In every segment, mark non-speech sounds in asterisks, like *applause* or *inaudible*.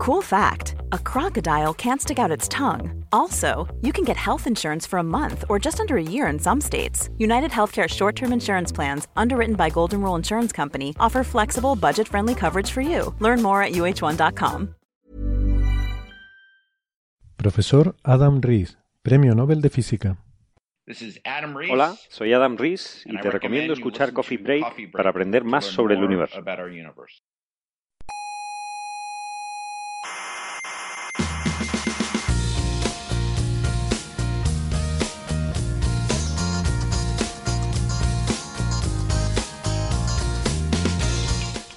Cool fact a crocodile can't stick out its tongue. Also, you can get health insurance for a month or just under a year in some states. United Healthcare short term insurance plans, underwritten by Golden Rule Insurance Company, offer flexible, budget friendly coverage for you. Learn more at uh1.com. Profesor Adam Rees, Premio Nobel de Física. Hola, soy Adam Rees y te recomiendo escuchar Coffee Break para aprender más sobre el universo.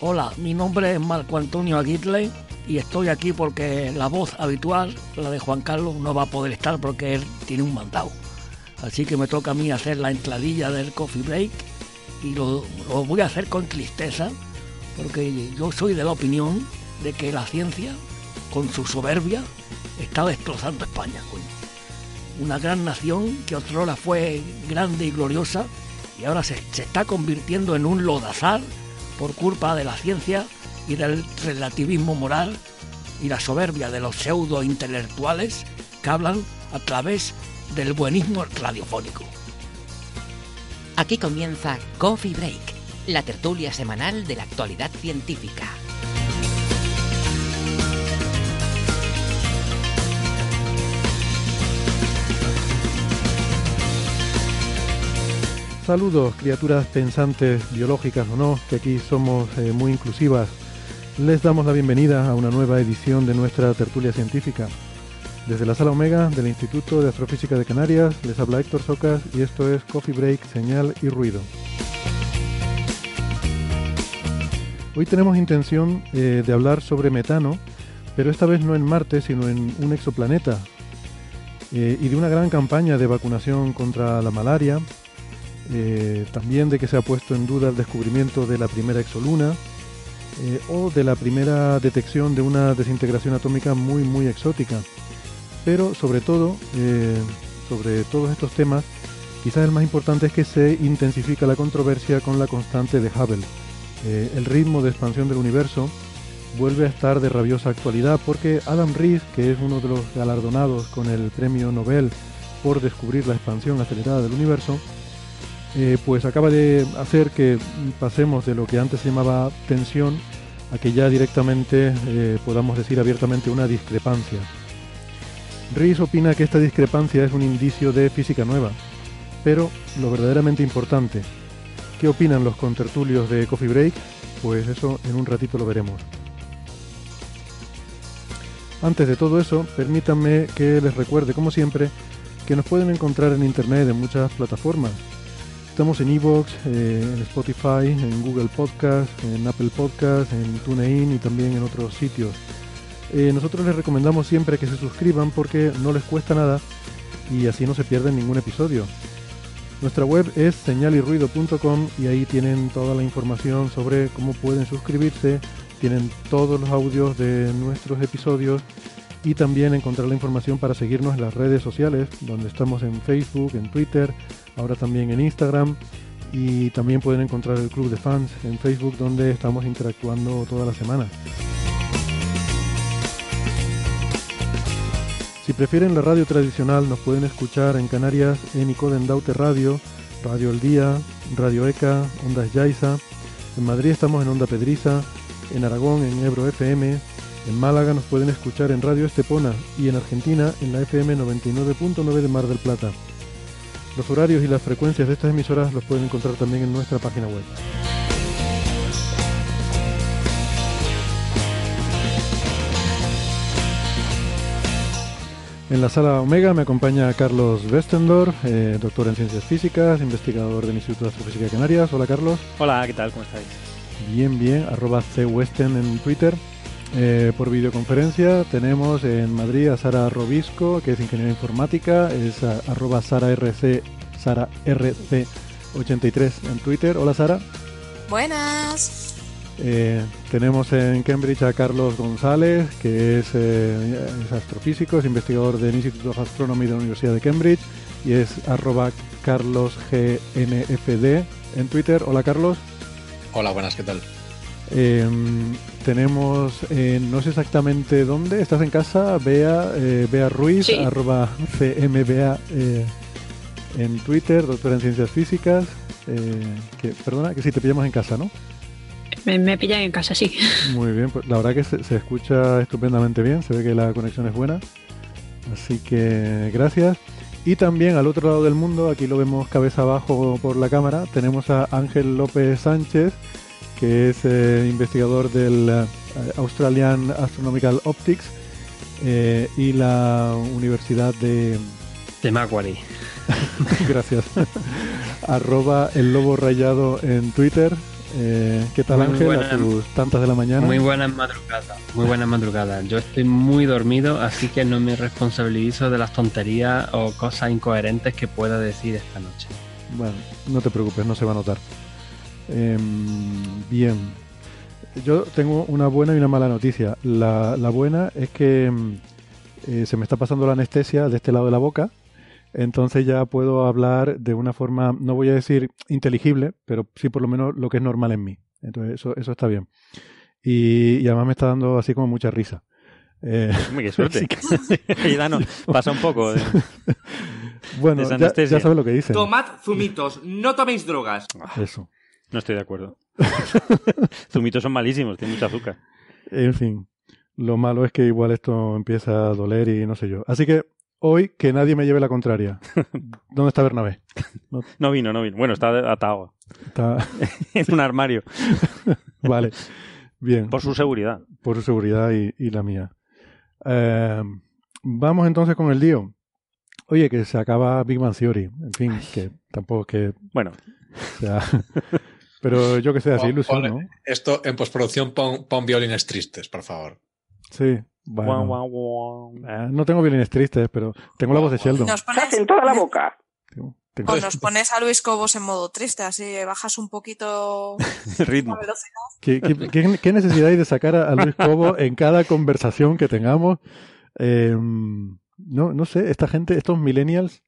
Hola, mi nombre es Marco Antonio Aguirre y estoy aquí porque la voz habitual, la de Juan Carlos, no va a poder estar porque él tiene un mandado. Así que me toca a mí hacer la entradilla del coffee break y lo, voy a hacer con tristeza porque yo soy de la opinión de que la ciencia, con su soberbia, está destrozando España. Una gran nación que otrora fue grande y gloriosa y ahora se, se está convirtiendo en un lodazar por culpa de la ciencia y del relativismo moral y la soberbia de los pseudo intelectuales que hablan a través del buenismo radiofónico. Aquí comienza Coffee Break, la tertulia semanal de la actualidad científica. Saludos, criaturas pensantes, biológicas o no, que aquí somos eh, muy inclusivas. Les damos la bienvenida a una nueva edición de nuestra tertulia científica. Desde la sala Omega del Instituto de Astrofísica de Canarias les habla Héctor Socas y esto es Coffee Break, Señal y Ruido. Hoy tenemos intención eh, de hablar sobre metano, pero esta vez no en Marte, sino en un exoplaneta, eh, y de una gran campaña de vacunación contra la malaria, eh, también de que se ha puesto en duda el descubrimiento de la primera exoluna eh, o de la primera detección de una desintegración atómica muy muy exótica. Pero sobre todo, eh, sobre todos estos temas, quizás el más importante es que se intensifica la controversia con la constante de Hubble. el ritmo de expansión del universo vuelve a estar de rabiosa actualidad porque Adam Rees, que es uno de los galardonados con el premio Nobel por descubrir la expansión acelerada del universo, eh, pues acaba de hacer que pasemos de lo que antes se llamaba tensión a que ya directamente eh, podamos decir abiertamente una discrepancia. Rees opina que esta discrepancia es un indicio de física nueva, pero lo verdaderamente importante, ¿qué opinan los contertulios de Coffee Break? Pues eso en un ratito lo veremos. Antes de todo eso, permítanme que les recuerde, como siempre, que nos pueden encontrar en Internet en muchas plataformas, Estamos en Evox, eh, en Spotify, en Google Podcast, en Apple Podcast, en TuneIn y también en otros sitios. Eh, nosotros les recomendamos siempre que se suscriban porque no les cuesta nada y así no se pierden ningún episodio. Nuestra web es señalirruido.com y ahí tienen toda la información sobre cómo pueden suscribirse, tienen todos los audios de nuestros episodios y también encontrar la información para seguirnos en las redes sociales, donde estamos en Facebook, en Twitter, ahora también en Instagram y también pueden encontrar el club de fans en Facebook donde estamos interactuando toda la semana. Si prefieren la radio tradicional nos pueden escuchar en Canarias en Icoden Daute Radio, Radio El Día, Radio ECA, Ondas Yaiza. En Madrid estamos en Onda Pedriza, en Aragón en Ebro FM, en Málaga nos pueden escuchar en Radio Estepona y en Argentina en la FM 99.9 de Mar del Plata. Los horarios y las frecuencias de estas emisoras los pueden encontrar también en nuestra página web. En la sala Omega me acompaña Carlos Westendorf, eh, doctor en ciencias físicas, investigador del Instituto de Astrofísica de Canarias. Hola Carlos. Hola, ¿qué tal? ¿Cómo estáis? Bien, bien, arroba cwesten en Twitter. Eh, por videoconferencia tenemos en Madrid a Sara Robisco, que es ingeniera informática, es arroba Sara Sara RC83 en Twitter. Hola Sara. Buenas. Eh, tenemos en Cambridge a Carlos González, que es, eh, astrofísico, es investigador del Instituto of Astronomy de la Universidad de Cambridge y es arroba carlosgnfd en Twitter. Hola Carlos. Hola, buenas, ¿qué tal? Em, tenemos, eh, no sé exactamente dónde, estás en casa, Bea, eh, Bea Ruiz, arroba CMBA eh, en Twitter, doctora en ciencias físicas. que, perdona, que sí, te pillamos en casa, ¿no? Me, pillan en casa, sí. *laughs* Muy bien, pues la verdad que se, escucha estupendamente bien, se ve que la conexión es buena. Así que gracias. Y también al otro lado del mundo, aquí lo vemos cabeza abajo por la cámara, tenemos a Ángel López Sánchez, que es eh, investigador del eh, Australian Astronomical Optics eh, y la Universidad de... De Macquarie. *laughs* Gracias. Arroba el lobo rayado en Twitter. ¿Qué tal Ángel? a tus tantas de la mañana. Muy buenas madrugadas. Muy buenas madrugadas. Yo estoy muy dormido, así que no me responsabilizo de las tonterías o cosas incoherentes que pueda decir esta noche. Bueno, no te preocupes, no se va a notar. Em, bien, yo tengo una buena y una mala noticia. La, buena es que em, eh, se me está pasando la anestesia de este lado de la boca, entonces ya puedo hablar de una forma, no voy a decir inteligible, pero sí por lo menos lo que es normal en mí. Entonces eso, eso está bien. Y, además me está dando así como mucha risa. Eh, qué *laughs* suerte. *laughs* pasa un poco. *laughs* bueno, ya, ya sabes lo que dicen. Tomad zumitos, no toméis drogas. Eso. No estoy de acuerdo. *laughs* Zumitos son malísimos, tienen mucho azúcar. En fin, lo malo es que igual esto empieza a doler y no sé yo. Así que hoy que nadie me lleve la contraria. *laughs* ¿Dónde está Bernabé? No, vino, no vino. Bueno, está atado. Está *laughs* en un armario. vale, bien. Por su seguridad. Por su seguridad y, la mía. Eh, vamos entonces con el lío. Oye, que se acaba Big Man Theory. En fin, que tampoco es que... Bueno. O sea, Pero yo que sé, así ilusión, ¿no? Esto en postproducción pon, violines tristes, por favor. Sí. Bueno. Eh, no tengo violines tristes, pero tengo la voz de Sheldon. Nos pones... en toda la boca. O nos pones a Luis Cobos en modo triste, así bajas un poquito el *laughs* ritmo. ¿Qué, qué, necesidad hay de sacar a, Luis Cobos en cada conversación que tengamos? Em, no, no sé, esta gente, estos millennials.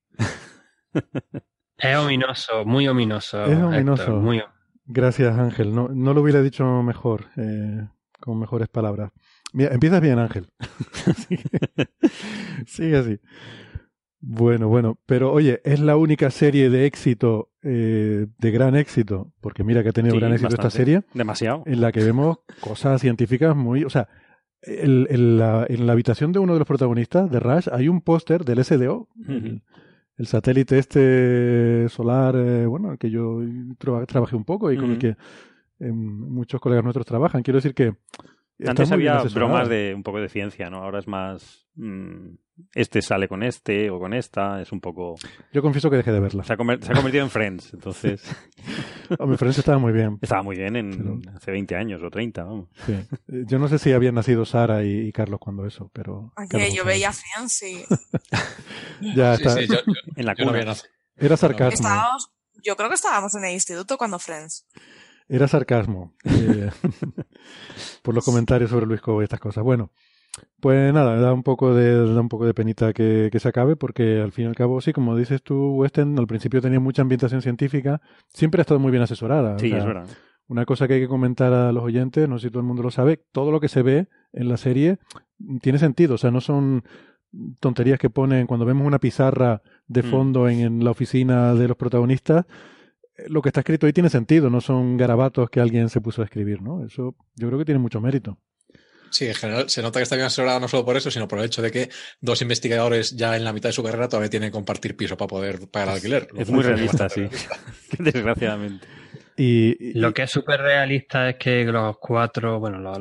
Es ominoso, muy ominoso. Es ominoso. muy... Gracias, Ángel. No, no lo hubiera dicho mejor, eh, con mejores palabras. Mira, empiezas bien, Ángel. *laughs* Sigue así. Bueno, bueno, pero oye, es la única serie de éxito, eh, de gran éxito, porque mira que ha tenido gran éxito esta serie. Demasiado. En la que vemos cosas científicas muy. O sea, en, la, en, la, habitación de uno de los protagonistas, de Rush, hay un póster del SDO, el satélite este solar, eh, bueno, el que yo trabajé un poco y con el que eh, muchos colegas nuestros trabajan. Quiero decir que... Antes había bromas de un poco de ciencia, ¿no? Ahora es más... Mm, este sale con este o con esta, es un poco... Yo confieso que dejé de verla. Se ha, convertido en Friends, entonces... *laughs* mi Friends estaba muy bien. Estaba muy bien en, hace 20 años o 30, vamos. Sí. Yo no sé si habían nacido Sara y, Carlos cuando eso, pero... yo veía Friends, sí. *laughs* ya está. *laughs* en la cuna. Era sarcasmo. yo creo que estábamos en el instituto cuando Friends. Era sarcasmo. Eh, por los comentarios sobre Luis Cobo y estas cosas. Bueno, pues nada, da un poco de, da un poco de penita que, se acabe, porque al fin y al cabo, sí, como dices tú, Western, al principio tenía mucha ambientación científica, siempre ha estado muy bien asesorada. Sí, es verdad. Una cosa que hay que comentar a los oyentes, no sé si todo el mundo lo sabe, todo lo que se ve en la serie tiene sentido, o sea, no son tonterías que ponen cuando vemos una pizarra de mm. fondo en, la oficina de los protagonistas, eh, lo que está escrito ahí tiene sentido, no son garabatos que alguien se puso a escribir, ¿no? Eso yo creo que tiene mucho mérito. Sí, en general se nota que está bien asesorada no solo por eso, sino por el hecho de que dos investigadores ya en la mitad de su carrera todavía tienen que compartir piso para poder pagar el alquiler. Es muy realista, sí. *laughs* Desgraciadamente. Y, lo que es súper realista es que los cuatro, bueno,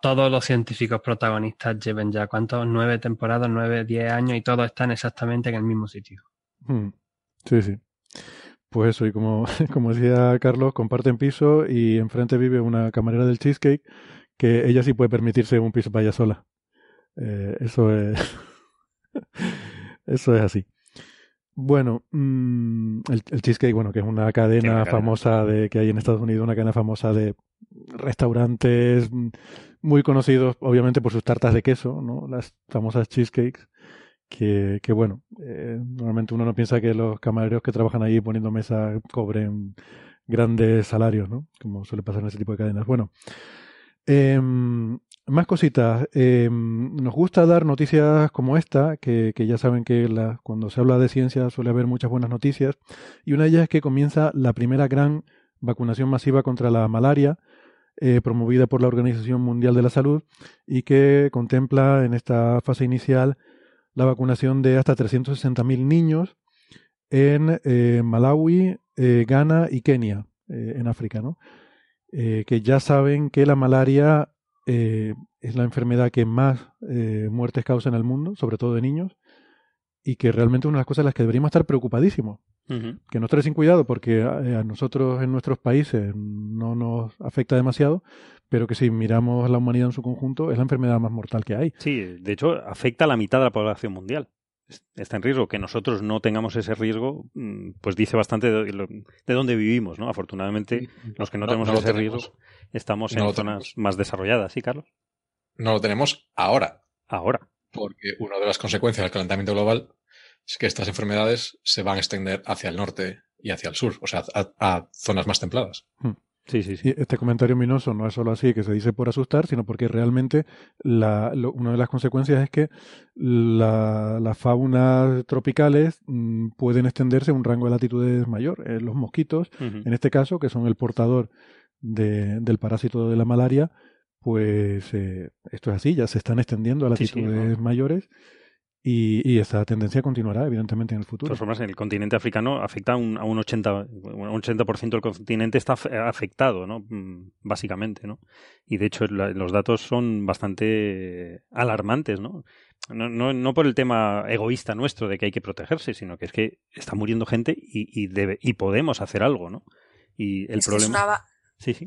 todos los científicos protagonistas lleven ya, ¿cuántos? Nueve temporadas, nueve, diez años y todos están exactamente en el mismo sitio. Hmm. Sí, sí. Pues eso, y como, *laughs* como decía Carlos, comparten piso y enfrente vive una camarera del cheesecake que ella sí puede permitirse un piso para ella sola. Eh, eso es. *laughs* eso es así. Bueno, mm, el, Cheesecake, bueno, que es una cadena, famosa de que hay en Estados Unidos, una cadena famosa de restaurantes mm, muy conocidos, obviamente, por sus tartas de queso, ¿no? Las famosas cheesecakes. Que, que bueno, eh, normalmente uno no piensa que los camareros que trabajan ahí poniendo mesa cobren grandes salarios, ¿no? Como suele pasar en ese tipo de cadenas. Bueno, em, más cositas. Em, nos gusta dar noticias como esta, que, ya saben que cuando se habla de ciencia suele haber muchas buenas noticias. Y una de ellas es que comienza la primera gran vacunación masiva contra la malaria, eh, promovida por la Organización Mundial de la Salud, y que contempla en esta fase inicial la vacunación de hasta 360.000 niños en eh, Malawi, eh, Ghana y Kenia, en África, ¿no? Que ya saben que la malaria eh, es la enfermedad que más eh, muertes causa en el mundo, sobre todo de niños, y que realmente es una de las cosas en las que deberíamos estar preocupadísimos. Que no esté sin cuidado porque eh, a, nosotros en nuestros países no nos afecta demasiado, pero que si miramos a la humanidad en su conjunto es la enfermedad más mortal que hay. Sí, de hecho afecta a la mitad de la población mundial está en riesgo. Que nosotros no tengamos ese riesgo, mm, pues dice bastante de, dónde vivimos, ¿no? Afortunadamente, los que no, tenemos ese riesgo estamos en zonas más desarrolladas, ¿sí, Carlos? No lo tenemos ahora. Ahora. Porque una de las consecuencias del calentamiento global es que estas enfermedades se van a extender hacia el norte y hacia el sur, o sea, a, zonas más templadas. Hmm. Sí, sí, sí. este comentario minoso no es solo así que se dice por asustar, sino porque realmente la, una de las consecuencias es que las la faunas tropicales mm, pueden extenderse a un rango de latitudes mayor. Eh, los mosquitos, en este caso, que son el portador de, del parásito de la malaria, pues eh, esto es así, ya se están extendiendo a latitudes mayores y, esa tendencia continuará, evidentemente, en el futuro. De todas formas, en el continente africano afecta un, a un 80%, un 80 del continente está afectado, ¿no? Mm, básicamente, ¿no? Y de hecho, los datos son bastante alarmantes, ¿no? No, no, no por el tema egoísta nuestro de que hay que protegerse, sino que es que está muriendo gente y, y, debe, y podemos hacer algo, ¿no? Y el problema.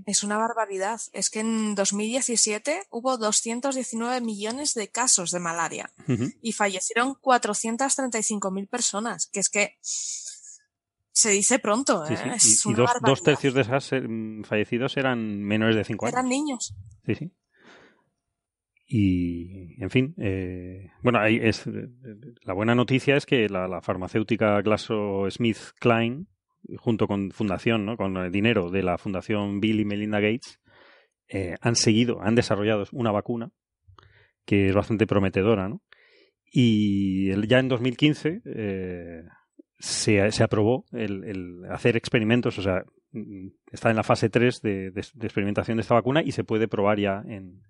Es una barbaridad. Es que en 2017 hubo 219 millones de casos de malaria y fallecieron 435.000 personas, que es que se dice pronto. ¿eh? y, dos, tercios de esos eh, fallecidos eran menores de 5 años. Eran niños. Sí, sí. Y, en fin, eh, bueno, ahí es, la buena noticia es que la, la farmacéutica GlaxoSmithKline junto con fundación, ¿no? con el dinero de la fundación Bill y Melinda Gates, eh, han seguido, han desarrollado una vacuna que es bastante prometedora, ¿no? Y ya en 2015 eh, se, se, aprobó el, hacer experimentos, o sea, mm, está en la fase 3 de, experimentación de esta vacuna y se puede probar ya en,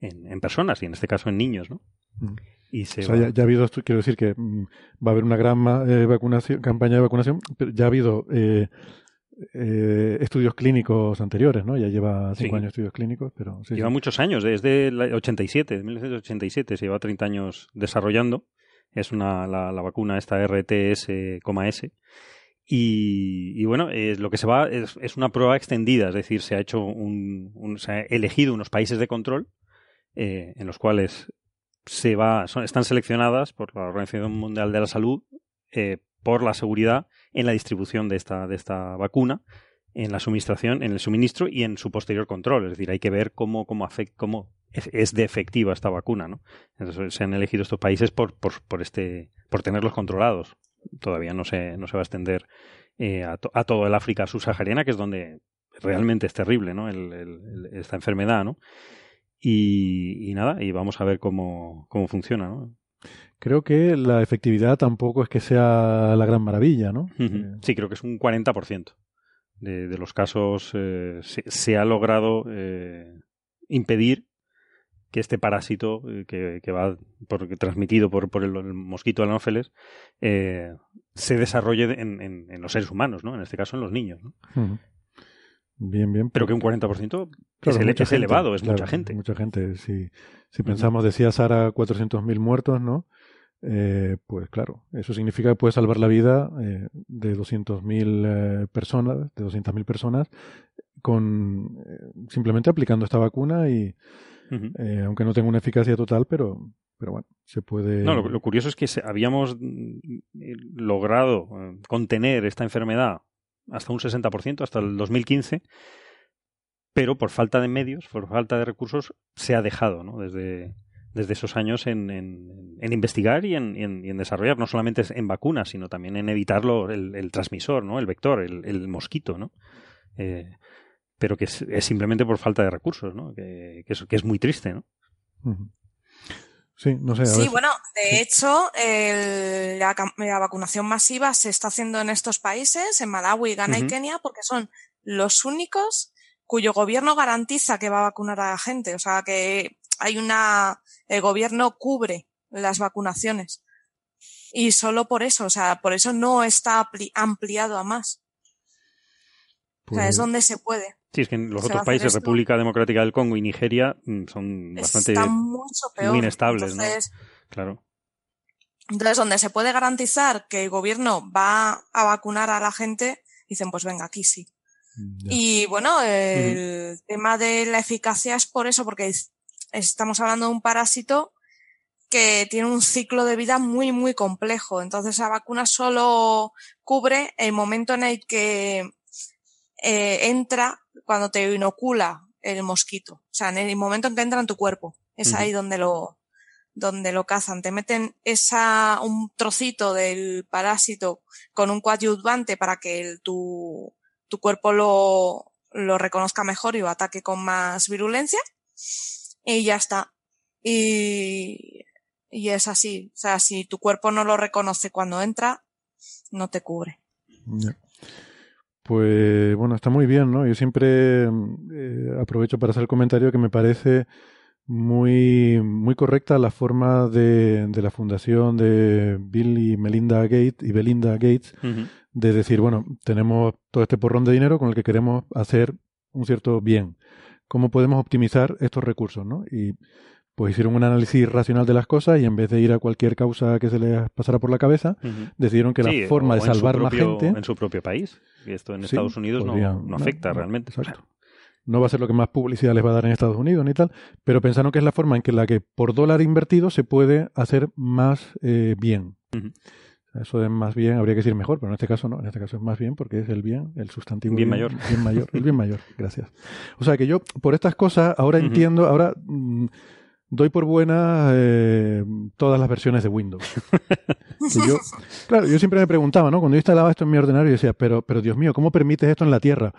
en, personas, y en este caso en niños, ¿no? Mm ya, ha habido, quiero decir que mm, va a haber una gran eh, vacunación, campaña de vacunación, pero ya ha habido eh, eh, estudios clínicos anteriores, ¿no? Ya lleva cinco años estudios clínicos, pero... lleva muchos años, desde el 87, 1987, se lleva 30 años desarrollando. Es una, la, vacuna esta RTS-S. Y, y, bueno, lo que se va es, es, una prueba extendida, es decir, se ha hecho un, se ha elegido unos países de control en los cuales se va, están seleccionadas por la Organización Mundial de la Salud eh, por la seguridad en la distribución de esta, de esta vacuna, en la suministración, en el suministro y en su posterior control. Es decir, hay que ver cómo, cómo, cómo es, de efectiva esta vacuna. ¿no? Entonces, se han elegido estos países por, por, por, este, por tenerlos controlados. Todavía no se, no se va a extender eh, a, a, todo el África subsahariana, que es donde realmente es terrible ¿no? esta enfermedad. ¿no? Y, nada, y vamos a ver cómo, cómo funciona, ¿no? Creo que la efectividad tampoco es que sea la gran maravilla, ¿no? Eh, sí, creo que es un 40% de, de los casos eh, se, ha logrado eh, impedir que este parásito que, que, va por, transmitido por, por el, mosquito anófeles se desarrolle en, en, los seres humanos, ¿no? En este caso en los niños, ¿no? Bien, bien. Pero que un 40% es, elevado, es mucha gente. Mucha gente. Si, si pensamos, decía Sara, 400.000 muertos, ¿no? Eh, pues claro, eso significa que puede salvar la vida eh, de 200.000 eh, personas, de 200.000 personas, con simplemente aplicando esta vacuna y, aunque no tenga una eficacia total, pero, pero bueno, se puede. No, lo, curioso es que habíamos mm, logrado contener esta enfermedad hasta un 60% hasta el 2015, pero por falta de medios, por falta de recursos, se ha dejado ¿no? desde, desde esos años en, en, investigar y en, en, desarrollar, no solamente en vacunas, sino también en evitarlo, el, el transmisor, ¿no? el vector, el, mosquito. ¿no? Eh, pero que es, simplemente por falta de recursos, ¿no? Que, que es muy triste, ¿no? Sí, no sé. sí, bueno, de hecho, la, vacunación masiva se está haciendo en estos países, en Malawi, Ghana y Kenia, porque son los únicos cuyo gobierno garantiza que va a vacunar a la gente. O sea, que hay una, el gobierno cubre las vacunaciones. Y solo por eso, o sea, por eso no está ampliado a más. O sea, es pues donde se puede. Sí, es que en los otros países, República Democrática del Congo y Nigeria, mm, son bastante muy inestables, ¿no? Claro. Entonces, donde se puede garantizar que el gobierno va a vacunar a la gente, dicen, pues venga, aquí sí. Y bueno, el tema de la eficacia es por eso, porque estamos hablando de un parásito que tiene un ciclo de vida muy, muy complejo. Entonces, la vacuna solo cubre el momento en el que eh, entra cuando te inocula el mosquito. O sea, en el momento en que entra en tu cuerpo. Es ahí donde lo, donde lo cazan. Te meten esa, un trocito del parásito con un coadyuvante para que el, tu, tu cuerpo lo, lo reconozca mejor y lo ataque con más virulencia. Y ya está. Y, y es así. O sea, si tu cuerpo no lo reconoce cuando entra, no te cubre. Pues bueno, está muy bien, ¿no? Yo siempre eh, aprovecho para hacer el comentario que me parece muy, muy correcta la forma de, de la fundación de Bill y Melinda Gates y Belinda Gates de decir, bueno, tenemos todo este porrón de dinero con el que queremos hacer un cierto bien. ¿Cómo podemos optimizar estos recursos, no? Y pues hicieron un análisis racional de las cosas y en vez de ir a cualquier causa que se les pasara por la cabeza, decidieron que la forma de salvar más gente... En su propio país. Y esto en Estados Unidos no, afecta realmente. No va a ser lo que más publicidad les va a dar en Estados Unidos ni tal, pero pensaron que es la forma en que la que por dólar invertido se puede hacer más eh, bien. Eso es más bien, habría que decir mejor, pero en este caso no, en este caso es más bien porque es el bien, el sustantivo. Bien, mayor. Bien mayor, el bien mayor, gracias. O sea que yo, por estas cosas, ahora entiendo, ahora... Mm, doy por buena eh, todas las versiones de Windows. *laughs* yo, claro, yo siempre me preguntaba, ¿no? Cuando yo instalaba esto en mi ordenador, yo decía, pero, pero Dios mío, ¿cómo permites esto en la Tierra?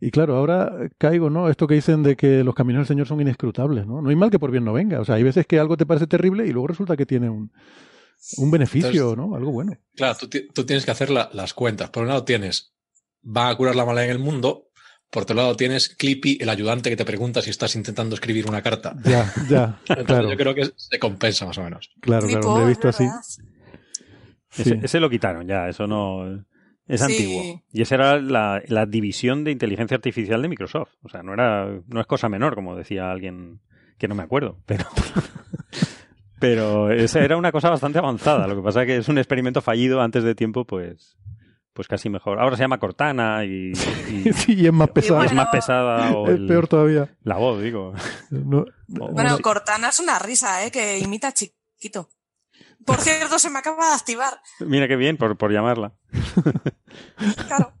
Y claro, ahora caigo, ¿no? Esto que dicen de que los caminos del Señor son inescrutables, ¿no? No hay mal que por bien no venga. O sea, hay veces que algo te parece terrible y luego resulta que tiene un, un beneficio, ¿no? Algo bueno. Claro, tú, tú tienes que hacer las cuentas. Por un lado tienes, va a curar la mala en el mundo, por otro lado tienes Clippy, el ayudante que te pregunta si estás intentando escribir una carta. Ya, ya, *laughs* claro. Yo creo que se compensa más o menos. Claro, claro, lo he visto así. Ese, lo quitaron ya, eso no... Es antiguo. Y esa era la, división de inteligencia artificial de Microsoft. O sea, no era, no es cosa menor, como decía alguien que no me acuerdo, pero, *laughs* pero esa era una cosa bastante avanzada. Lo que pasa es que es un experimento fallido antes de tiempo, pues, pues casi mejor. Ahora se llama Cortana y, *laughs* sí, es más pesada. Es más pesada. O es peor todavía. La voz, digo. bueno, Cortana es una risa, ¿eh? Que imita chiquito. Por cierto, se me acaba de activar. Mira qué bien, por, por llamarla. Claro.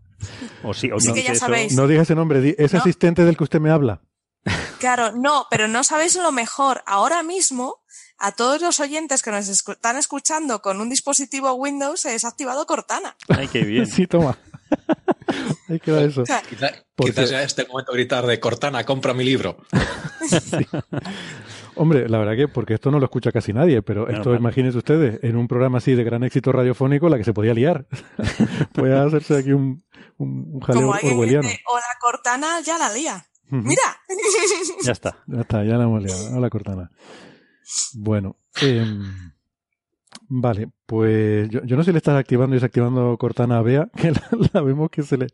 O sí, o no, que ya sabéis. no diga ese nombre, es asistente del que usted me habla. Claro, no, pero no sabéis lo mejor. Ahora mismo a todos los oyentes que nos están escuchando con un dispositivo Windows se ha desactivado Cortana. Ay, qué bien. *laughs* sí, toma. *laughs* Hay que dar eso. Quizás sea este momento gritar de Cortana, compra mi libro. *laughs* Hombre, la verdad que porque esto no lo escucha casi nadie, pero esto imagínense ustedes, en un programa así de gran éxito radiofónico, la que se podía liar. Puede hacerse aquí un, un, jaleo orwelliano. O la Cortana ya la lía. Mira. ya está. Ya está, ya la hemos liado. Hola Cortana. Bueno, em, vale, pues yo, no sé si le estás activando y desactivando Cortana a Bea, *laughs* que la, vemos que se le,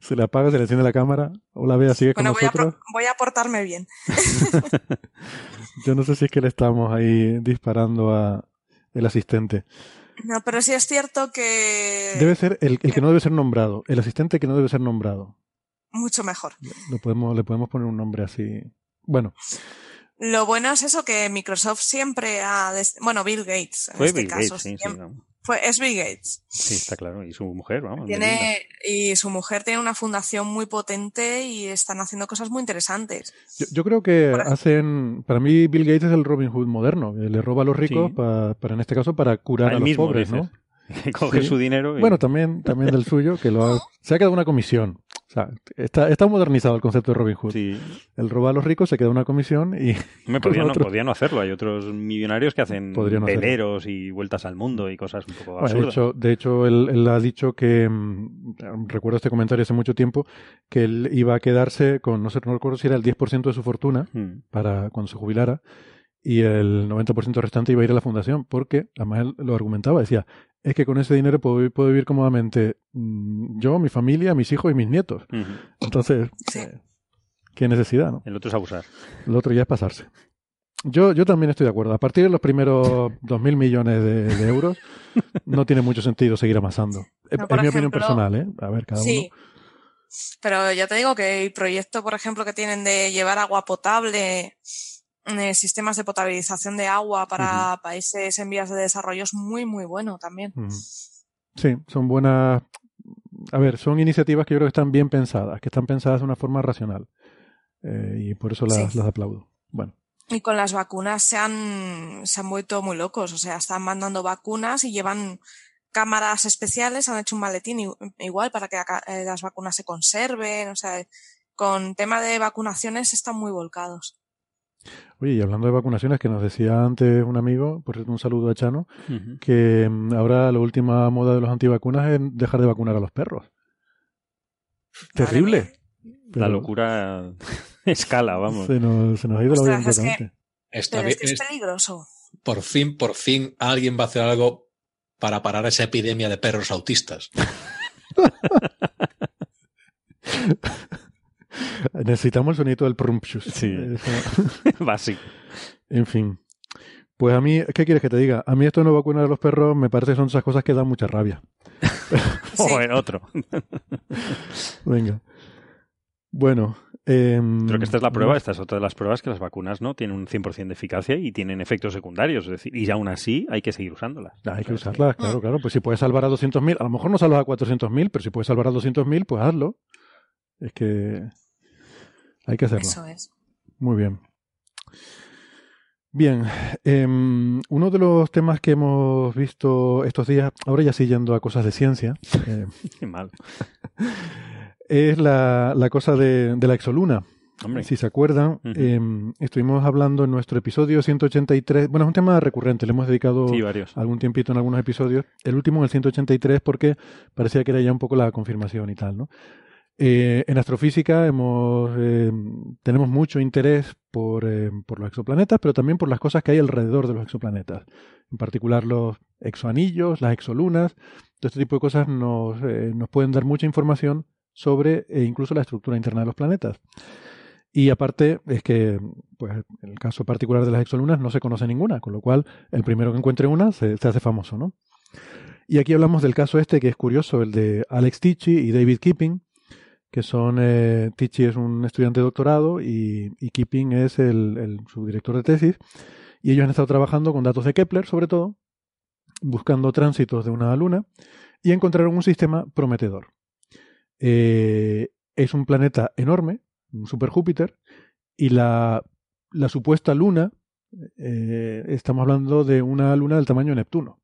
se le apaga, se le enciende la cámara. Hola Bea, sigue con nosotros. Voy a, portarme bien. *laughs* yo no sé si es que le estamos ahí disparando a el asistente. No, pero sí es cierto que... Debe ser el, el que no debe ser nombrado, el asistente que no debe ser nombrado. Mucho mejor. Lo podemos, le podemos poner un nombre así. Bueno, lo bueno es eso que Microsoft siempre ha... Bueno, Bill Gates en este caso. sí, fue, es Bill Gates. Sí, está claro. Y su mujer, vamos. Tiene, y su mujer tiene una fundación muy potente y están haciendo cosas muy interesantes. Yo, creo que hacen... Para mí Bill Gates es el Robin Hood moderno. le roba a los ricos para, en este caso, para curar a, los pobres, ¿no? *laughs* Coge su dinero. Bueno, también, también del suyo, que lo ha... Se ha quedado una comisión. Sea, está, está modernizado el concepto de Robin Hood. Sí. El roba a los ricos, se queda una comisión y... Me podían, no, podían no hacerlo. Hay otros millonarios que hacen hacerlo. veleros y vueltas al mundo y cosas un poco Bueno, de hecho, de hecho él, él ha dicho que, mm, recuerdo este comentario hace mucho tiempo, que él iba a quedarse con, no sé, no recuerdo si era el 10% de su fortuna Mm. para cuando se jubilara y el 90% restante iba a ir a la fundación, porque además él lo argumentaba, decía, es que con ese dinero puedo, vi- puedo vivir cómodamente mm, yo, mi familia, mis hijos y mis nietos. Entonces, Sí. eh, qué necesidad, ¿no? El otro es abusar. Lo otro ya es pasarse. Yo, yo también estoy de acuerdo. A partir de los primeros *laughs* 2.000 millones de, de euros, no tiene mucho sentido seguir amasando. Es, No, mi opinión personal, ¿eh? A ver, cada Sí. uno. Pero ya te digo que el proyecto, por ejemplo, que tienen de llevar agua potable, eh, sistemas de potabilización de agua para países en vías de desarrollo es muy, muy bueno también. Sí, son buenas. A ver, son iniciativas que yo creo que están bien pensadas, que están pensadas de una forma racional. Eh, y por eso las, Sí. las aplaudo. Bueno, Y con las vacunas se han, se han vuelto muy locos. O sea, están mandando vacunas y llevan cámaras especiales, han hecho un maletín igual para que eh, las vacunas se conserven. O sea, con tema de vacunaciones están muy volcados. Oye, y hablando de vacunaciones, que nos decía antes un amigo, por cierto, un saludo a Chano, que mm, ahora la última moda de los antivacunas es dejar de vacunar a los perros. Terrible. La locura *laughs* escala, vamos. Se nos, se nos ha ido la vida Ostras, es que-. Está Pero bien, es que es es- peligroso. por fin, por fin alguien va a hacer algo para parar esa epidemia de perros autistas. *laughs* Necesitamos el sonido del prumpshus. Sí. *laughs* Básico. En fin. Pues a mí, ¿qué quieres que te diga? A mí esto de no vacunar a los perros me parece que son esas cosas que dan mucha rabia. *laughs* O en otro. *laughs* Venga. Bueno. em, Creo que esta es la prueba, esta es otra de las pruebas que las vacunas no tienen un 100% de eficacia y tienen efectos secundarios. Es decir, y aún así hay que seguir usándolas. Ah, Hay que usarlas, claro, claro. Pues si puedes salvar a 200.000, a lo mejor no salvas a 400.000, pero si puedes salvar a 200.000, pues hazlo. Es que hay que hacerlo. Eso es. Muy bien. Bien, em, uno de los temas que hemos visto estos días, ahora ya sí yendo a cosas de ciencia, *laughs* eh, Qué mal. *laughs* es la, la cosa de, de la exoluna. Hombre. Si se acuerdan, em, estuvimos hablando en nuestro episodio 183, bueno, es un tema recurrente, le hemos dedicado Sí, varios. algún tiempito en algunos episodios. El último en el 183 porque parecía que era ya un poco la confirmación y tal, ¿no? Eh, en astrofísica hemos, eh, tenemos mucho interés por, eh, por los exoplanetas, pero también por las cosas que hay alrededor de los exoplanetas. En particular los exoanillos, las exolunas. Todo este tipo de cosas nos, pueden dar mucha información sobre incluso la estructura interna de los planetas. Y aparte es que, pues, el caso particular de las exolunas no se conoce ninguna, con lo cual el primero que encuentre una se, se hace famoso, ¿no? Y aquí hablamos del caso este que es curioso, el de Alex Tichy y David Keeping, que son, eh, Tichy es un estudiante de doctorado y, y Keeping es el, subdirector de tesis, y ellos han estado trabajando con datos de Kepler, sobre todo, buscando tránsitos de una luna, y encontraron un sistema prometedor. Eh, es un planeta enorme, un super Júpiter, y la, la supuesta luna, eh, estamos hablando de una luna del tamaño de Neptuno.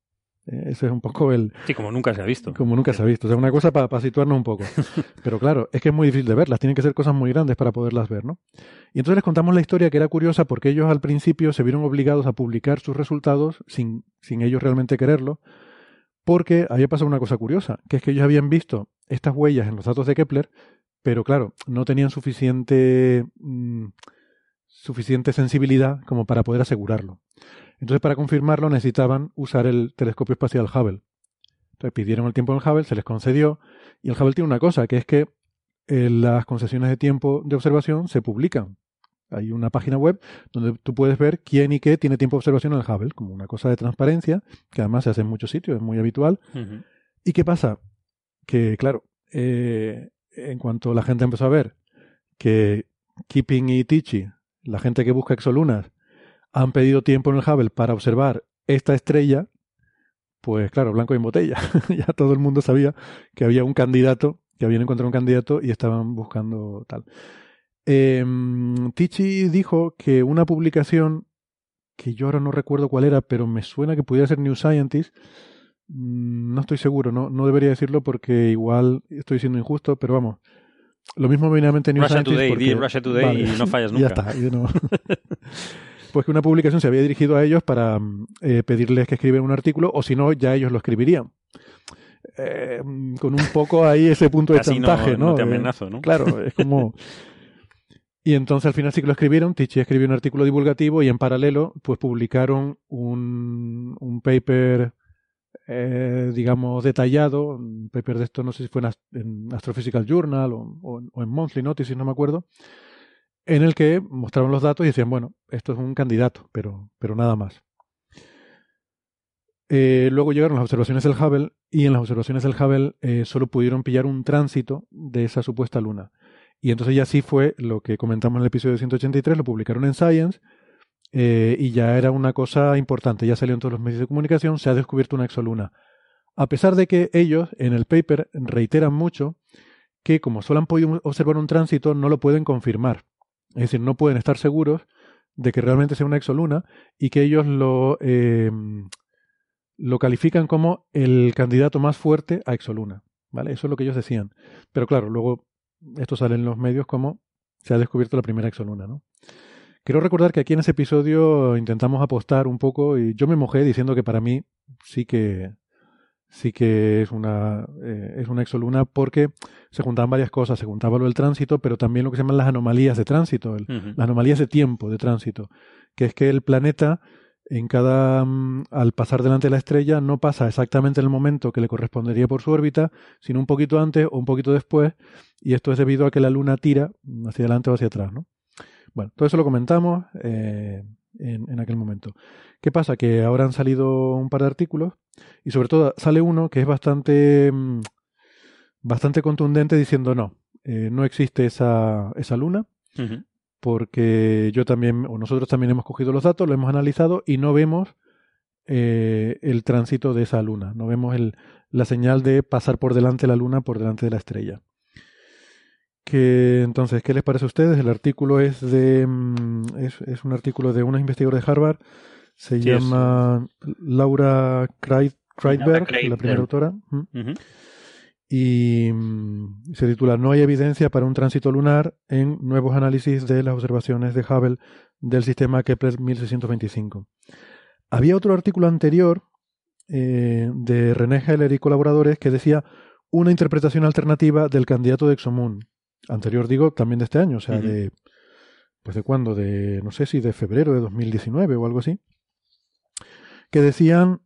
Eh, ese es un poco el, Sí, como nunca se ha visto. como nunca se ha visto. O sea, una cosa para situarnos un poco. *laughs* Pero claro, es que es muy difícil de verlas. Tienen que ser cosas muy grandes para poderlas ver, ¿no? Y entonces les contamos la historia que era curiosa porque ellos al principio se vieron obligados a publicar sus resultados sin, sin ellos realmente quererlo. Porque había pasado una cosa curiosa, que es que ellos habían visto estas huellas en los datos de Kepler, pero claro, no tenían suficiente, mm, suficiente sensibilidad como para poder asegurarlo. Entonces, para confirmarlo, necesitaban usar el telescopio espacial Hubble. Entonces, pidieron el tiempo en el Hubble, se les concedió, y el Hubble tiene una cosa, que es que eh, las concesiones de tiempo de observación se publican. Hay una página web donde tú puedes ver quién y qué tiene tiempo de observación en el Hubble, como una cosa de transparencia, que además se hace en muchos sitios, es muy habitual. ¿Y qué pasa? Que, claro, eh, en cuanto la gente empezó a ver que Keeping y Tichy, la gente que busca exolunas, han pedido tiempo en el Hubble para observar esta estrella, pues claro, blanco y en botella. *laughs* ya todo el mundo sabía que había un candidato, que habían encontrado un candidato y estaban buscando tal. Eh, Tichy dijo que una publicación, que yo ahora no recuerdo cuál era, pero me suena que pudiera ser New Scientist, mm, no estoy seguro, no, no debería decirlo porque igual estoy siendo injusto, pero vamos, lo mismo me viene a mente New Russia Today, porque- Russia Today Vale. y no fallas *laughs* Ya nunca. está. y no- *laughs* pues que una publicación se había dirigido a ellos para mm, eh, pedirles que escriben un artículo o si no, ya ellos lo escribirían. Eh, mm, con un poco ahí ese punto de chantaje, ¿no? no te amenazo, ¿no? Claro, es como... *laughs* Y entonces al final sí que lo escribieron, Tichy escribió un artículo divulgativo y en paralelo pues publicaron un, un paper, eh, digamos, detallado, un paper de esto no sé si fue en, Ast- en Astrophysical Journal o, o en- o en Monthly Notices, no me acuerdo, en el que mostraban los datos y decían, bueno, esto es un candidato, pero, pero nada más. Eh, luego llegaron las observaciones del Hubble y en las observaciones del Hubble eh, solo pudieron pillar un tránsito de esa supuesta luna. Y entonces ya sí fue lo que comentamos en el episodio 183, lo publicaron en Science eh, y ya era una cosa importante, ya salió en todos los medios de comunicación, se ha descubierto una exoluna. A pesar de que ellos en el paper reiteran mucho que como solo han podido observar un tránsito, no lo pueden confirmar. Es decir, no pueden estar seguros de que realmente sea una exoluna y que ellos lo, eh, lo califican como el candidato más fuerte a exoluna. ¿Vale? Eso es lo que ellos decían. Pero claro, luego esto sale en los medios como se ha descubierto la primera exoluna, ¿no? Quiero recordar que aquí en ese episodio intentamos apostar un poco y yo me mojé diciendo que para mí sí que sí que es una eh, es una exoluna porque se juntaban varias cosas, se juntaba lo del tránsito, pero también lo que se llaman las anomalías de tránsito, el- Ujú. las anomalías de tiempo de tránsito, que es que el planeta en cada mm, al pasar delante de la estrella no pasa exactamente en el momento que le correspondería por su órbita, sino un poquito antes o un poquito después, y esto es debido a que la Luna tira hacia adelante o hacia atrás, ¿no? Bueno, todo eso lo comentamos eh, en, en aquel momento. ¿Qué pasa? Que ahora han salido un par de artículos y sobre todo sale uno que es bastante, mm, bastante contundente diciendo no, eh, no existe esa, esa luna porque yo también, o nosotros también hemos cogido los datos, lo hemos analizado y no vemos eh, el tránsito de esa luna, no vemos el, la señal de pasar por delante la luna por delante de la estrella. Que, entonces, ¿qué les parece a ustedes? El artículo es de mm, es, es un artículo de unos investigadores de Harvard, se Sí, es- llama Laura Kreid- Kreidberg, Kreidberg. la primera autora. y mm, se titula No hay evidencia para un tránsito lunar en nuevos análisis de las observaciones de Hubble del sistema Kepler 1625. Había otro artículo anterior eh, de René Heller y colaboradores que decía una interpretación alternativa del candidato de ExoMoon. Anterior, digo, también de este año, o sea, de. Pues de cuándo, de. No sé si de febrero de 2019 o algo así. Que decían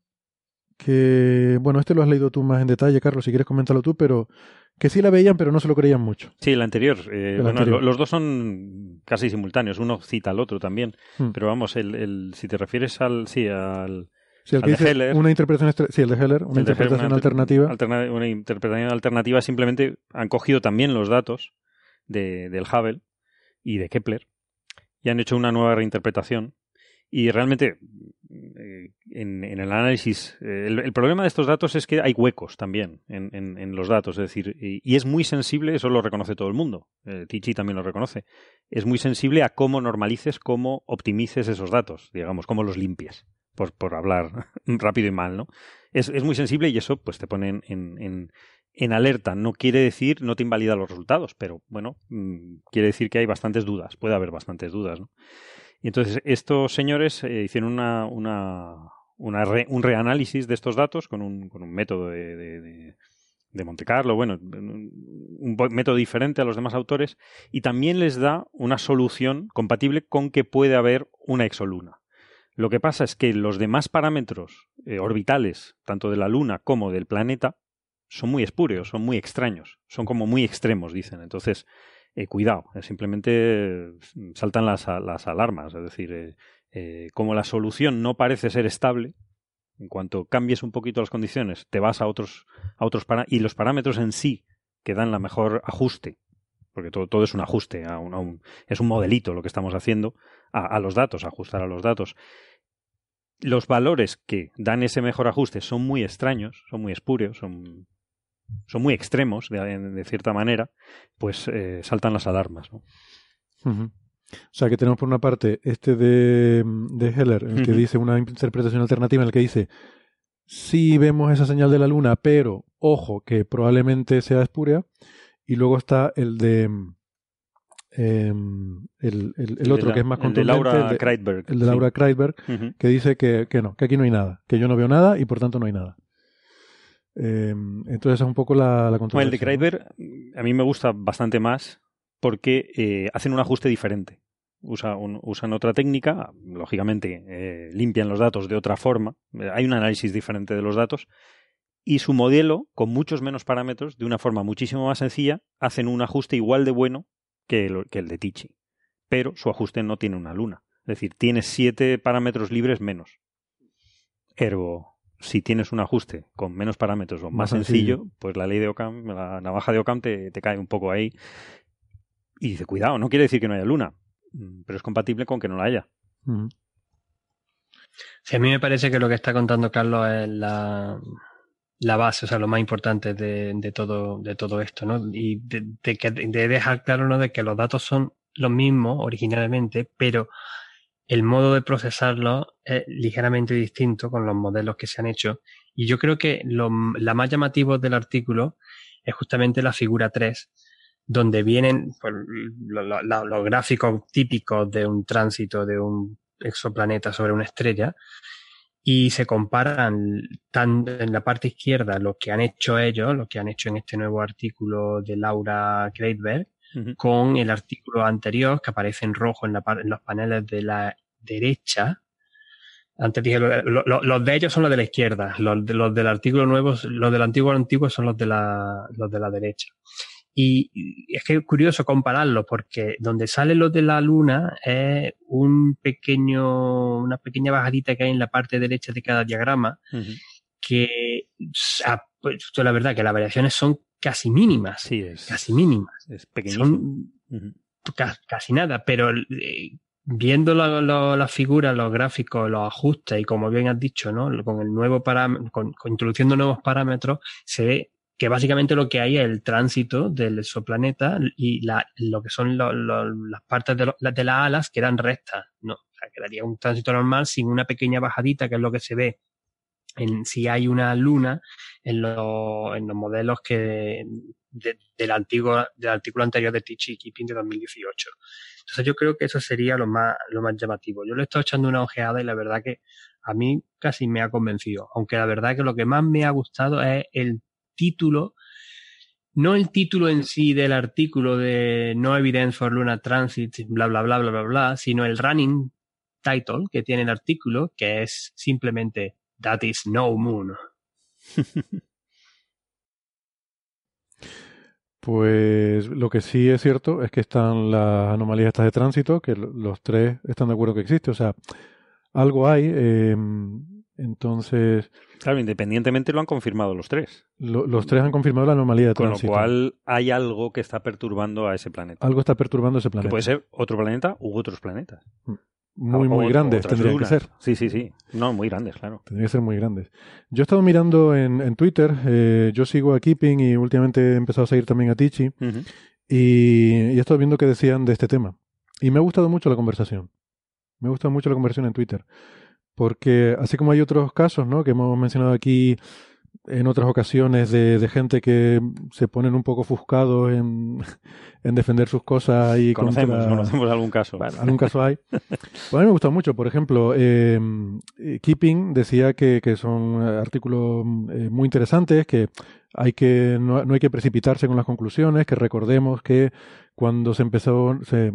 que. Bueno, este lo has leído tú más en detalle, Carlos, si quieres coméntalo tú, pero. Que sí la veían, pero no se lo creían mucho. Sí, el anterior. eh, El bueno, anterior. lo- los dos son casi simultáneos. Uno cita al otro también. Hmm. Pero vamos, el, el, si te refieres al. Sí, al. Sí, el que al de dice Heller. una interpretación. Sí, el de Heller, una el de Heller, interpretación una alternativa. alterna- una interpretación alternativa simplemente han cogido también los datos de, del Hubble y de Kepler y han hecho una nueva reinterpretación. Y realmente, eh, en, en el análisis, eh, el, el problema de estos datos es que hay huecos también en, en- en los datos. Es decir, y, y es muy sensible, eso lo reconoce todo el mundo. Eh, Tichy también lo reconoce. Es muy sensible a cómo normalices, cómo optimices esos datos, digamos, cómo los limpies, por, hablar *laughs* rápido y mal, ¿no? Es, es muy sensible y eso pues te pone en, en, en- alerta. No quiere decir, no te invalida los resultados, pero bueno, mm, quiere decir que hay bastantes dudas, puede haber bastantes dudas, ¿no? Y entonces estos señores eh, hicieron una, una, una re- un reanálisis de estos datos con un, con un método de, de, de- Monte Carlo, bueno, un, método diferente a los demás autores, y también les da una solución compatible con que puede haber una exoluna. Lo que pasa es que los demás parámetros eh, orbitales, tanto de la Luna como del planeta, son muy espúreos, son muy extraños, son como muy extremos, dicen. Entonces, eh, cuidado, eh, simplemente eh, saltan las, las alarmas. Es decir, como la solución no parece ser estable, en cuanto cambies un poquito las condiciones, te vas a otros, a otros y los parámetros en sí que dan la mejor ajuste, porque todo, todo es un ajuste, a un- a un- es un modelito lo que estamos haciendo a, a los datos, a ajustar a los datos. Los valores que dan ese mejor ajuste son muy extraños, son muy espúreos, son, son muy extremos de, de cierta manera, pues eh, saltan las alarmas. O sea que tenemos por una parte este de, de Heller, el que dice una interpretación alternativa en el que dice sí vemos esa señal de la luna, pero ojo que probablemente sea espúrea. Y luego está el de em, el, el, otro que es más contundente. El de Laura Kreitberg. El de Laura Kreitberg, que dice que, que, no, que aquí no hay nada, que yo no veo nada y por tanto no hay nada. Em, entonces es un poco la, la controversia. el de Kreitberg a mí me gusta bastante más porque eh, hacen un ajuste diferente. usan otra técnica, lógicamente eh, limpian los datos de otra forma, hay un análisis diferente de los datos, y su modelo, con muchos menos parámetros, de una forma muchísimo más sencilla, hacen un ajuste igual de bueno que el, que el de Tichy. Pero su ajuste no tiene una luna. Es decir, tiene siete parámetros libres menos. Ergo, si tienes un ajuste con menos parámetros o más, sencillo, pues la ley de Ockham, la navaja de Ockham te, cae un poco ahí. Y dice, cuidado, no quiere decir que no haya luna, mm, pero es compatible con que no la haya. Sí, a mí me parece que lo que está contando Carlos es la, la base, o sea, lo más importante de, todo, de todo esto, ¿no? Y de, de, dejar claro, ¿no? De que los datos son los mismos originalmente, pero el modo de procesarlos es ligeramente distinto con los modelos que se han hecho. Y yo creo que lo la más llamativo del artículo es justamente la figura 3, donde vienen pues, los gráficos típicos de un tránsito de un exoplaneta sobre una estrella y se comparan tan en la parte izquierda lo que han hecho ellos, lo que han hecho en este nuevo artículo de Laura Kreitberg, con el artículo anterior que aparece en rojo en, la, en los paneles de la derecha. Antes dije, los de ellos son los de la izquierda, los, los del artículo nuevo, los del antiguo antiguo son los de la, los de la derecha. Y es que es curioso compararlo porque donde sale lo de la luna es un pequeño, una pequeña bajadita que hay en la parte derecha de cada diagrama que, pues, la verdad que las variaciones son casi mínimas. Sí, es. Casi mínimas. Es pequeñísimo. Son casi nada, pero eh, viendo la, figura, los gráficos, los ajustes y como bien has dicho, ¿no? Con el nuevo parámetro, con, introduciendo nuevos parámetros, se ve que básicamente lo que hay es el tránsito del exoplaneta y la, lo que son las partes de, de, las alas que eran rectas, ¿no? O sea, que daría un tránsito normal sin una pequeña bajadita, que es lo que se ve en si hay una luna en, en los modelos que del antiguo del artículo anterior de Tichy Keeping de 2018. Entonces yo creo que eso sería lo más, lo más llamativo. Yo le he estado echando una ojeada y la verdad que a mí casi me ha convencido. Aunque la verdad que lo que más me ha gustado es el título, no el título en sí del artículo de No Evidence for Lunar Transit, bla, bla, bla, bla, bla, bla, sino el running title que tiene el artículo, que es simplemente That is no moon. *laughs* Pues lo que sí es cierto es que están las anomalías estas de tránsito, que los tres están de acuerdo que existe. O sea, algo hay. Eh, entonces. Claro, independientemente lo han confirmado los tres. los tres han confirmado la anomalía de tránsito. Con lo cual hay algo que está perturbando a ese planeta. Algo está perturbando ese planeta. Que puede ser otro planeta u otros planetas. Mm. Muy, muy grandes tendrían que ser. Sí, sí, sí. No, muy grandes, claro. Tendrían que ser muy grandes. Yo he estado mirando en, en Twitter, eh, yo sigo a Keeping y últimamente he empezado a seguir también a Tichi. y, y he estado viendo qué decían de este tema. Y me ha gustado mucho la conversación. Me ha gustado mucho la conversación en Twitter. Porque así como hay otros casos, ¿no? Que hemos mencionado aquí en otras ocasiones de, de gente que se ponen un poco ofuscados en, *laughs* en defender sus cosas y conocemos, conocemos algún caso. Bueno, algún caso hay. Pues a mí me gusta mucho. Por ejemplo, eh, Keeping decía que, que son artículos eh, muy interesantes, que hay que no, no, hay que precipitarse con las conclusiones, que recordemos que cuando se empezó, se,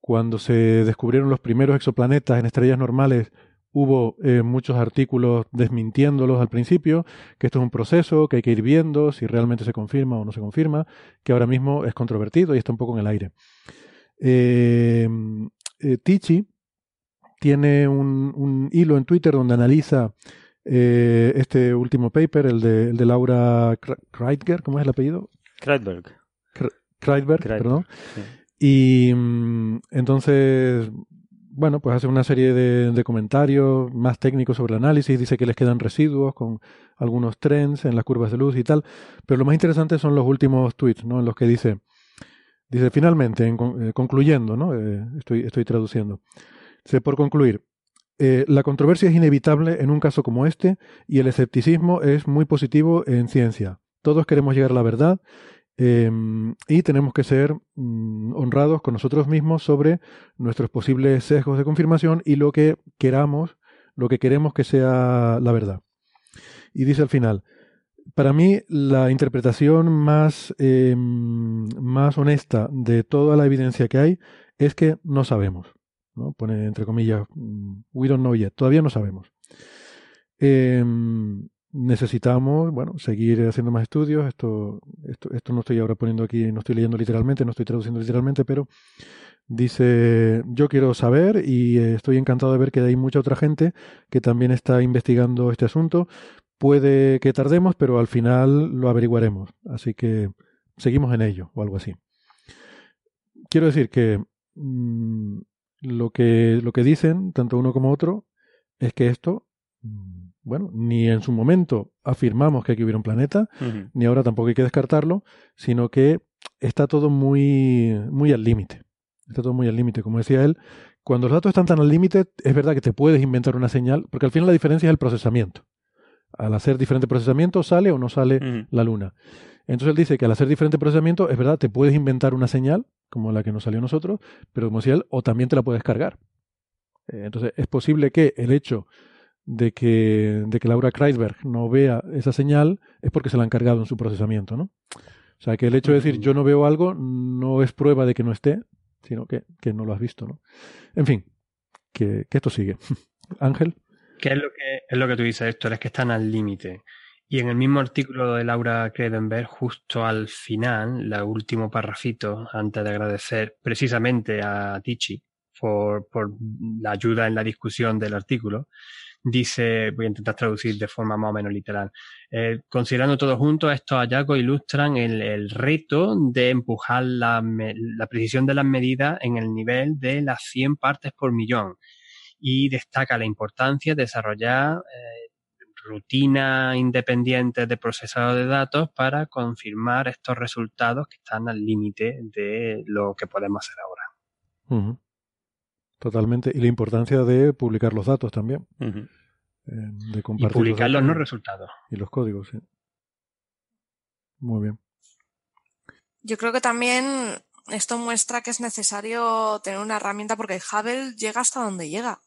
cuando se descubrieron los primeros exoplanetas en estrellas normales, Hubo eh, muchos artículos desmintiéndolos al principio, que esto es un proceso que hay que ir viendo si realmente se confirma o no se confirma, que ahora mismo es controvertido y está un poco en el aire. Eh, eh Tichi tiene un, hilo en Twitter donde analiza eh, este último paper, el de, el de Laura Kreitger, ¿cómo es el apellido? Kreitberg. Kreitberg, perdón. Y mm, entonces bueno, pues hace una serie de, comentarios más técnicos sobre el análisis, dice que les quedan residuos con algunos trends en las curvas de luz y tal, pero lo más interesante son los últimos tweets, ¿no? En los que dice, dice finalmente, eh, concluyendo, ¿no? Eh, estoy, estoy traduciendo. Dice, por concluir, eh, la controversia es inevitable en un caso como este y el escepticismo es muy positivo en ciencia. Todos queremos llegar a la verdad Em, y tenemos que ser mm, honrados con nosotros mismos sobre nuestros posibles sesgos de confirmación y lo que queramos, lo que queremos que sea la verdad. Y dice al final, para mí la interpretación más, em, más honesta de toda la evidencia que hay es que no sabemos. ¿no? Pone entre comillas, mm, we don't know yet, todavía no sabemos. Eh, necesitamos, bueno, seguir haciendo más estudios. Esto, esto, esto no estoy ahora poniendo aquí, no estoy leyendo literalmente, no estoy traduciendo literalmente, pero dice, yo quiero saber y estoy encantado de ver que hay mucha otra gente que también está investigando este asunto. Puede que tardemos, pero al final lo averiguaremos. Así que seguimos en ello o algo así. Quiero decir que mmm, lo que lo que dicen tanto uno como otro es que esto mm, bueno, ni en su momento afirmamos que aquí hubiera un planeta, ni ahora tampoco hay que descartarlo, sino que está todo muy, muy al límite. Está todo muy al límite. Como decía él, cuando los datos están tan al límite, es verdad que te puedes inventar una señal, porque al final la diferencia es el procesamiento. Al hacer diferente procesamiento, sale o no sale la luna. Entonces él dice que al hacer diferente procesamiento, es verdad, te puedes inventar una señal, como la que nos salió a nosotros, pero como decía él, o también te la puedes cargar. Eh, entonces es posible que el hecho de que, de que Laura Kreisberg no vea esa señal es porque se la han cargado en su procesamiento, ¿no? O sea, que el hecho de decir yo no veo algo no es prueba de que no esté, sino que, que no lo has visto, ¿no? En fin, que, esto sigue. *laughs* Ángel. ¿Qué es lo que, es lo que tú dices, esto Es que están al límite. Y en el mismo artículo de Laura Kredenberg, justo al final, el último parrafito, antes de agradecer precisamente a Tichi por, por la ayuda en la discusión del artículo, dice, voy a intentar traducir de forma más o menos literal, eh, considerando todo junto, estos hallazgos ilustran el, el reto de empujar la, la, precisión de las medidas en el nivel de las 100 partes por millón. Y destaca la importancia de desarrollar eh, rutinas independientes de procesado de datos para confirmar estos resultados que están al límite de lo que podemos hacer ahora. Totalmente. Y la importancia de publicar los datos también. Eh, de compartir y publicar los, no resultados. Y los códigos, sí. Muy bien. Yo creo que también esto muestra que es necesario tener una herramienta porque Hubble llega hasta donde llega.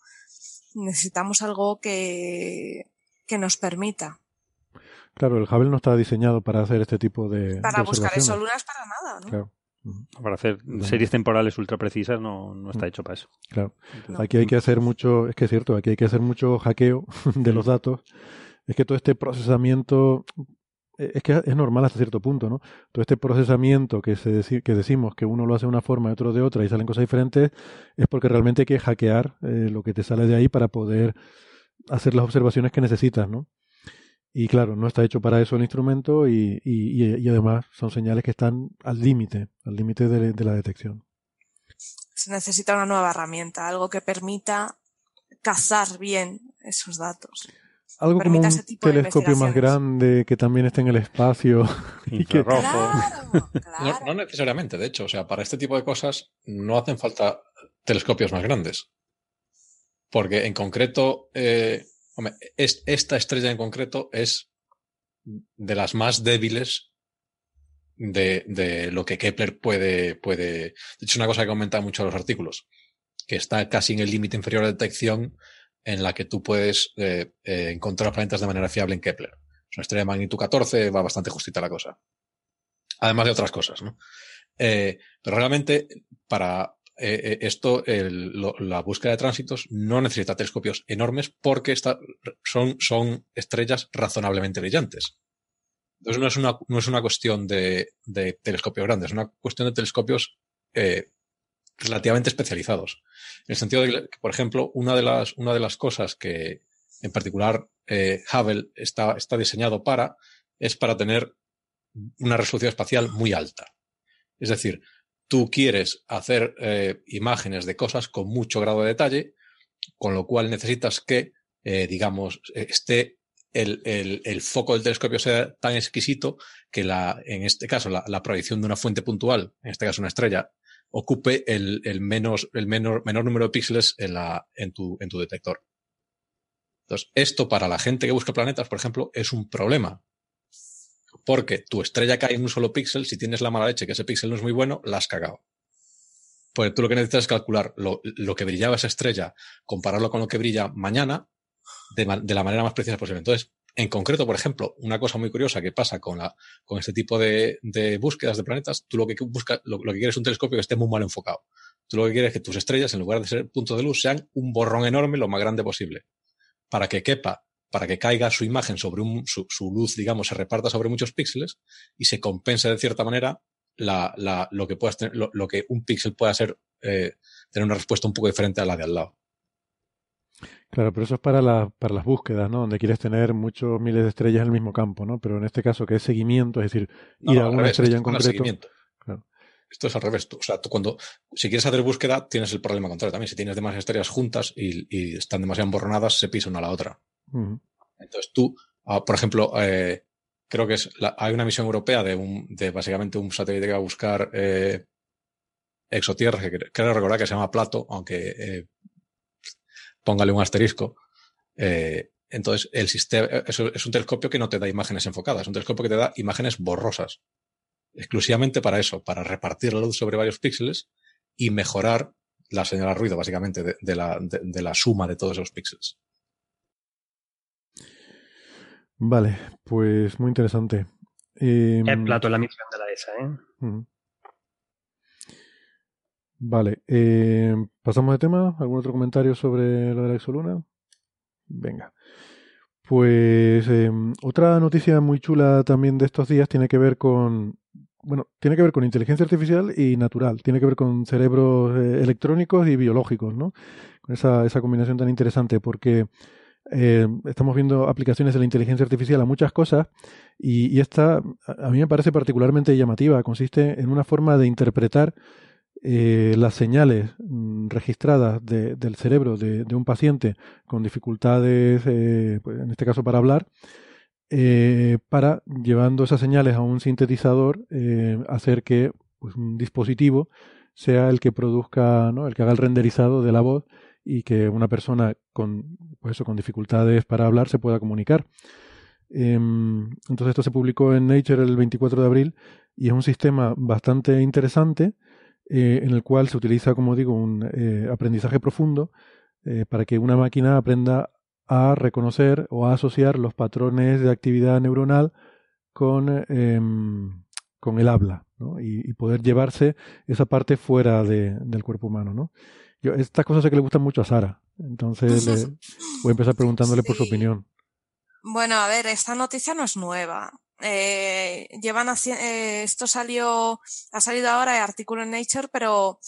Necesitamos algo que, que nos permita. Claro, el Hubble no está diseñado para hacer este tipo de. Para buscar eso lunas para nada, ¿no? Claro. Para hacer series temporales ultra precisas no, no está hecho para eso. Claro. Aquí hay que hacer mucho, es que es cierto, aquí hay que hacer mucho hackeo *laughs* de los datos. Es que todo este procesamiento, e, es que es normal hasta cierto punto, ¿no? Todo este procesamiento que, se que decimos que uno lo hace de una forma y otro de otra y salen cosas diferentes, es porque realmente hay que hackear eh, lo que te sale de ahí para poder hacer las observaciones que necesitas, ¿no? Y claro, no está hecho para eso el instrumento y, y, y además son señales que están al límite, al límite de, de, la detección. Se necesita una nueva herramienta, algo que permita cazar bien esos datos. Algo como un telescopio más grande que también esté en el espacio. *laughs* y que... Claro, claro. No, no, necesariamente, de hecho. O sea, para este tipo de cosas no hacen falta telescopios más grandes. Porque en concreto, eh, Hombre, es, esta estrella en concreto es de las más débiles de, de, lo que Kepler puede, puede. De hecho, una cosa que comenta mucho en los artículos, que está casi en el límite inferior de detección en la que tú puedes eh, eh, encontrar planetas de manera fiable en Kepler. Es una estrella de magnitud 14, va bastante justita la cosa. Además de otras cosas, ¿no? Eh, pero realmente, para, eh, eh, esto, la búsqueda de tránsitos no necesita telescopios enormes porque está, son, son estrellas razonablemente brillantes. Entonces no es una, no es una cuestión de, de telescopios grandes, es una cuestión de telescopios eh, relativamente especializados. En el sentido de que, por ejemplo, una de las, una de las cosas que en particular eh, Hubble está, está diseñado para es para tener una resolución espacial muy alta. Es decir, tú quieres hacer eh, imágenes de cosas con mucho grado de detalle, con lo cual necesitas que, eh, digamos, esté el, el, el, foco del telescopio sea tan exquisito que la, en este caso, la, la, proyección de una fuente puntual, en este caso una estrella, ocupe el, el menos, el menor, menor número de píxeles en, la, en, tu, en tu detector. Entonces, esto para la gente que busca planetas, por ejemplo, es un problema. Porque tu estrella cae en un solo píxel, si tienes la mala leche que ese píxel no es muy bueno, la has cagado. Pues tú lo que necesitas es calcular lo, que brillaba esa estrella, compararlo con lo que brilla mañana de, la manera más precisa posible. Entonces, en concreto, por ejemplo, una cosa muy curiosa que pasa con, este tipo de, búsquedas de planetas, tú lo que buscas, lo, que quieres es un telescopio que esté muy mal enfocado. Tú lo que quieres es que tus estrellas, en lugar de ser puntos de luz, sean un borrón enorme lo más grande posible. Para que quepa, para que caiga su imagen sobre un, su, luz, digamos, se reparta sobre muchos píxeles y se compense de cierta manera la, la, lo que puedas tener, lo, que un píxel pueda ser, eh, tener una respuesta un poco diferente a la de al lado. Claro, pero eso es para, la, para las búsquedas, ¿no? Donde quieres tener muchos miles de estrellas en el mismo campo, ¿no? Pero en este caso, que es seguimiento, es decir, ir a una estrella en concreto. Esto es al revés. o sea, tú cuando, si quieres hacer búsqueda, tienes el problema contrario también. Si tienes demasiadas estrellas juntas y, están demasiado emborronadas, se pisa una a la otra. Entonces tú, ah, por ejemplo, eh, creo que es hay una misión europea de, un, de básicamente un satélite que va a buscar eh, exotierra, que creo recordar que se llama Plato, aunque eh, póngale un asterisco. Eh, entonces, el sistema es, es, un telescopio que no te da imágenes enfocadas, es un telescopio que te da imágenes borrosas. Exclusivamente para eso, para repartir la luz sobre varios píxeles y mejorar la señal ruido, básicamente, de, la, de, la, suma de todos esos píxeles. Vale, pues muy interesante. Eh, el plato la misión de la ESA, ¿eh? Vale, eh, pasamos de tema. ¿Algún otro comentario sobre lo de la Exoluna? Venga. Pues em, otra noticia muy chula también de estos días tiene que ver con, bueno, tiene que ver con inteligencia artificial y natural, tiene que ver con cerebros eh, electrónicos y biológicos, ¿no? Con esa, esa combinación tan interesante, porque eh, estamos viendo aplicaciones de la inteligencia artificial a muchas cosas y, esta a mí me parece particularmente llamativa, consiste en una forma de interpretar eh, las señales mm, registradas del cerebro de, un paciente con dificultades, eh, pues, en este caso para hablar, para llevando esas señales a un sintetizador, hacer que pues, un dispositivo sea el que produzca, ¿no? el que haga el renderizado de la voz y que una persona con, pues eso, con dificultades para hablar se pueda comunicar. Em, entonces esto se publicó en Nature el 24 de abril y es un sistema bastante interesante eh, en el cual se utiliza, como digo, un eh, aprendizaje profundo eh, para que una máquina aprenda a reconocer o a asociar los patrones de actividad neuronal con, em, con el habla y, poder llevarse esa parte fuera del cuerpo humano. ¿no? Yo, estas cosas sé que le gustan mucho a Sara, entonces voy a empezar preguntándole por su opinión. Bueno, a ver, esta noticia no es nueva. Eh, llevan eh, esto salió, ha salido ahora el artículo en Nature, pero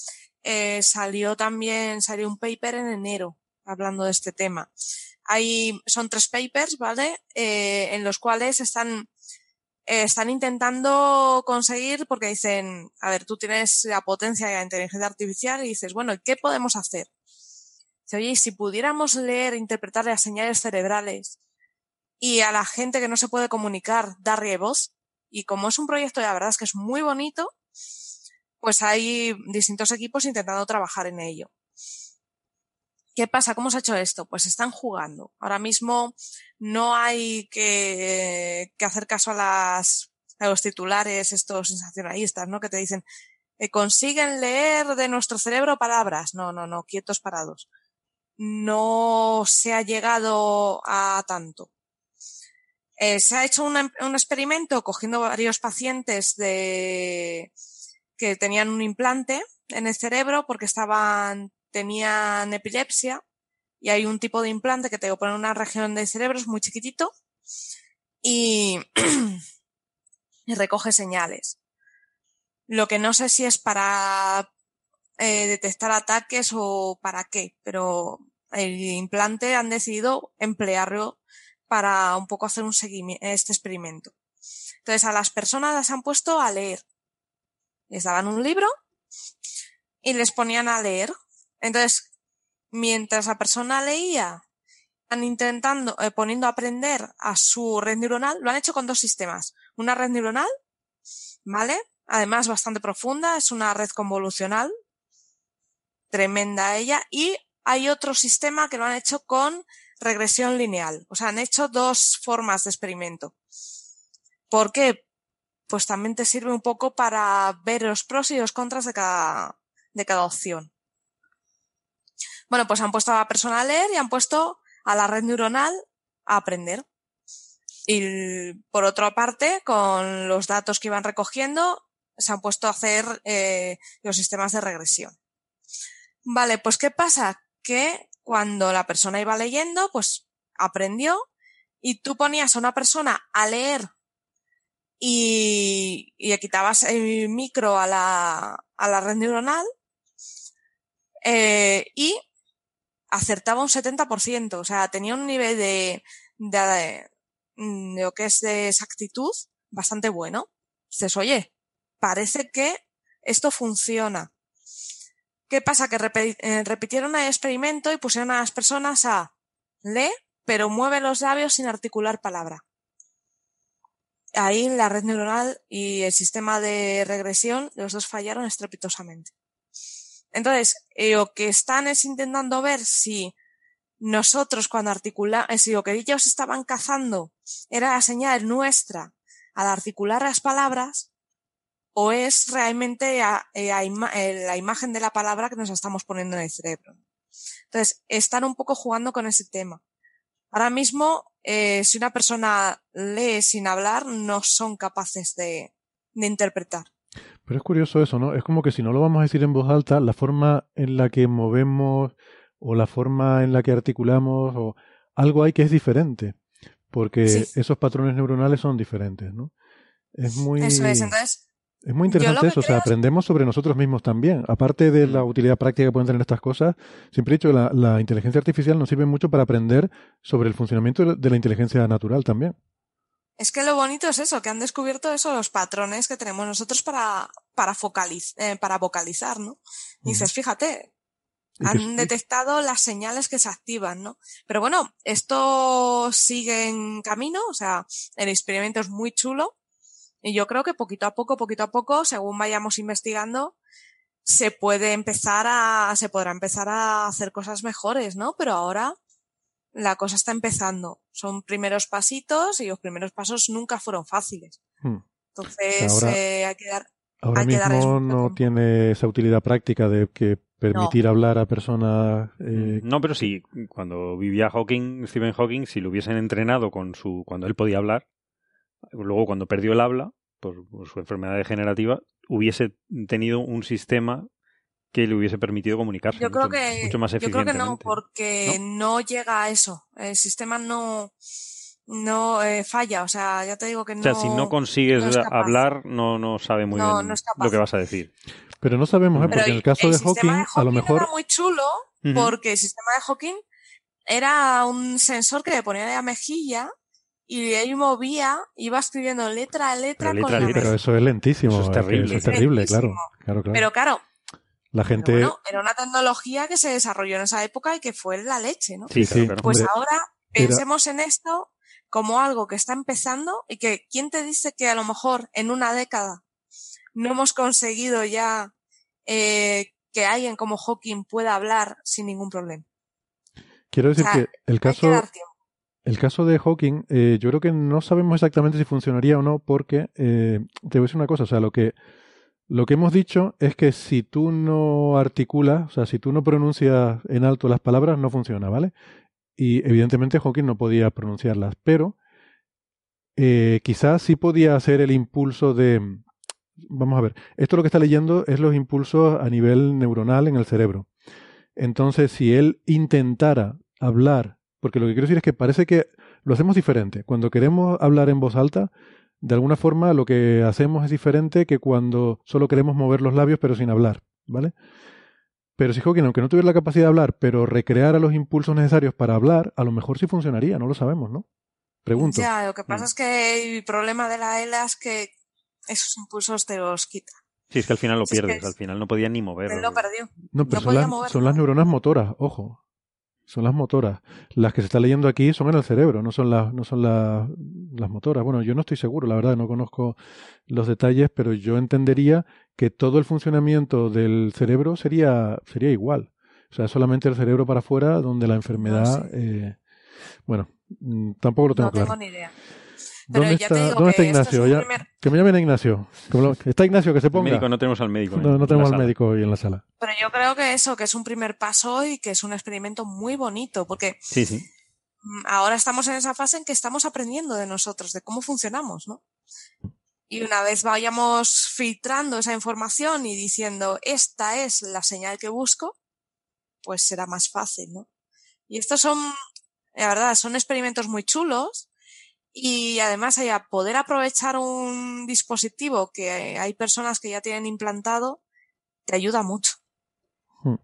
eh, salió también, salió un paper en enero hablando de este tema. Hay, son tres papers, ¿vale? Eh, en los cuales están, eh, están intentando conseguir, porque dicen, a ver, tú tienes la potencia de la inteligencia artificial y dices, bueno, ¿qué podemos hacer? Dice, oye, si pudiéramos leer e interpretar las señales cerebrales y a la gente que no se puede comunicar darle voz. Y como es un proyecto, la verdad es que es muy bonito, pues hay distintos equipos intentando trabajar en ello. ¿Qué pasa? ¿Cómo se ha hecho esto? Pues están jugando. Ahora mismo no hay que, que hacer caso a, las, a los titulares, estos sensacionalistas, ¿no? Que te dicen, eh, consiguen leer de nuestro cerebro palabras. No, no, no, quietos parados. No se ha llegado a tanto. Eh, se ha hecho un, experimento cogiendo varios pacientes de, que tenían un implante en el cerebro porque estaban, tenían epilepsia y hay un tipo de implante que te pone en una región del cerebro, es muy chiquitito y, *clears throat* y recoge señales. Lo que no sé si es para eh, detectar ataques o para qué, pero el implante han decidido emplearlo para un poco hacer un seguimiento, este experimento. Entonces a las personas las han puesto a leer. Les daban un libro y les ponían a leer. Entonces, mientras la persona leía, han intentando, eh, poniendo a aprender a su red neuronal, lo han hecho con dos sistemas. Una red neuronal, ¿vale? Además bastante profunda, es una red convolucional, tremenda ella, y hay otro sistema que lo han hecho con regresión lineal. O sea, han hecho dos formas de experimento. ¿Por qué? Pues también te sirve un poco para ver los pros y los contras de cada, de cada opción. Bueno, pues han puesto a la persona a leer y han puesto a la red neuronal a aprender. Y por otra parte, con los datos que iban recogiendo, se han puesto a hacer eh, los sistemas de regresión. Vale, pues ¿qué pasa? Que cuando la persona iba leyendo, pues aprendió y tú ponías a una persona a leer y, le quitabas el micro a la, a la red neuronal eh, y acertaba un 70%, o sea, tenía un nivel de, de, de lo que es de exactitud bastante bueno. Dices, oye, parece que esto funciona. ¿Qué pasa? Que eh, repitieron el experimento y pusieron a las personas a lee, pero mueve los labios sin articular palabra. Ahí la red neuronal y el sistema de regresión, los dos fallaron estrepitosamente. Entonces, eh, lo que están es intentando ver si nosotros cuando articulamos, eh, si lo que ellos estaban cazando era la señal nuestra al articular las palabras, o es realmente eh, la imagen de la palabra que nos estamos poniendo en el cerebro. Entonces, están un poco jugando con ese tema. Ahora mismo, si una persona lee sin hablar, no son capaces de interpretar. Pero es curioso eso, ¿no? Es como que si no lo vamos a decir en voz alta, la forma en la que movemos o la forma en la que articulamos o algo hay que es diferente, porque esos patrones neuronales son diferentes, ¿no? Es muy eso es, entonces, es muy interesante eso, o sea, aprendemos sobre nosotros mismos también. Aparte de la utilidad práctica que pueden tener estas cosas, siempre he dicho que la, la inteligencia artificial nos sirve mucho para aprender sobre el funcionamiento de la inteligencia natural también. Es que lo bonito es eso, que han descubierto eso, los patrones que tenemos nosotros para, para, eh, para vocalizar, ¿no? Y dices, fíjate, han detectado las señales que se activan, ¿no? Pero bueno, esto sigue en camino, o sea, el experimento es muy chulo y yo creo que poquito a poco, poquito a poco, según vayamos investigando, se puede empezar a, se podrá empezar a hacer cosas mejores, ¿no? Pero ahora la cosa está empezando. Son primeros pasitos y los primeros pasos nunca fueron fáciles. Hmm. Entonces, eh, hay que dar. Ahora mismo no tiene esa utilidad práctica de que permitir hablar a personas. Eh... No, pero sí, cuando vivía Hawking, Stephen Hawking, si lo hubiesen entrenado con su, cuando él podía hablar, luego cuando perdió el habla por su enfermedad degenerativa, hubiese tenido un sistema que le hubiese permitido comunicarse yo creo que, mucho más Yo creo que no, porque ¿No? llega a eso. El sistema no no eh, falla, o sea, ya te digo que no. O sea, si no consigues hablar, no, no sabe muy bien lo que vas a decir. Pero no sabemos, ¿eh? porque en el caso de Hawking, a lo mejor. Era muy chulo, porque el sistema de Hawking era un sensor que le ponía en la mejilla y él movía, iba escribiendo letra a letra, pero, con la pero eso es lentísimo. Eso es terrible. Eso es terrible, claro, claro, claro. Pero claro, la gente... era una tecnología que se desarrolló en esa época y que fue la leche, ¿no? Sí, sí. Pues ahora pensemos en esto como algo que está empezando y que quién te dice que a lo mejor en una década no hemos conseguido ya eh, que alguien como Hawking pueda hablar sin ningún problema. Quiero decir que el caso, el caso de Hawking, eh, yo creo que no sabemos exactamente si funcionaría o no, porque eh, te voy a decir una cosa, o sea, lo que lo que hemos dicho es que si tú no articulas, o sea, si tú no pronuncias en alto las palabras, no funciona, ¿vale? Y evidentemente Hawking no podía pronunciarlas, pero eh, quizás sí podía hacer el impulso de... Vamos a ver, esto lo que está leyendo es los impulsos a nivel neuronal en el cerebro. Entonces, si él intentara hablar, porque lo que quiero decir es que parece que lo hacemos diferente. Cuando queremos hablar en voz alta, de alguna forma lo que hacemos es diferente que cuando solo queremos mover los labios pero sin hablar, ¿vale? Pero si Hawking, aunque no tuviera la capacidad de hablar, pero recreara los impulsos necesarios para hablar, a lo mejor sí funcionaría, no lo sabemos, ¿no? Pregunto. Ya, lo que pasa mm. es que el problema de la ELA es que esos impulsos te los quita. Sí, es que al final lo pierdes, al final no podía ni moverlo. Él lo perdió. No, pero son las neuronas motoras, ojo. Son las motoras. Las que se está leyendo aquí son en el cerebro, no son las, no son las, las motoras. Bueno, yo no estoy seguro, la verdad, no conozco los detalles, pero yo entendería que todo el funcionamiento del cerebro sería, sería igual. O sea, solamente el cerebro para afuera, donde la enfermedad. Eh, bueno, mm, tampoco lo tengo claro. No tengo ni idea. ¿Dónde está, ¿dónde está Ignacio? Ya, Que me llamen a Ignacio. Está Ignacio, que se ponga. médico, no tenemos al médico. No, no tenemos al médico hoy en la sala. Pero yo creo que eso, que es un primer paso y que es un experimento muy bonito, porque sí, sí. Mm, ahora estamos en esa fase en que estamos aprendiendo de nosotros, de cómo funcionamos, ¿no? Y una vez vayamos filtrando esa información y diciendo, esta es la señal que busco, pues será más fácil, ¿no? Y estos son, la verdad, son experimentos muy chulos y además a poder aprovechar un dispositivo que hay personas que ya tienen implantado, te ayuda mucho. Hmm.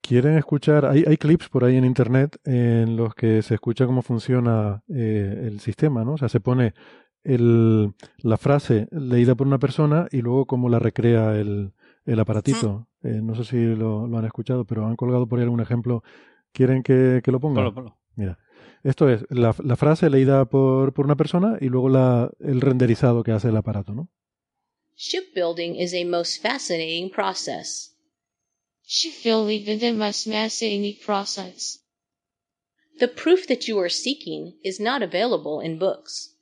¿Quieren escuchar? Hay, hay clips por ahí en internet en los que se escucha cómo funciona eh, el sistema, ¿no? O sea, se pone el, la frase leída por una persona y luego cómo la recrea el, el aparatito. Eh, no sé si lo, lo, han escuchado, pero han colgado por ahí algún ejemplo. ¿Quieren que, que lo ponga? Mira, esto es la, la frase leída por, por, una persona y luego la, el renderizado que hace el aparato, ¿no? Shipbuilding is a most fascinating process. Shipbuilding is a most fascinating process. The proof that you are seeking is not available in books.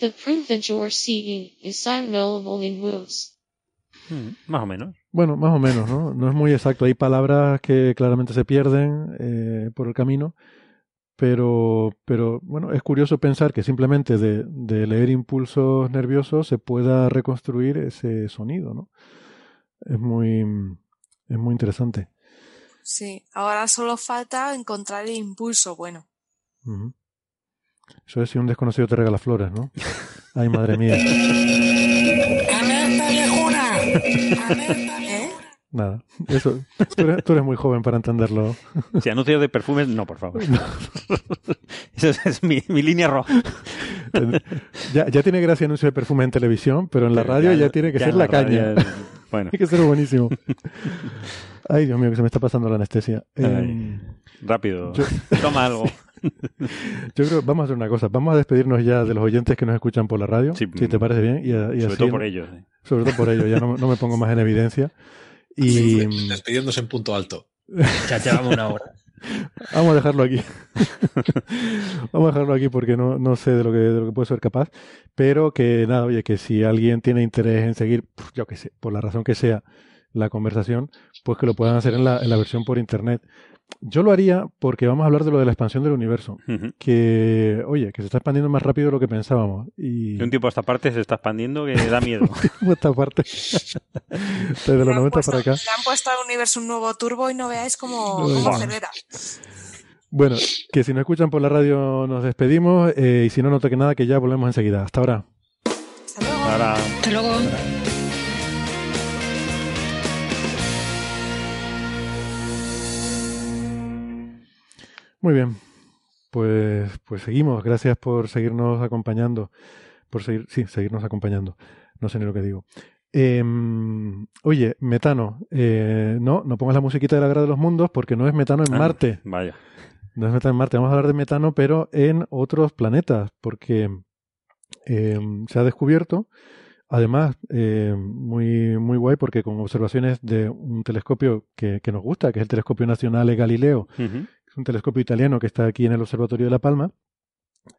The proof that you are seeking is not available in books. Hmm, más o menos. Bueno, más o menos, ¿no? No es muy exacto. Hay palabras que claramente se pierden eh, por el camino, pero, pero bueno, es curioso pensar que simplemente de, de, leer impulsos nerviosos se pueda reconstruir ese sonido, ¿no? Es muy, es muy interesante. Sí, ahora solo falta encontrar el impulso bueno. Uh -huh. Eso es si un desconocido te regala flores, ¿no? Ay, madre mía. *laughs* ¡Alerta, viejuna! ¿Eh? Nada, eso, tú eres, tú eres, muy joven para entenderlo. Si anuncio de perfumes, no, por favor. No. *laughs* Esa es, es mi, mi, línea roja. Ya, ya, tiene gracia anuncio de perfume en televisión, pero en la radio ya, ya tiene que ser la, la caña. Es, bueno. Tiene que ser buenísimo. Ay, Dios mío, que se me está pasando la anestesia. Ay, eh, rápido, yo... toma algo. *laughs* Yo creo, vamos a hacer una cosa, vamos a despedirnos ya de los oyentes que nos escuchan por la radio, sí, si te parece bien. Y, y sobre así, todo por ellos. ¿eh? Sobre todo por ellos, ya no, no, me pongo más en evidencia. Y... Despidiéndose en punto alto. Ya llevamos una hora. *laughs* Vamos a dejarlo aquí. Vamos a dejarlo aquí porque no, no sé de lo, que, de lo que puedo ser capaz. Pero que nada, oye, que si alguien tiene interés en seguir, yo qué sé, por la razón que sea, la conversación, pues que lo puedan hacer en la, en la versión por internet. Yo lo haría porque vamos a hablar de lo de la expansión del universo. Uh -huh. Que, oye, que se está expandiendo más rápido de lo que pensábamos. Y... De un tiempo a esta parte se está expandiendo que da miedo. de esta parte. Desde los 90 puesto, para acá. Le han puesto al universo un nuevo turbo y no veáis cómo, cómo acelera. Bueno, que si no escuchan por la radio nos despedimos eh, y si no, no toque nada que ya volvemos enseguida. Hasta ahora. Hasta luego. Ahora. Hasta luego. Muy bien, pues, pues seguimos. Gracias por seguirnos acompañando. Por seguir, sí, seguirnos acompañando. No sé ni lo que digo. Eh, oye, metano. Eh, no, no pongas la musiquita de la guerra de los mundos porque no es metano en Ah, Marte. Vaya. No es metano en Marte. Vamos a hablar de metano, pero en otros planetas, porque eh, se ha descubierto, además, eh, muy, muy guay, porque con observaciones de un telescopio que, que nos gusta, que es el Telescopio Nacional Galileo, Uh -huh. Es un telescopio italiano que está aquí en el Observatorio de La Palma,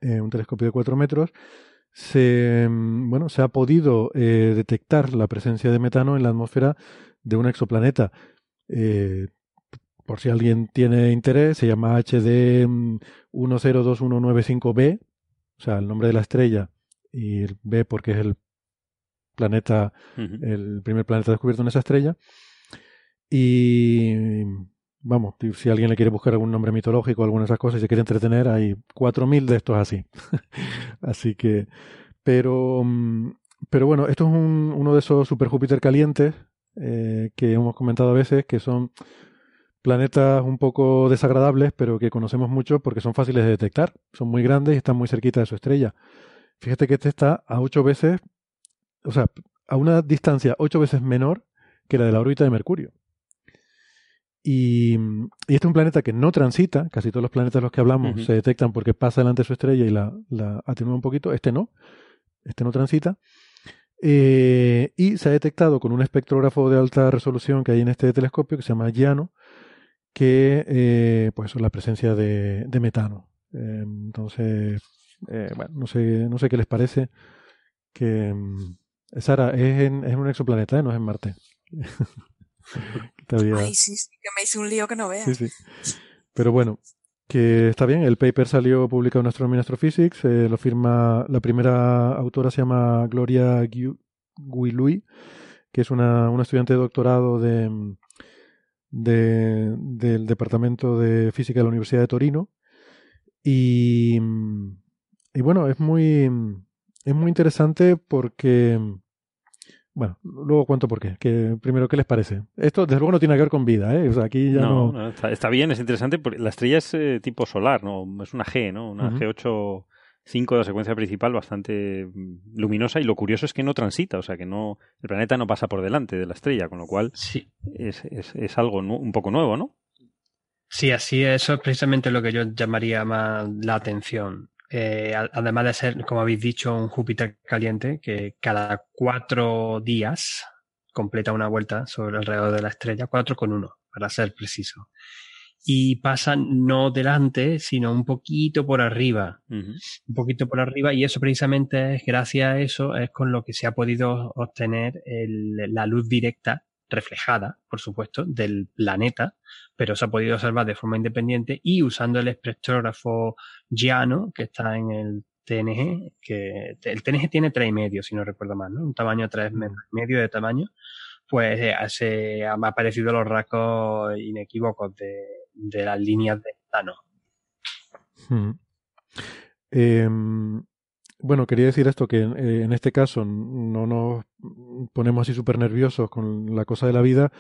eh, un telescopio de 4 metros, se, bueno, se ha podido eh, detectar la presencia de metano en la atmósfera de un exoplaneta. Eh, por si alguien tiene interés, se llama HD 102195b, o sea, el nombre de la estrella, y el B porque es el planeta, Uh -huh. el primer planeta descubierto en esa estrella. Y vamos, si alguien le quiere buscar algún nombre mitológico, alguna de esas cosas, y se quiere entretener, hay 4.000 de estos así. *laughs* así que, pero, pero bueno, esto es un, uno de esos super Júpiter calientes eh, que hemos comentado a veces, que son planetas un poco desagradables, pero que conocemos mucho porque son fáciles de detectar. Son muy grandes y están muy cerquita de su estrella. Fíjate que este está a ocho veces, o sea, a una distancia ocho veces menor que la de la órbita de Mercurio. Y, y, este es un planeta que no transita, casi todos los planetas de los que hablamos uh -huh. se detectan porque pasa delante de su estrella y la, la, atenúa un poquito, este no, este no transita. Eh, y se ha detectado con un espectrógrafo de alta resolución que hay en este telescopio que se llama Giano, que eh, pues la presencia de, de metano. Eh, entonces, Eh, bueno, no sé, no sé qué les parece. Que mm, Sara, es en, es un exoplaneta, no es en Marte. *laughs* Ay, sí, sí, que me hice un lío que no veas. Sí, sí. Pero bueno, que está bien, el paper salió publicado en Astronomy and Astrophysics, eh, lo firma, la primera autora se llama Gloria Guilui, que es una, una estudiante de doctorado de, de, del Departamento de Física de la Universidad de Torino. Y, y bueno, es muy, es muy interesante porque bueno, luego cuento por qué. Que, primero, ¿qué les parece? Esto, desde luego, no tiene que ver con vida, ¿eh? O sea, aquí ya no... está, bien, es interesante. Porque la estrella es eh, tipo solar, ¿no? Es una G, ¿no? Una G8 5 de la secuencia principal bastante mm, luminosa y lo curioso es que no transita, o sea que no el planeta no pasa por delante de la estrella, con lo cual sí. es, es, es algo un poco nuevo, ¿no? Sí, así es. Eso es precisamente lo que yo llamaría más la atención. Eh, además de ser, como habéis dicho, un Júpiter caliente que cada cuatro días completa una vuelta sobre alrededor de la estrella, cuatro con uno, para ser preciso. Y pasa no delante, sino un poquito por arriba. Un poquito por arriba, y eso precisamente es, gracias a eso, es con lo que se ha podido obtener la luz directa reflejada, por supuesto, del planeta, pero se ha podido observar de forma independiente y usando el espectrógrafo Giano, que está en el TNG, que el TNG tiene tres y medio, si no recuerdo mal, ¿no? Un tamaño tres medio de tamaño, pues eh, se han aparecido los rasgos inequívocos de, de las líneas de Thanos. Hmm. Em, bueno, quería decir esto, que eh, en este caso no nos ponemos así súper nerviosos con la cosa de la vida,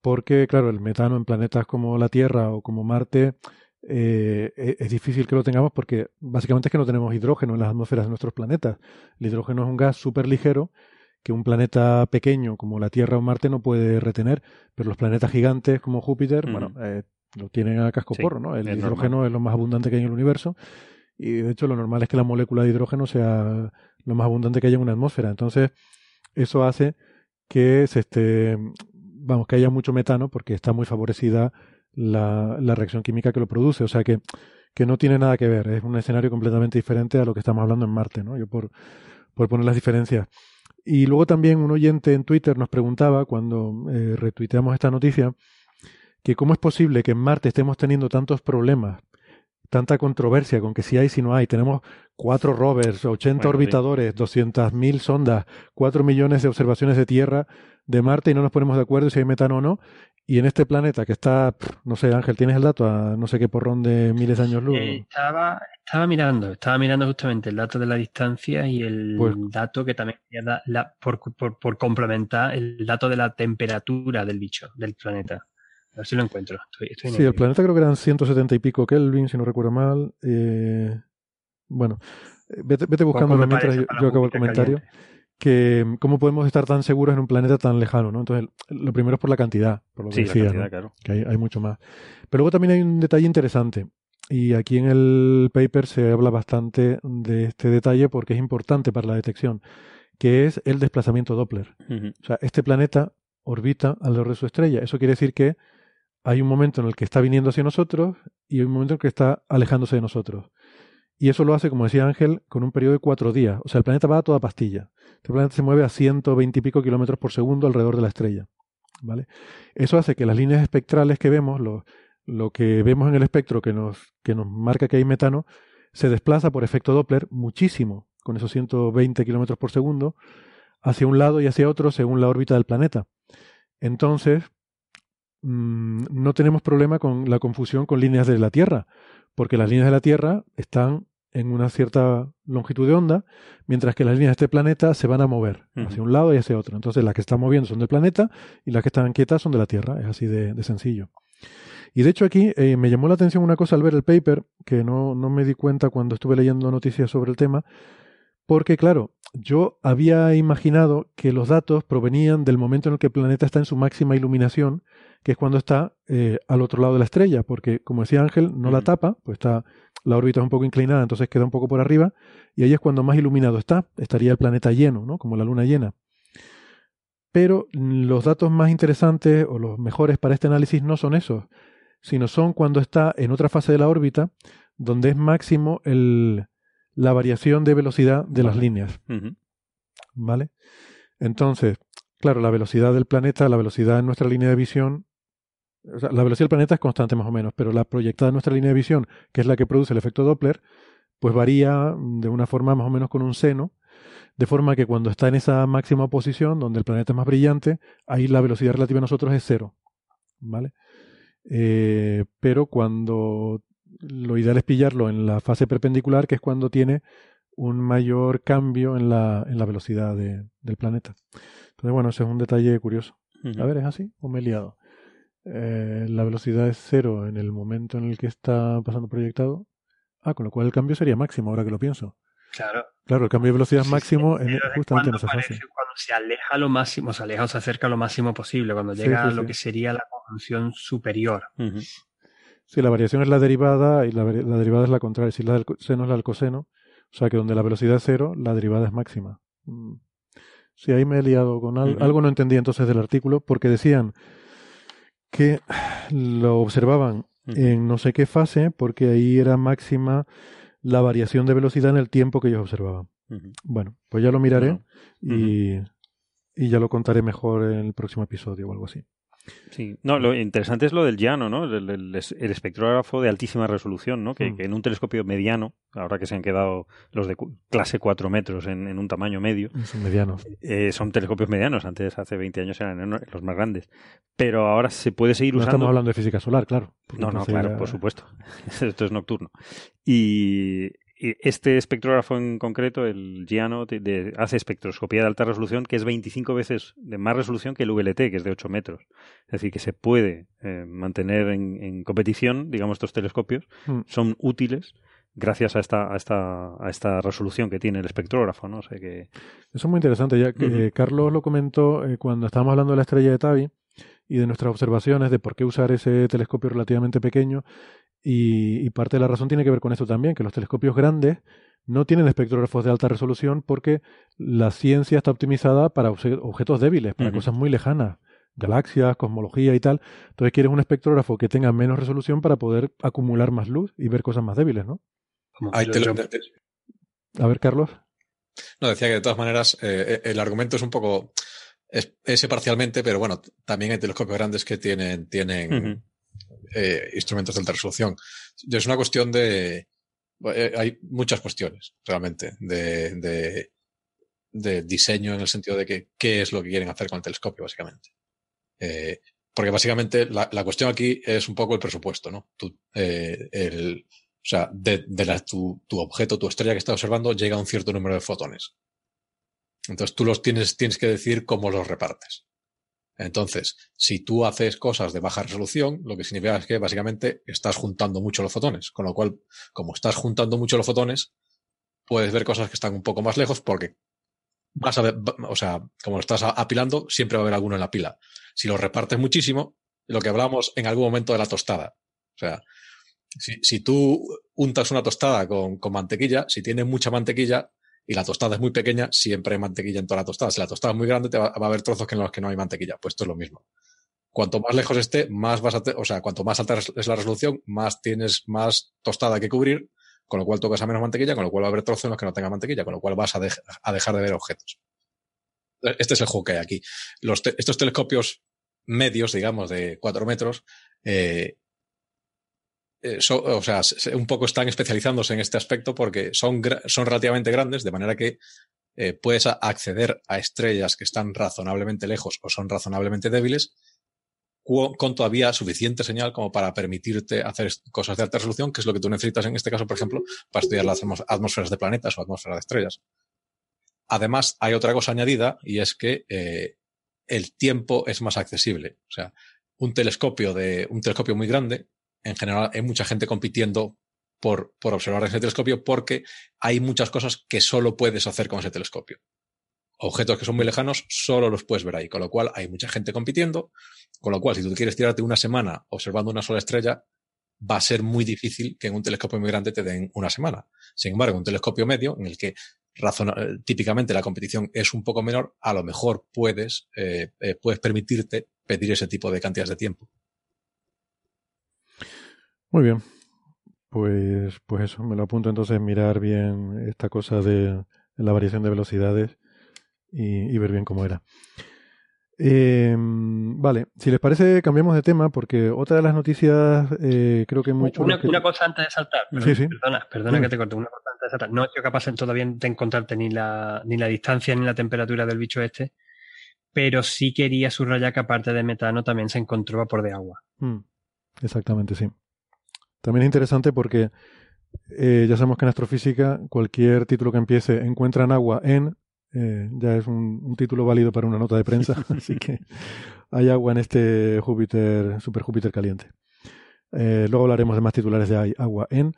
porque, claro, el metano en planetas como la Tierra o como Marte eh, e-, es difícil que lo tengamos porque básicamente es que no tenemos hidrógeno en las atmósferas de nuestros planetas. El hidrógeno es un gas súper ligero que un planeta pequeño como la Tierra o Marte no puede retener, pero los planetas gigantes como Júpiter, bueno, eh, lo tienen a casco porro, ¿no? El hidrógeno es lo más abundante que hay en el universo y de hecho lo normal es que la molécula de hidrógeno sea lo más abundante que haya en una atmósfera. Entonces, eso hace que se vamos, que haya mucho metano porque está muy favorecida la, la reacción química que lo produce. O sea que, que no tiene nada que ver, es un escenario completamente diferente a lo que estamos hablando en Marte, ¿no? Yo por, por poner las diferencias. Y luego también un oyente en Twitter nos preguntaba, cuando eh, retuiteamos esta noticia, que cómo es posible que en Marte estemos teniendo tantos problemas tanta controversia con que si hay, si no hay. Tenemos cuatro rovers, 80 orbitadores, 200.000 sondas, cuatro millones de observaciones de Tierra, de Marte y no nos ponemos de acuerdo si hay metano o no. Y en este planeta que está, no sé, Ángel, ¿tienes el dato a no sé qué porrón de miles de años luz? Eh, estaba, estaba mirando, estaba mirando justamente el dato de la distancia y el pues dato que también la, por, por, por complementar el dato de la temperatura del bicho, del planeta. A ver si lo encuentro. sí, el planeta creo que eran 170 y pico Kelvin, si no recuerdo mal. Eh, bueno, eh, vete, vete buscándolo mientras yo, acabo el comentario. Que cómo podemos estar tan seguros en un planeta tan lejano, ¿no? Entonces, lo primero es por la cantidad, por lo que decía, que hay, hay, mucho más. Pero luego también hay un detalle interesante. Y aquí en el paper se habla bastante de este detalle porque es importante para la detección, que es el desplazamiento Doppler. O sea, este planeta orbita alrededor de su estrella. Eso quiere decir que hay un momento en el que está viniendo hacia nosotros y hay un momento en el que está alejándose de nosotros. Y eso lo hace, como decía Ángel, con un periodo de cuatro días. O sea, el planeta va a toda pastilla. Este planeta se mueve a 120 y pico kilómetros por segundo alrededor de la estrella. ¿Vale? Eso hace que las líneas espectrales que vemos, lo, lo que vemos en el espectro que nos, que nos marca que hay metano, se desplaza por efecto Doppler muchísimo, con esos 120 kilómetros por segundo, hacia un lado y hacia otro según la órbita del planeta. Entonces, Mm, no tenemos problema con la confusión con líneas de la Tierra, porque las líneas de la Tierra están en una cierta longitud de onda, mientras que las líneas de este planeta se van a mover hacia un lado y hacia otro. Entonces las que están moviendo son del planeta y las que están quietas son de la Tierra. Es así de, sencillo. Y de hecho aquí eh, me llamó la atención una cosa al ver el paper, que no, no me di cuenta cuando estuve leyendo noticias sobre el tema, porque claro, yo había imaginado que los datos provenían del momento en el que el planeta está en su máxima iluminación que es cuando está eh, al otro lado de la estrella, porque como decía Ángel, no la tapa, pues está la órbita es un poco inclinada, entonces queda un poco por arriba, y ahí es cuando más iluminado está, estaría el planeta lleno, ¿no? Como la luna llena. Pero los datos más interesantes o los mejores para este análisis no son esos, sino son cuando está en otra fase de la órbita, donde es máximo el, la variación de velocidad de las líneas. ¿Vale? Entonces, claro, la velocidad del planeta, la velocidad en nuestra línea de visión, la velocidad del planeta es constante más o menos, pero la proyectada en nuestra línea de visión, que es la que produce el efecto Doppler, pues varía de una forma más o menos con un seno, de forma que cuando está en esa máxima posición, donde el planeta es más brillante, ahí la velocidad relativa a nosotros es cero. ¿Vale? Eh, pero cuando lo ideal es pillarlo en la fase perpendicular, que es cuando tiene un mayor cambio en la, en la velocidad del planeta. Entonces, bueno, ese es un detalle curioso. A ver, ¿es así o me he liado? Eh, la velocidad es cero en el momento en el que está pasando proyectado. Ah, con lo cual el cambio sería máximo, ahora que lo pienso. Claro. Claro, el cambio de velocidad es máximo en, justamente en esa fase. Cuando se aleja lo máximo, se aleja o se acerca lo máximo posible, cuando llega a lo que sería la conjunción superior. Sí, la variación es la derivada y la, derivada es la contraria. Si la del seno es la del coseno, o sea que donde la velocidad es cero, la derivada es máxima. Mm. Sí, ahí me he liado con algo. Algo no entendí entonces del artículo, porque decían que lo observaban en no sé qué fase, porque ahí era máxima la variación de velocidad en el tiempo que ellos observaban. Bueno, pues ya lo miraré y, y ya lo contaré mejor en el próximo episodio o algo así. Sí, no, lo interesante es lo del llano, ¿no? El, espectrógrafo de altísima resolución, ¿no? Que, mm. en un telescopio mediano, ahora que se han quedado los de clase 4 metros en, un tamaño medio. Son medianos. Eh, son telescopios medianos, antes hace 20 años eran los más grandes. Pero ahora se puede seguir no usando. estamos hablando de física solar, claro. No, no, claro, por supuesto. *laughs* *laughs* Esto es nocturno. Y, este espectrógrafo en concreto, el Giano, hace espectroscopía de alta resolución que es 25 veces de más resolución que el VLT, que es de 8 metros. Es decir, que se puede eh, mantener en, competición, digamos, estos telescopios. Mm. Son útiles gracias a esta, a esta, a esta resolución que tiene el espectrógrafo, ¿no? sé que... Eso es muy interesante, ya que Carlos lo comentó eh, cuando estábamos hablando de la estrella de Tabi y de nuestras observaciones de por qué usar ese telescopio relativamente pequeño y, parte de la razón tiene que ver con eso también, que los telescopios grandes no tienen espectrógrafos de alta resolución porque la ciencia está optimizada para objetos débiles, para cosas muy lejanas, galaxias, cosmología y tal. Entonces quieres un espectrógrafo que tenga menos resolución para poder acumular más luz y ver cosas más débiles, ¿no? A ver, Carlos. No, decía que de todas maneras eh, el argumento es un poco ese parcialmente, pero bueno, también hay telescopios grandes que tienen, tienen eh, instrumentos de alta resolución. Es una cuestión de. Eh, hay muchas cuestiones, realmente, de, de, diseño en el sentido de que qué es lo que quieren hacer con el telescopio, básicamente. Eh, porque básicamente la, cuestión aquí es un poco el presupuesto, ¿no? el, o sea, de, tu, tu, objeto, tu estrella que estás observando, llega un cierto número de fotones. Entonces tú los tienes, tienes que decir cómo los repartes. Entonces, si tú haces cosas de baja resolución, lo que significa es que básicamente estás juntando mucho los fotones. Con lo cual, como estás juntando mucho los fotones, puedes ver cosas que están un poco más lejos porque vas a ver, o sea, como lo estás apilando, siempre va a haber alguno en la pila. Si lo repartes muchísimo, lo que hablamos en algún momento de la tostada. O sea, si, tú untas una tostada con, con mantequilla, si tienes mucha mantequilla, y la tostada es muy pequeña, siempre hay mantequilla en toda la tostada. Si la tostada es muy grande, te va, a haber trozos en los que no hay mantequilla. Pues esto es lo mismo. Cuanto más lejos esté, más vas a, o sea, cuanto más alta es la resolución, más tienes más tostada que cubrir, con lo cual tocas a menos mantequilla, con lo cual va a haber trozos en los que no tenga mantequilla, con lo cual vas a, a dejar de ver objetos. Este es el juego que hay aquí. Los estos telescopios medios, digamos, de 4 metros, eh, eh, o sea, un poco están especializándose en este aspecto porque son, son relativamente grandes, de manera que eh, puedes acceder a estrellas que están razonablemente lejos o son razonablemente débiles con todavía suficiente señal como para permitirte hacer cosas de alta resolución, que es lo que tú necesitas en este caso, por ejemplo, para estudiar las atmósferas de planetas o atmósferas de estrellas. Además, hay otra cosa añadida y es que eh, el tiempo es más accesible. O sea, un telescopio de un telescopio muy grande en general hay mucha gente compitiendo por, por observar ese telescopio porque hay muchas cosas que solo puedes hacer con ese telescopio. Objetos que son muy lejanos solo los puedes ver ahí, con lo cual hay mucha gente compitiendo, con lo cual si tú quieres tirarte una semana observando una sola estrella, va a ser muy difícil que en un telescopio muy grande te den una semana. Sin embargo, un telescopio medio, en el que típicamente la competición es un poco menor, a lo mejor puedes, eh, eh, puedes permitirte pedir ese tipo de cantidades de tiempo. Muy bien. Pues, pues eso, me lo apunto entonces mirar bien esta cosa de la variación de velocidades y, ver bien cómo era. Em, vale, si les parece, cambiamos de tema porque otra de las noticias eh, creo que es muy chula. Una, cosa antes de saltar. Perdona, perdona que te corte. Una cosa antes de saltar. No he sido capaz todavía de encontrarte ni la, ni la distancia ni la temperatura del bicho este, pero sí quería subrayar que aparte de metano también se encontró vapor de agua. Mm, exactamente, sí. También es interesante porque eh, ya sabemos que en astrofísica cualquier título que empiece encuentran agua en eh, ya es un, título válido para una nota de prensa, *laughs* así que hay agua en este Júpiter, Super Júpiter caliente. Eh, luego hablaremos de más titulares de hay agua en,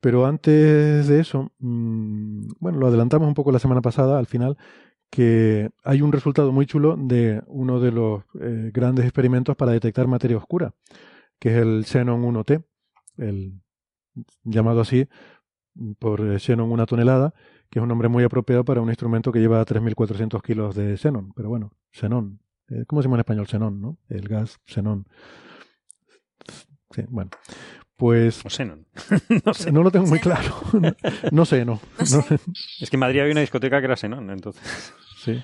pero antes de eso, mm, bueno, lo adelantamos un poco la semana pasada, al final, que hay un resultado muy chulo de uno de los eh, grandes experimentos para detectar materia oscura, que es el Xenon 1T, el llamado así por Xenon una tonelada, que es un nombre muy apropiado para un instrumento que lleva 3.400 kilos de xenón. Pero bueno, xenón. Eh, ¿Cómo se llama en español? Xenón, ¿no? El gas xenón. Sí, bueno. Pues. O xenón. *laughs* no, sé. no lo tengo muy claro. *laughs* no, sé, no. Es que en Madrid había una discoteca que era xenón, entonces. Sí.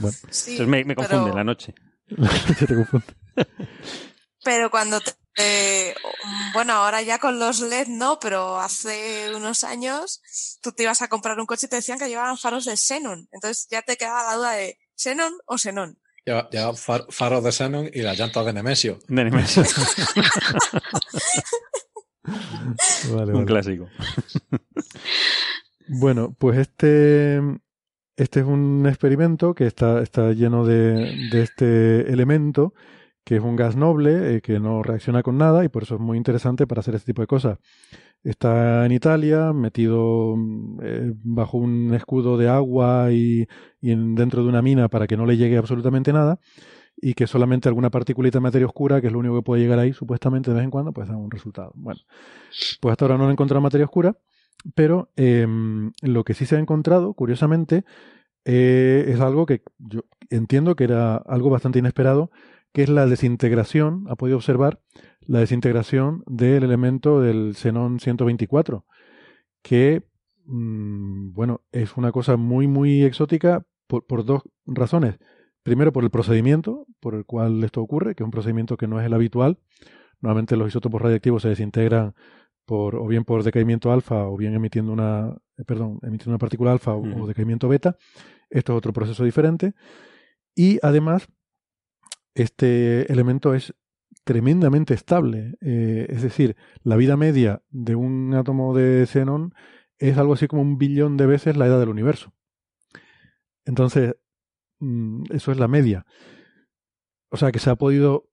Bueno. entonces me, me confunde la noche. La *laughs* noche te confunde. Pero cuando te eh, bueno, ahora ya con los LED no, pero hace unos años tú te ibas a comprar un coche y te decían que llevaban faros de xenon. Entonces ya te quedaba la duda de xenon o xenón. Lleva, faros de xenon y las llantas de Nemesio. De Nemesio. *laughs* un clásico. *laughs* bueno, pues este, este es un experimento que está, está lleno de, de este elemento que es un gas noble, eh, que no reacciona con nada y por eso es muy interesante para hacer este tipo de cosas. Está en Italia, metido mm, eh, bajo un escudo de agua y, dentro de una mina para que no le llegue absolutamente nada y que solamente alguna particulita de materia oscura, que es lo único que puede llegar ahí supuestamente de vez en cuando, pues da un resultado. Bueno, pues hasta ahora no han encontrado materia oscura, pero em, lo que sí se ha encontrado, curiosamente, eh, es algo que yo entiendo que era algo bastante inesperado, que es la desintegración, ha podido observar la desintegración del elemento del xenón 124, que, mm, bueno, es una cosa muy, muy exótica por, por, dos razones. Primero, por el procedimiento por el cual esto ocurre, que es un procedimiento que no es el habitual. Normalmente los isótopos radiactivos se desintegran por, o bien por decaimiento alfa o bien emitiendo una, eh, perdón, emitiendo una partícula alfa o decaimiento beta. Esto es otro proceso diferente. Y además, este elemento es tremendamente estable. Eh, es decir, la vida media de un átomo de xenón es algo así como un billón de veces la edad del universo. Entonces, mm, eso es la media. O sea que se ha podido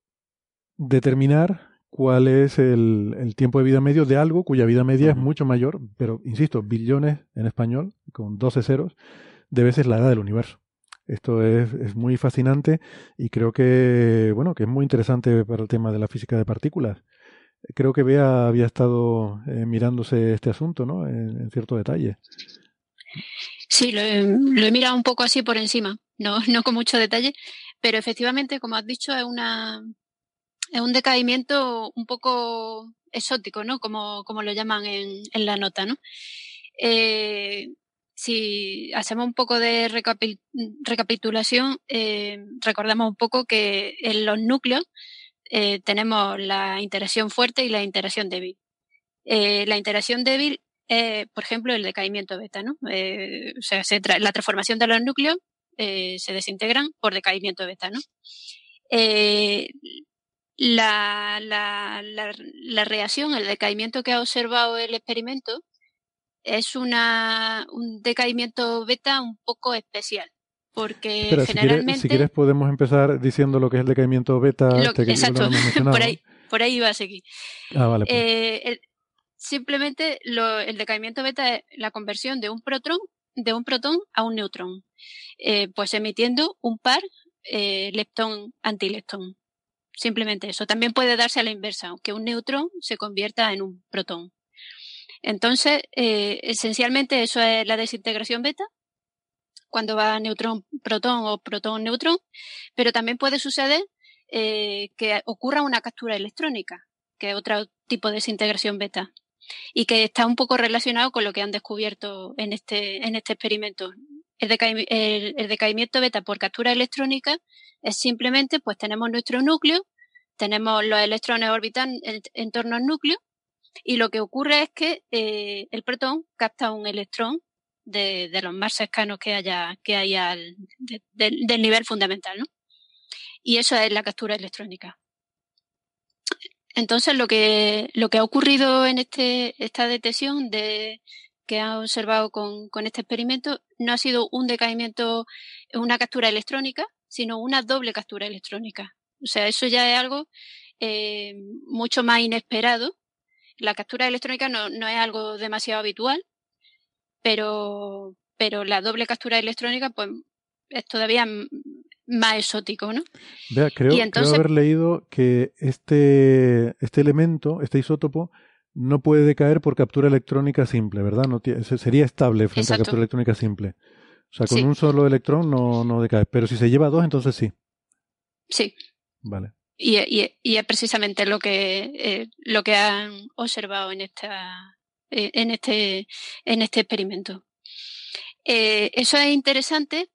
determinar cuál es el, tiempo de vida medio de algo cuya vida media es mucho mayor, pero insisto, billones en español, con 12 ceros, de veces la edad del universo. Esto es, es, muy fascinante y creo que, bueno, que es muy interesante para el tema de la física de partículas. Creo que Bea había estado eh, mirándose este asunto, ¿no? En, cierto detalle. Sí, lo he, mirado un poco así por encima, no, *laughs* no con mucho detalle, pero efectivamente, como has dicho, es una es un decaimiento un poco exótico, ¿no? Como, como lo llaman en, en la nota, ¿no? Eh, si hacemos un poco de recapitulación, eh, recordamos un poco que en los núcleos eh, tenemos la interacción fuerte y la interacción débil. Eh, la interacción débil es, por ejemplo, el decaimiento beta, ¿no? o sea, la transformación de los núcleos se desintegran por decaimiento beta, ¿no? La, la, la, la reacción, el decaimiento que ha observado el experimento, es una, un decaimiento beta un poco especial. Porque generalmente. Si quieres, podemos empezar diciendo lo que es el decaimiento beta. Este exacto, *laughs* por, ahí, por ahí iba a seguir. Ah, vale, pues. eh, simplemente lo, el decaimiento beta es la conversión de un protón, de un protón a un neutrón. Eh, pues emitiendo un par eh, leptón-antileptón. Simplemente eso. También puede darse a la inversa, que un neutrón se convierta en un protón. Entonces, eh, esencialmente eso es la desintegración beta, cuando va neutrón-protón o protón-neutrón, pero también puede suceder eh, que ocurra una captura electrónica, que es otro tipo de desintegración beta y que está un poco relacionado con lo que han descubierto en este, en este experimento. El, decaimiento beta por captura electrónica es simplemente, pues tenemos nuestro núcleo, tenemos los electrones orbitan en, torno al núcleo y lo que ocurre es que eh, el protón capta un electrón de, los más cercanos que haya que haya del nivel fundamental, ¿no? Y eso es la captura electrónica. Entonces, lo que, lo que ha ocurrido en este, esta detección de, que ha observado con, con este experimento no ha sido un decaimiento, una captura electrónica, sino una doble captura electrónica. O sea, eso ya es algo eh, mucho más inesperado. La captura electrónica no, no es algo demasiado habitual, pero, pero la doble captura electrónica, pues es todavía más exótico, ¿no? Vea, creo, haber leído que este, este elemento, este isótopo, no puede decaer por captura electrónica simple, ¿verdad? No sería estable frente a captura electrónica simple. O sea, con un solo electrón no, no decae. Pero si se lleva dos, entonces sí. Sí. Vale. Y, y, es precisamente lo que, eh, lo que han observado en, esta, eh, en, este, en este experimento. Eh, eso es interesante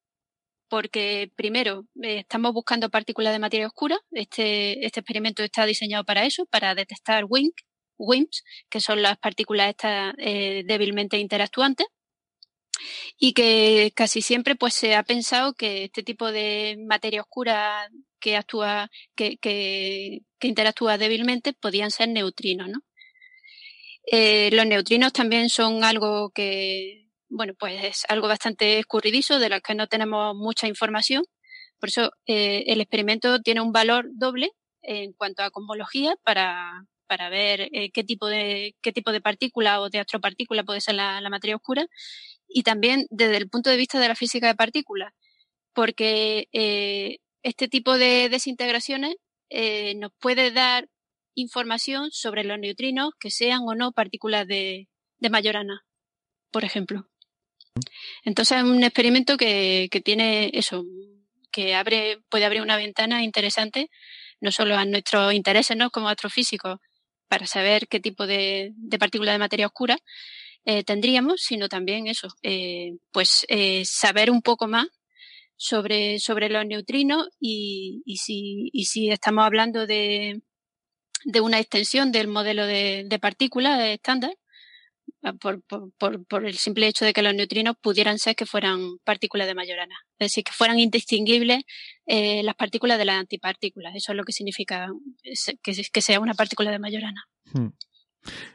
porque primero estamos buscando partículas de materia oscura. Este, este experimento está diseñado para eso, para detectar WIMP, WIMPs, que son las partículas estas débilmente interactuantes. Y que casi siempre pues se ha pensado que este tipo de materia oscura que actúa, que, que, interactúa débilmente podían ser neutrinos, ¿no? Eh, los neutrinos también son algo que bueno, pues es algo bastante escurridizo de lo que no tenemos mucha información. Por eso eh, el experimento tiene un valor doble en cuanto a cosmología para, para ver eh, qué tipo de qué tipo de partícula o de astropartícula puede ser la, materia oscura y también desde el punto de vista de la física de partículas, porque este tipo de desintegraciones nos puede dar información sobre los neutrinos que sean o no partículas de, de Majorana, por ejemplo. Entonces es un experimento que, que tiene eso, que abre, puede abrir una ventana interesante, no solo a nuestros intereses ¿no? como astrofísicos, para saber qué tipo de, de partícula de materia oscura eh, tendríamos, sino también eso, eh, pues eh, saber un poco más sobre, sobre los neutrinos y, y, si, y si estamos hablando de, de una extensión del modelo de, partículas estándar por, por, por, el simple hecho de que los neutrinos pudieran ser que fueran partículas de Majorana. Es decir, que fueran indistinguibles eh, las partículas de las antipartículas. Eso es lo que significa que, que sea una partícula de Majorana. Hmm.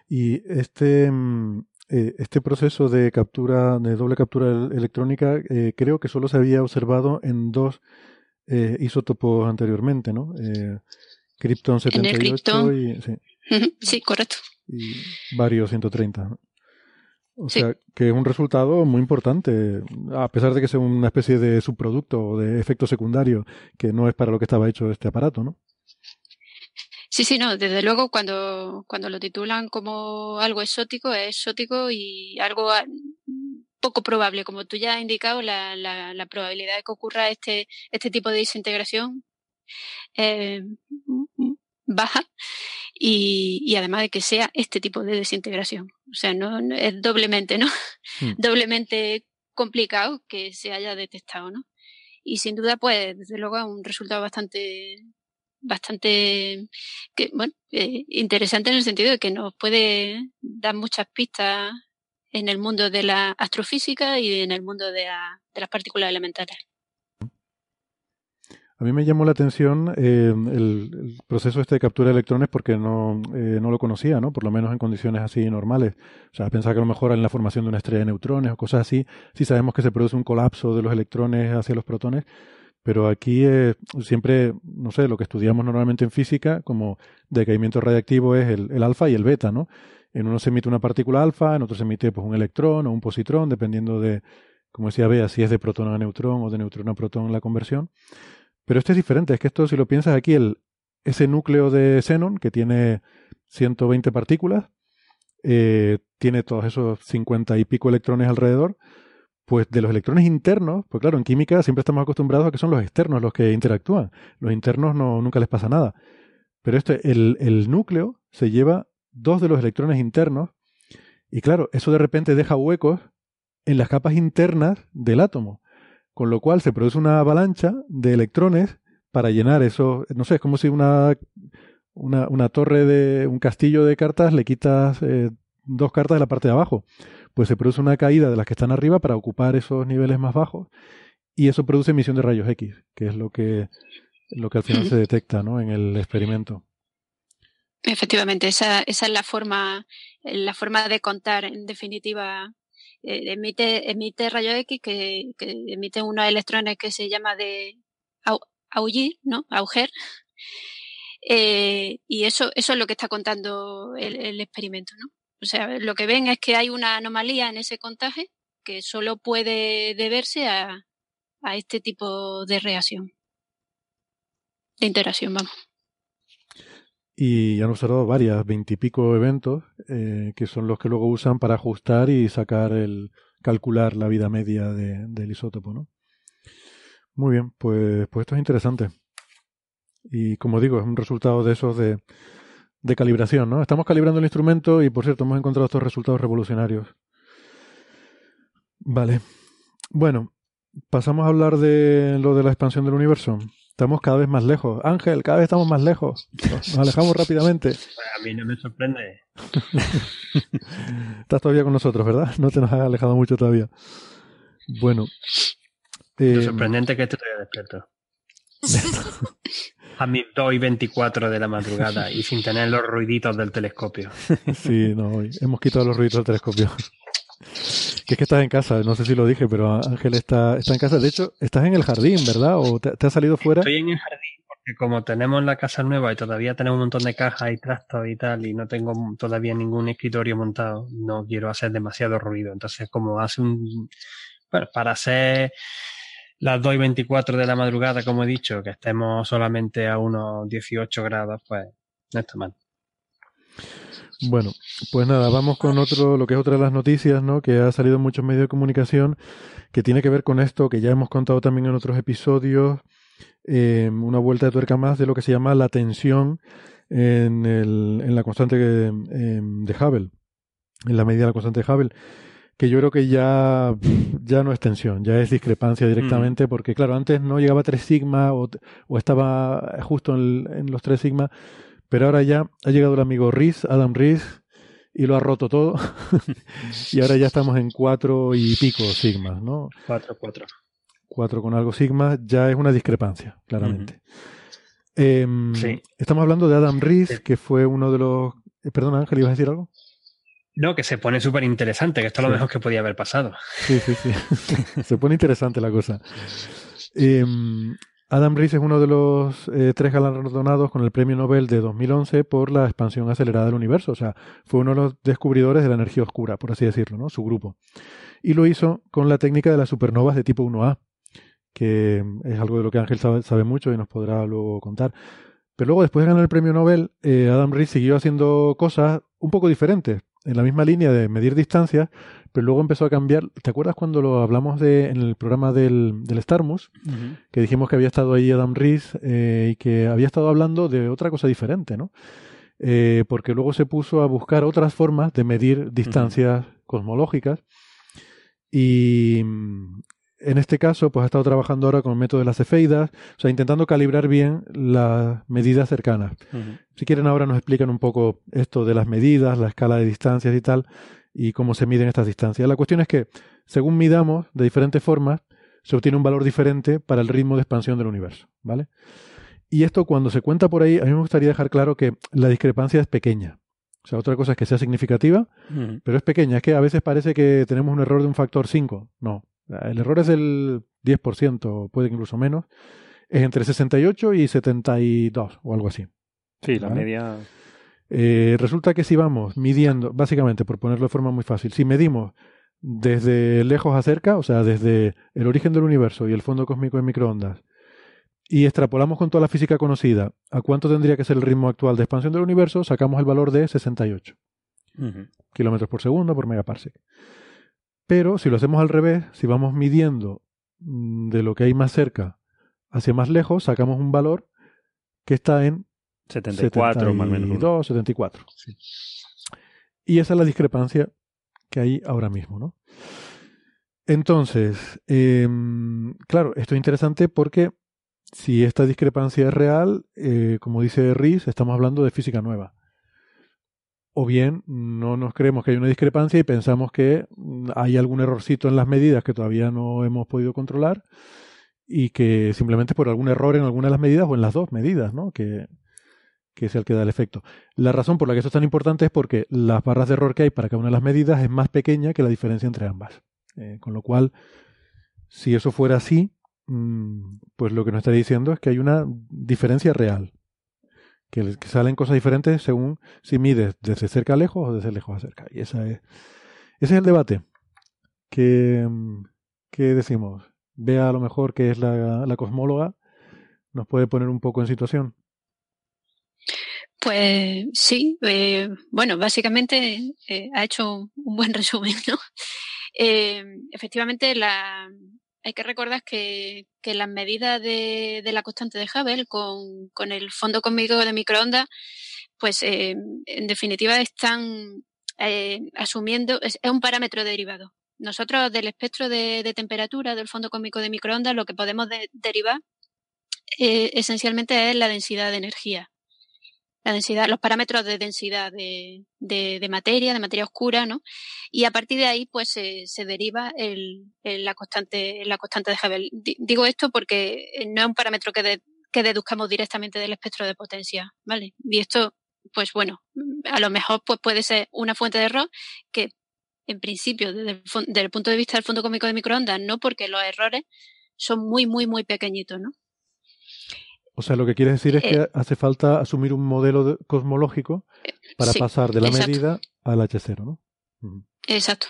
Y este, mm, eh, este proceso de captura, de doble captura electrónica, eh, creo que solo se había observado en dos isótopos anteriormente, ¿no? Krypton 78 y... Sí. sí, correcto. Y varios 130. O sea, que es un resultado muy importante, a pesar de que sea una especie de subproducto o de efecto secundario, que no es para lo que estaba hecho este aparato, ¿no? Sí, sí, no, desde luego cuando, cuando lo titulan como algo exótico, es exótico y algo ah, poco probable. Como tú ya has indicado, la, la, la probabilidad de que ocurra este, este tipo de desintegración eh, baja y, y, además de que sea este tipo de desintegración. O sea, no, es doblemente, ¿no? Hmm. *laughs* doblemente complicado que se haya detectado, ¿no? Y sin duda, pues, desde luego, es un resultado bastante, bastante, eh, interesante en el sentido de que nos puede dar muchas pistas en el mundo de la astrofísica y en el mundo de, de las partículas elementales. A mí me llamó la atención eh, el, proceso este de captura de electrones porque no, eh, no lo conocía, ¿no? Por lo menos en condiciones así normales. O sea, pensaba que a lo mejor en la formación de una estrella de neutrones o cosas así, sí sabemos que se produce un colapso de los electrones hacia los protones, pero aquí eh, siempre, no sé, lo que estudiamos normalmente en física como decaimiento radiactivo es el, alfa y el beta, ¿no? En uno se emite una partícula alfa, en otro se emite pues, un electrón o un positrón, dependiendo de, como decía Bea, si es de protón a neutrón o de neutrón a protón la conversión. Pero este es diferente, es que esto, si lo piensas aquí, el, ese núcleo de xenón, que tiene 120 partículas, eh, tiene todos esos 50 y pico electrones alrededor, pues de los electrones internos, pues claro, en química siempre estamos acostumbrados a que son los externos los que interactúan. Los internos no, nunca les pasa nada. Pero este, el, el núcleo se lleva dos de los electrones internos y claro, eso de repente deja huecos en las capas internas del átomo, con lo cual se produce una avalancha de electrones para llenar eso, no sé, es como si una, una, una torre de un castillo de cartas le quitas eh, dos cartas de la parte de abajo, pues se produce una caída de las que están arriba para ocupar esos niveles más bajos y eso produce emisión de rayos X, que es lo que, lo que al final se detecta ¿no? en el experimento. Efectivamente, esa, esa es la forma, la forma de contar, en definitiva, eh, emite, emite rayos X que, que emite unos electrones que se llama de Auger, ¿no? Auger. Eh, y eso, eso es lo que está contando el, experimento, ¿no? O sea, lo que ven es que hay una anomalía en ese contaje que solo puede deberse a, a este tipo de reacción, de interacción, vamos y han observado varias, veintipico eventos, eh, que son los que luego usan para ajustar y sacar el, calcular la vida media de, del isótopo, ¿no? Muy bien, pues, pues esto es interesante. Y como digo, es un resultado de esos de, de calibración, ¿no? Estamos calibrando el instrumento y, por cierto, hemos encontrado estos resultados revolucionarios. Vale. Bueno, pasamos a hablar de lo de la expansión del universo. Estamos cada vez más lejos. Ángel, cada vez estamos más lejos. Nos alejamos rápidamente. A mí no me sorprende. *laughs* Estás todavía con nosotros, ¿verdad? No te nos has alejado mucho todavía. Bueno. Lo eh, sorprendente que esté todavía despierto. *laughs* a mis 2 y 24 de la madrugada y sin tener los ruiditos del telescopio. *laughs* sí, no, hemos quitado los ruiditos del telescopio. Que es que estás en casa, no sé si lo dije, pero Ángel está, está en casa. De hecho, estás en el jardín, ¿verdad? ¿O te, has salido fuera? Estoy en el jardín porque como tenemos la casa nueva y todavía tenemos un montón de cajas y trastos y tal, y no tengo todavía ningún escritorio montado, no quiero hacer demasiado ruido. Entonces, como hace un... Bueno, para hacer las 2 y 24 de la madrugada, como he dicho, que estemos solamente a unos 18 grados, pues no está mal. Bueno, pues nada, vamos con otro, lo que es otra de las noticias, ¿no? Que ha salido en muchos medios de comunicación, que tiene que ver con esto, que ya hemos contado también en otros episodios, eh, una vuelta de tuerca más de lo que se llama la tensión en, el, en la constante eh, de Hubble, en la medida de la constante de Hubble, que yo creo que ya, ya no es tensión, ya es discrepancia directamente, mm. porque claro, antes no llegaba a 3 sigma o, o estaba justo en, en los 3 sigma, pero ahora ya ha llegado el amigo Riz, Adam Riz, y lo ha roto todo. *laughs* y ahora ya estamos en cuatro y pico sigmas, ¿no? Cuatro, cuatro. Cuatro con algo sigma ya es una discrepancia, claramente. Em, sí. Estamos hablando de Adam Riz, que fue uno de los... Eh, perdón, Ángel, ¿ibas a decir algo? No, que se pone súper interesante, que esto es lo mejor que podía haber pasado. Sí, sí, sí. *laughs* se pone interesante la cosa. Eh, Adam Riess es uno de los eh, tres galardonados con el Premio Nobel de 2011 por la expansión acelerada del universo. O sea, fue uno de los descubridores de la energía oscura, por así decirlo, ¿no? Su grupo. Y lo hizo con la técnica de las supernovas de tipo 1A, que es algo de lo que Ángel sabe, mucho y nos podrá luego contar. Pero luego, después de ganar el Premio Nobel, eh, Adam Riess siguió haciendo cosas un poco diferentes, en la misma línea de medir distancias, pero luego empezó a cambiar. ¿Te acuerdas cuando lo hablamos de, en el programa del, del Starmus? Que dijimos que había estado ahí Adam Rees eh, y que había estado hablando de otra cosa diferente, ¿no? Eh, porque luego se puso a buscar otras formas de medir distancias cosmológicas y en este caso pues ha estado trabajando ahora con el método de las cefeidas, o sea, intentando calibrar bien las medidas cercanas. Si quieren ahora nos explican un poco esto de las medidas, la escala de distancias y tal, y cómo se miden estas distancias. La cuestión es que, según midamos de diferentes formas, se obtiene un valor diferente para el ritmo de expansión del universo, ¿vale? Y esto cuando se cuenta por ahí, a mí me gustaría dejar claro que la discrepancia es pequeña. O sea, otra cosa es que sea significativa, pero es pequeña. Es que a veces parece que tenemos un error de un factor 5. No, el error es del 10%, puede incluso menos. Es entre 68 y 72 o algo así. Sí, la media eh, resulta que si vamos midiendo, básicamente, por ponerlo de forma muy fácil, si medimos desde lejos a cerca, o sea, desde el origen del universo y el fondo cósmico de microondas, y extrapolamos con toda la física conocida a cuánto tendría que ser el ritmo actual de expansión del universo, sacamos el valor de 68 kilómetros por segundo por megaparsec. Pero si lo hacemos al revés, si vamos midiendo mm, de lo que hay más cerca hacia más lejos, sacamos un valor que está en 74 más o menos. 74. Y esa es la discrepancia que hay ahora mismo, ¿no? Entonces, em, claro, esto es interesante porque si esta discrepancia es real, eh, como dice Riz, estamos hablando de física nueva. O bien no nos creemos que hay una discrepancia y pensamos que hay algún errorcito en las medidas que todavía no hemos podido controlar y que simplemente por algún error en alguna de las medidas o en las dos medidas, ¿no? Que, que es el que da el efecto. La razón por la que esto es tan importante es porque las barras de error que hay para cada una de las medidas es más pequeña que la diferencia entre ambas. Eh, con lo cual, si eso fuera así, mm, pues lo que nos está diciendo es que hay una diferencia real. Que, salen cosas diferentes según si mides desde cerca a lejos o desde lejos a cerca. Y esa es, ese es el debate. Que, mm, decimos? Vea a lo mejor que es la, cosmóloga, nos puede poner un poco en situación. Pues sí, eh, bueno, básicamente eh, ha hecho un buen resumen, ¿no? *laughs* Eh, efectivamente, la, hay que recordar que, las medidas de, la constante de Hubble con, el fondo cósmico de microondas, pues eh, en definitiva están eh, asumiendo, es, un parámetro derivado. Nosotros del espectro de, temperatura del fondo cósmico de microondas lo que podemos de, derivar eh, esencialmente es la densidad de energía la densidad, los parámetros de densidad de, de, materia, de materia oscura, ¿no? Y a partir de ahí, pues se, deriva el, la constante, la constante de Hubble. digo esto porque no es un parámetro que, que deduzcamos directamente del espectro de potencia, ¿vale? Y esto, pues bueno, a lo mejor pues puede ser una fuente de error que en principio, desde el, punto de vista del fondo cómico de microondas, no porque los errores son muy, muy, muy pequeñitos, ¿no? O sea, lo que quiere decir es que eh, hace falta asumir un modelo cosmológico para pasar de la medida al H0, ¿no? Exacto.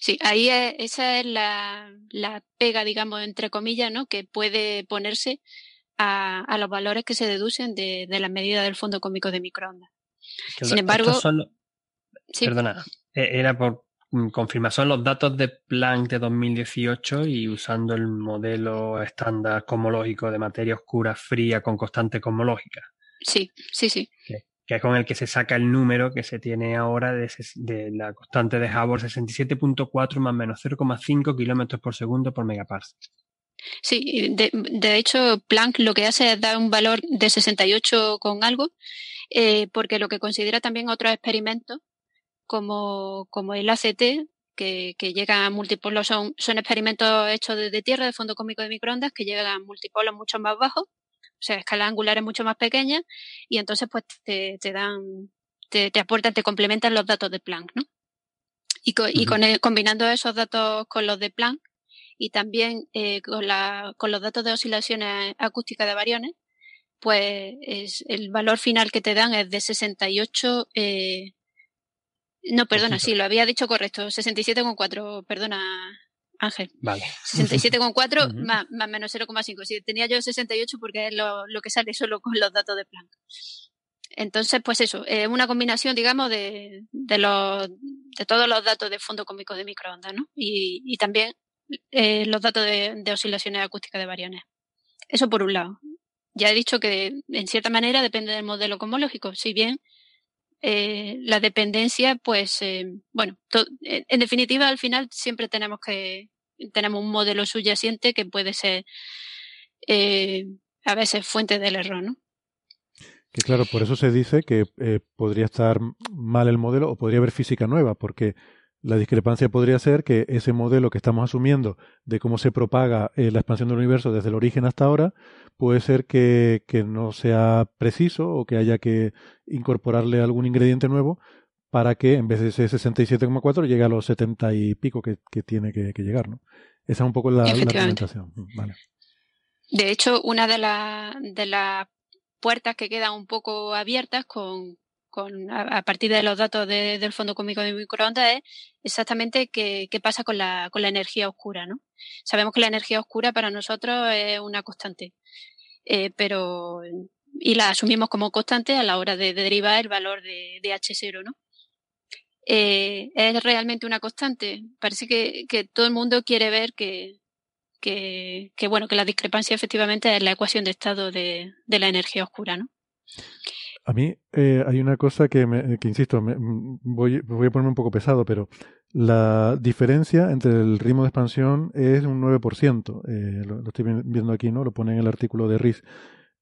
Sí, ahí esa es la, la, pega, digamos, entre comillas, ¿no? Que puede ponerse a, a los valores que se deducen de, de la medida del fondo cómico de microondas. Sin embargo. Perdona, e-, era por confirmar. Son los datos de Planck de 2018 y usando el modelo estándar cosmológico de materia oscura fría con constante cosmológica. Sí, sí, sí. Que, es con el que se saca el número que se tiene ahora de, de la constante de Hubble 67.4 más menos 0,5 kilómetros por segundo por megaparsec. Sí, de, de, hecho, Planck lo que hace es dar un valor de 68 con algo, eh, porque lo que considera también otros experimentos como, como el ACT, que, que llega a multipolos, son, son experimentos hechos desde tierra, de fondo cósmico de microondas, que llegan a multipolos mucho más bajos, o sea, escalas angulares mucho más pequeñas, y entonces pues te, te dan, te, te aportan, te complementan los datos de Planck, ¿no? Y, y con combinando esos datos con los de Planck y también eh, con, la, con los datos de oscilaciones acústicas de variones, pues es, el valor final que te dan es de 68 eh, no, perdona, sí, lo había dicho correcto. 67,4, perdona, Ángel. Vale. 67,4 más, más menos 0,5. Sí, tenía yo 68 porque es lo, lo, que sale solo con los datos de Planck. Entonces, pues eso, es una combinación, digamos, de, de, los, de todos los datos de fondo cómico de microondas, ¿no? Y, y también eh, los datos de, de oscilaciones acústicas de variones. Eso por un lado. Ya he dicho que, en cierta manera, depende del modelo cosmológico. Si bien eh, la dependencia, pues, eh, bueno, en definitiva, al final siempre tenemos que, tenemos un modelo subyacente que puede ser eh, a veces fuente del error, ¿no? Que claro, por eso se dice que eh, podría estar mal el modelo o podría haber física nueva, porque la discrepancia podría ser que ese modelo que estamos asumiendo de cómo se propaga eh, la expansión del universo desde el origen hasta ahora, puede ser que, que, no sea preciso o que haya que incorporarle algún ingrediente nuevo para que en vez de ese 67,4 llegue a los 70 y pico que, que tiene que, que, llegar. ¿no? Esa es un poco la, la argumentación. Mm, vale. De hecho, una de, la, de las puertas que quedan un poco abiertas con, a, partir de los datos de, del fondo cómico de microondas es exactamente qué, qué pasa con la, con la energía oscura, ¿no? Sabemos que la energía oscura para nosotros es una constante, eh, pero y la asumimos como constante a la hora de, de derivar el valor de, de H0, ¿no? Eh, ¿Es realmente una constante? Parece que, que todo el mundo quiere ver que, que, que, bueno, que la discrepancia efectivamente es la ecuación de estado de, de la energía oscura, ¿no? A mí eh, hay una cosa que, me, que insisto, me, voy, voy a ponerme un poco pesado, pero la diferencia entre el ritmo de expansión es un 9%. Eh, lo, lo, estoy viendo aquí, ¿no? Lo pone en el artículo de RIS.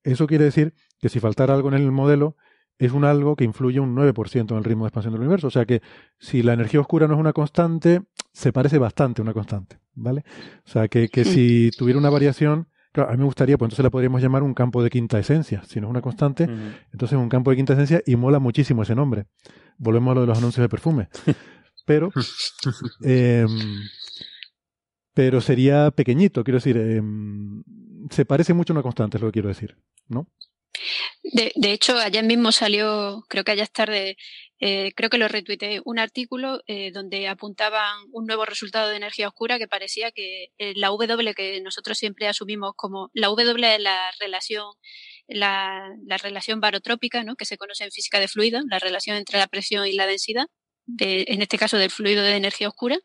Eso quiere decir que si faltara algo en el modelo, es un algo que influye un 9% en el ritmo de expansión del universo. O sea que si la energía oscura no es una constante, se parece bastante a una constante, ¿vale? O sea que, que si tuviera una variación, Claro, a mí me gustaría, pues entonces la podríamos llamar un campo de quinta esencia. Si no es una constante, uh -huh. entonces es un campo de quinta esencia y mola muchísimo ese nombre. Volvemos a lo de los anuncios de perfume. *laughs* Pero, eh, pero sería pequeñito, quiero decir, eh, se parece mucho a una constante, es lo que quiero decir, ¿no? De, de hecho, ayer mismo salió, creo que ayer tarde, eh, creo que lo retuiteé, un artículo eh, donde apuntaban un nuevo resultado de energía oscura que parecía que eh, la W que nosotros siempre asumimos como la W es la relación, la, la relación barotrópica, ¿no? que se conoce en física de fluidos, la relación entre la presión y la densidad, de, en este caso del fluido de energía oscura,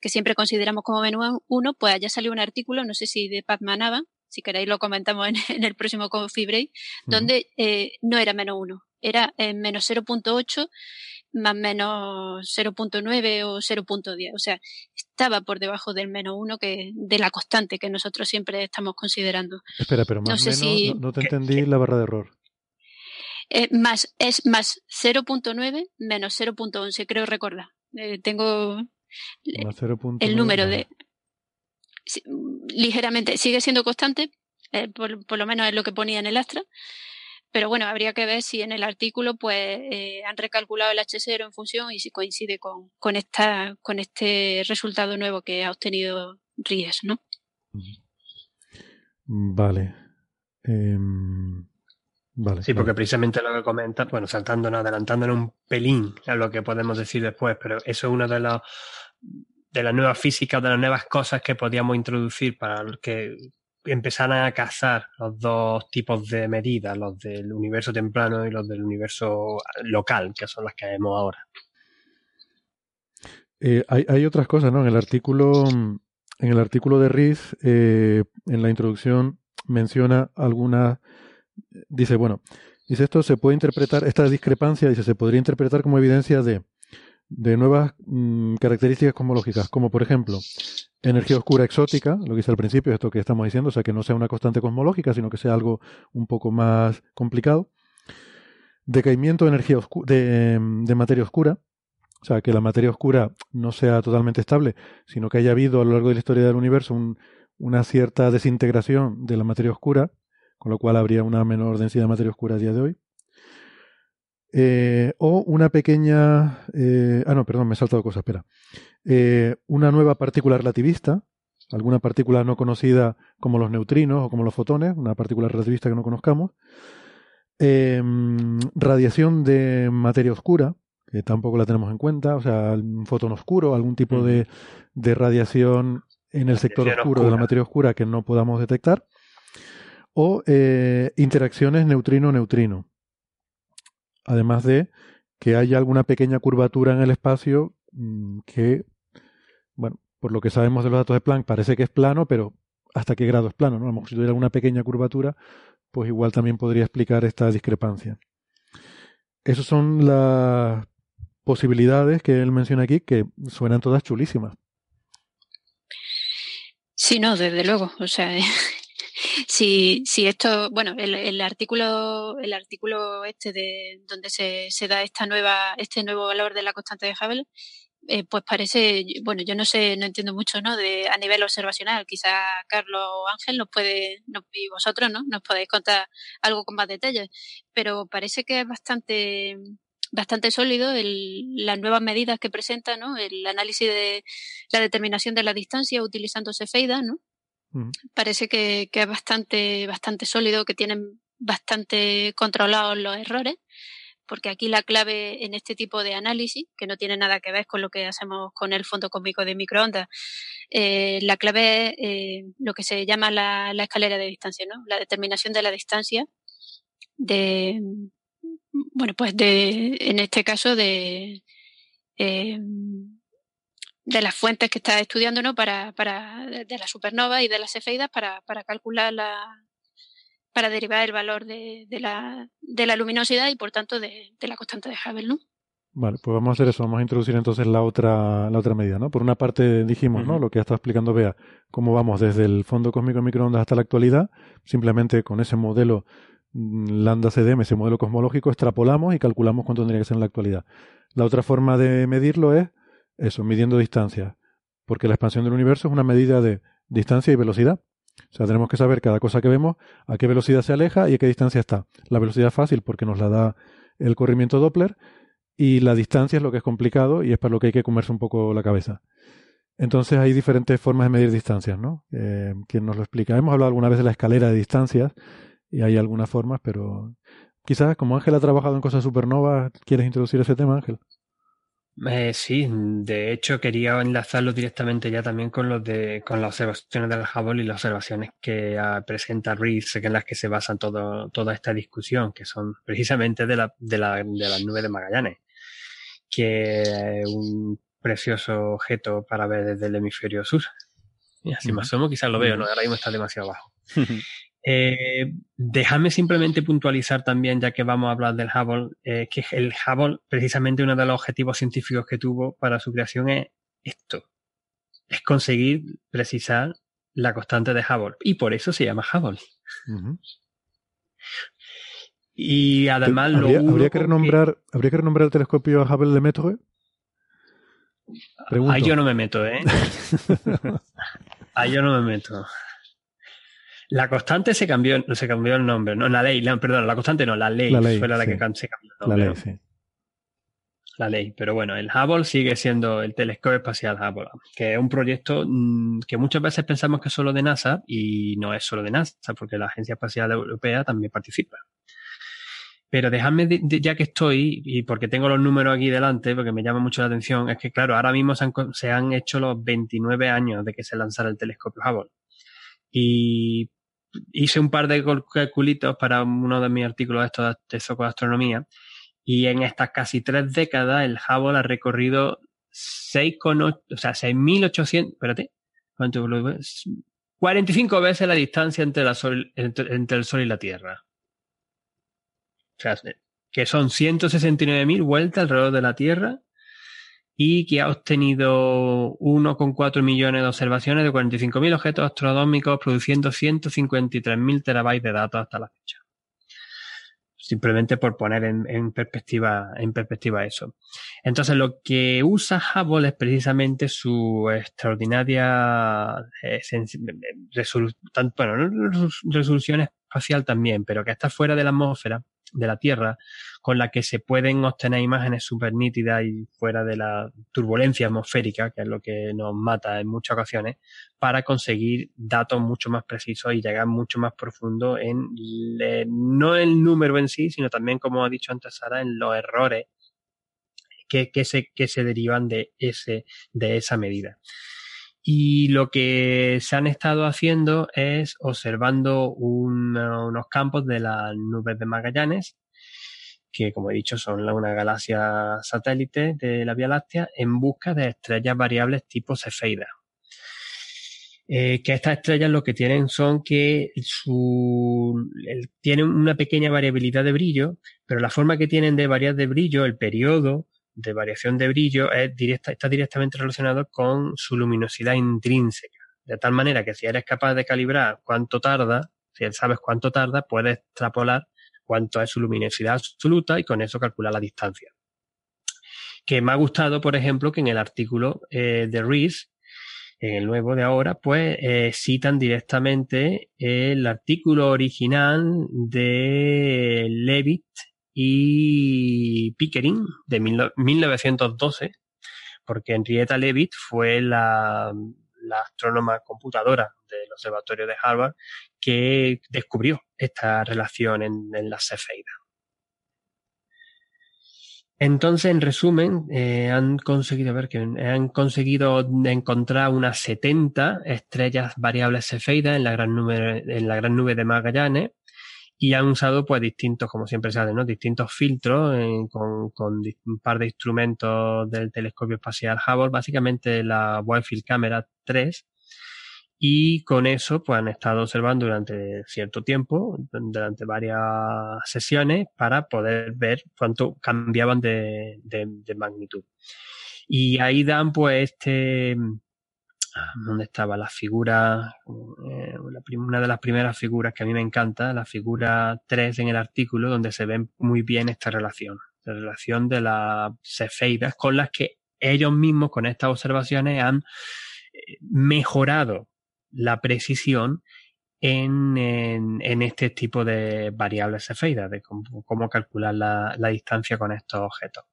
que siempre consideramos como menú uno, pues allá salió un artículo, no sé si de Pat Manaba, si queréis lo comentamos en, en el próximo -huh. donde eh, no era menos uno, era eh, menos 0.8 más menos 0.9 o 0.10. O sea, estaba por debajo del menos uno que de la constante que nosotros siempre estamos considerando. Espera, pero más o no menos si... no, no, te entendí ¿Qué? la barra de error. Eh, más, es más 0.9 menos 0.11, creo recordar. Eh, tengo el número de ligeramente, sigue siendo constante, eh, por, por, lo menos es lo que ponía en el Astra, pero bueno, habría que ver si en el artículo pues eh, han recalculado el H0 en función y si coincide con, con, esta, con este resultado nuevo que ha obtenido Ries, ¿no? Vale. Eh, vale. Sí, porque precisamente lo que comentas, bueno, saltándonos, adelantándonos un pelín a lo que podemos decir después, pero eso es uno de los de la nueva física, de las nuevas cosas que podíamos introducir para que empezaran a cazar los dos tipos de medidas, los del universo temprano y los del universo local, que son las que vemos ahora. Eh, hay, hay, otras cosas, ¿no? En el artículo, en el artículo de Riz, eh, en la introducción menciona algunas, dice, bueno, dice esto se puede interpretar, esta discrepancia, dice, se podría interpretar como evidencia de de nuevas mmm, características cosmológicas, como por ejemplo energía oscura exótica, lo que hice al principio, esto que estamos diciendo, o sea, que no sea una constante cosmológica, sino que sea algo un poco más complicado. Decaimiento de energía de, de materia oscura, o sea, que la materia oscura no sea totalmente estable, sino que haya habido a lo largo de la historia del universo un, una cierta desintegración de la materia oscura, con lo cual habría una menor densidad de materia oscura a día de hoy. Eh, o una pequeña. Eh, ah, no, perdón, me he saltado cosas, espera. Eh, una nueva partícula relativista, alguna partícula no conocida como los neutrinos o como los fotones, una partícula relativista que no conozcamos. Em, radiación de materia oscura, que tampoco la tenemos en cuenta, o sea, un fotón oscuro, algún tipo de, de, radiación en el sector oscuro oscura. de la materia oscura que no podamos detectar. O interacciones neutrino-neutrino además de que haya alguna pequeña curvatura en el espacio mmm, que, bueno, por lo que sabemos de los datos de Planck, parece que es plano, pero ¿hasta qué grado es plano? ¿no? A lo mejor si tuviera alguna pequeña curvatura, pues igual también podría explicar esta discrepancia. Esas son las posibilidades que él menciona aquí, que suenan todas chulísimas. Sí, no, desde luego. O sea, *laughs* si, si esto, bueno, el, el, artículo, el artículo este de donde se, se da esta nueva, este nuevo valor de la constante de Hubble, eh, pues parece, bueno, yo no sé, no entiendo mucho, ¿no? De a nivel observacional, quizá Carlos o Ángel nos puede, y vosotros, ¿no? Nos podéis contar algo con más detalles, pero parece que es bastante, bastante sólido el, las nuevas medidas que presenta, ¿no? El análisis de la determinación de la distancia utilizando Cefeida, ¿no? Parece que, que, es bastante, bastante sólido, que tienen bastante controlados los errores, porque aquí la clave en este tipo de análisis, que no tiene nada que ver con lo que hacemos con el fondo cósmico de microondas, eh, la clave es eh, lo que se llama la, la, escalera de distancia, ¿no? La determinación de la distancia de, bueno, pues de, en este caso de, eh, de las fuentes que está estudiando, ¿no? Para, para, de la supernova y de las cefeidas para, para calcular la, para derivar el valor de, la, de la luminosidad y por tanto de, la constante de Hubble, ¿no? Vale, pues vamos a hacer eso, vamos a introducir entonces la otra, la otra medida, ¿no? Por una parte dijimos, ¿no? Lo que ya estado explicando Bea, cómo vamos desde el fondo cósmico de microondas hasta la actualidad, simplemente con ese modelo mm, lambda CDM, ese modelo cosmológico, extrapolamos y calculamos cuánto tendría que ser en la actualidad. La otra forma de medirlo es eso, midiendo distancias, porque la expansión del universo es una medida de distancia y velocidad. O sea, tenemos que saber cada cosa que vemos a qué velocidad se aleja y a qué distancia está. La velocidad es fácil porque nos la da el corrimiento Doppler y la distancia es lo que es complicado y es para lo que hay que comerse un poco la cabeza. Entonces hay diferentes formas de medir distancias, ¿no? Eh, ¿Quién nos lo explica? Hemos hablado alguna vez de la escalera de distancias y hay algunas formas, pero quizás como Ángel ha trabajado en cosas supernovas, ¿quieres introducir ese tema, Ángel? Eh, sí, de hecho quería enlazarlo directamente ya también con los de con las observaciones del Hubble y las observaciones que uh, presenta Reeves, en las que se basa todo, toda esta discusión, que son precisamente de la, de la, de las nubes de Magallanes, que es un precioso objeto para ver desde el hemisferio sur. Y así más o menos quizás lo veo, ¿no? Ahora mismo está demasiado bajo. *laughs* Eh, déjame simplemente puntualizar también, ya que vamos a hablar del Hubble, eh, que el Hubble, precisamente uno de los objetivos científicos que tuvo para su creación es esto, es conseguir precisar la constante de Hubble. Y por eso se llama Hubble. Y además ¿Habría, lo habría que renombrar, habría que renombrar el telescopio Hubble de Metro. *laughs* Ahí yo no me meto, ¿eh? Ahí yo no me meto. La constante se cambió, se cambió el nombre, no, la ley, perdón, la constante no, la ley, fue la que se cambió el nombre. La ley, sí. La ley, pero bueno, el Hubble sigue siendo el telescopio espacial Hubble, que es un proyecto mm, que muchas veces pensamos que es solo de NASA y no es solo de NASA, porque la Agencia Espacial Europea también participa. Pero déjame, ya que estoy, y porque tengo los números aquí delante, porque me llama mucho la atención, es que claro, ahora mismo se han, se han hecho los 29 años de que se lanzara el telescopio Hubble. Y hice un par de calculitos para uno de mis artículos estos de Astronomía y en estas casi tres décadas el Hubble ha recorrido 6,8, o sea, 6.800, espérate, ¿cuánto? 45 veces la distancia entre, la entre, entre el Sol y la Tierra. O sea, que son 169.000 vueltas alrededor de la Tierra y que ha obtenido 1,4 millones de observaciones de 45.000 objetos astronómicos, produciendo 153.000 terabytes de datos hasta la fecha. Simplemente por poner en, perspectiva, en perspectiva eso. Entonces, lo que usa Hubble es precisamente su extraordinaria eh, resolución espacial también, pero que está fuera de la atmósfera de la Tierra, con la que se pueden obtener imágenes súper nítidas y fuera de la turbulencia atmosférica, que es lo que nos mata en muchas ocasiones, para conseguir datos mucho más precisos y llegar mucho más profundo en no el número en sí, sino también, como ha dicho antes Sara, en los errores que, que, se, que se derivan de, ese, de esa medida. Y lo que se han estado haciendo es observando unos campos de las nubes de Magallanes, que como he dicho son una galaxia satélite de la Vía Láctea, en busca de estrellas variables tipo Cefeida. Eh, que estas estrellas lo que tienen son que su, tienen una pequeña variabilidad de brillo, pero la forma que tienen de variar de brillo, el periodo, de variación de brillo es directa, está directamente relacionado con su luminosidad intrínseca. De tal manera que si eres capaz de calibrar cuánto tarda, si sabes cuánto tarda, puedes extrapolar cuánto es su luminosidad absoluta y con eso calcular la distancia. Que me ha gustado, por ejemplo, que en el artículo eh, de Rees, en el nuevo de ahora, pues eh, citan directamente el artículo original de Levitt y Pickering de 1912, porque Henrietta Leavitt fue la, astrónoma computadora del observatorio de Harvard que descubrió esta relación en, en la cefeida. Entonces, en resumen, eh, han conseguido que han conseguido encontrar unas 70 estrellas variables cefeidas en la gran nube de Magallanes y han usado pues distintos, como siempre saben, ¿no? distintos filtros con, con, un par de instrumentos del telescopio espacial Hubble, básicamente la Wide Field Camera 3 y con eso pues han estado observando durante cierto tiempo, durante varias sesiones, para poder ver cuánto cambiaban de, magnitud. Y ahí dan pues este, ¿dónde estaba? La figura, eh, una de las primeras figuras que a mí me encanta, la figura 3 en el artículo, donde se ve muy bien esta relación, la relación de las cefeidas con las que ellos mismos con estas observaciones han eh, mejorado la precisión en, en, este tipo de variables cefeidas, de cómo, calcular la, distancia con estos objetos.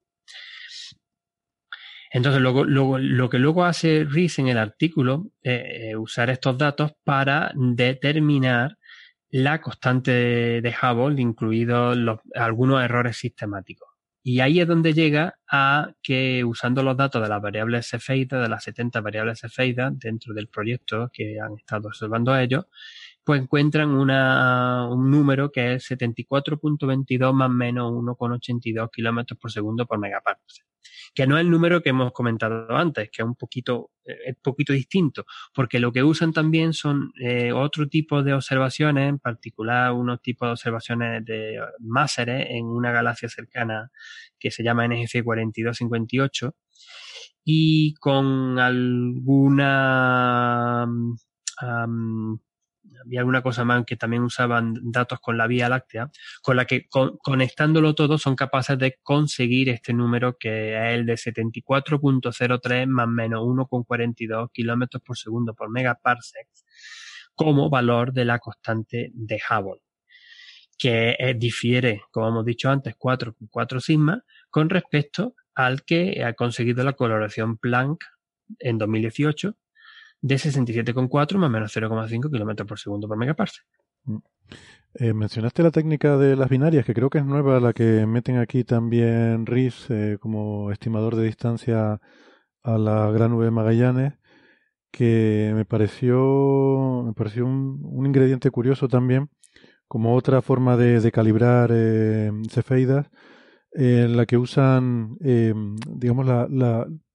Entonces, luego, lo que luego hace Rees en el artículo es usar estos datos para determinar la constante de Hubble, incluidos algunos errores sistemáticos. Y ahí es donde llega a que usando los datos de las variables Cefeidas, de las 70 variables Cefeidas dentro del proyecto que han estado observando ellos, pues encuentran un número que es 74.22 más menos 1,82 kilómetros por segundo por megaparsec que no es el número que hemos comentado antes, que es un poquito, eh, es poquito distinto, porque lo que usan también son eh, otro tipo de observaciones, en particular unos tipos de observaciones de máseres en una galaxia cercana que se llama NGC 4258 y con alguna había alguna cosa más que también usaban datos con la Vía Láctea, con la que conectándolo todo son capaces de conseguir este número que es el de 74.03 más menos 1,42 kilómetros por segundo por megaparsec como valor de la constante de Hubble, que difiere, como hemos dicho antes, 4,4 sigma con respecto al que ha conseguido la coloración Planck en 2018 de 67,4 más menos 0,5 kilómetros por segundo por megaparsec. Mm. Eh, mencionaste la técnica de las binarias, que creo que es nueva, la que meten aquí también RIS eh, como estimador de distancia a la gran nube Magallanes, que me pareció, me pareció un, ingrediente curioso también, como otra forma de, calibrar eh, cefeidas, en la que usan, digamos,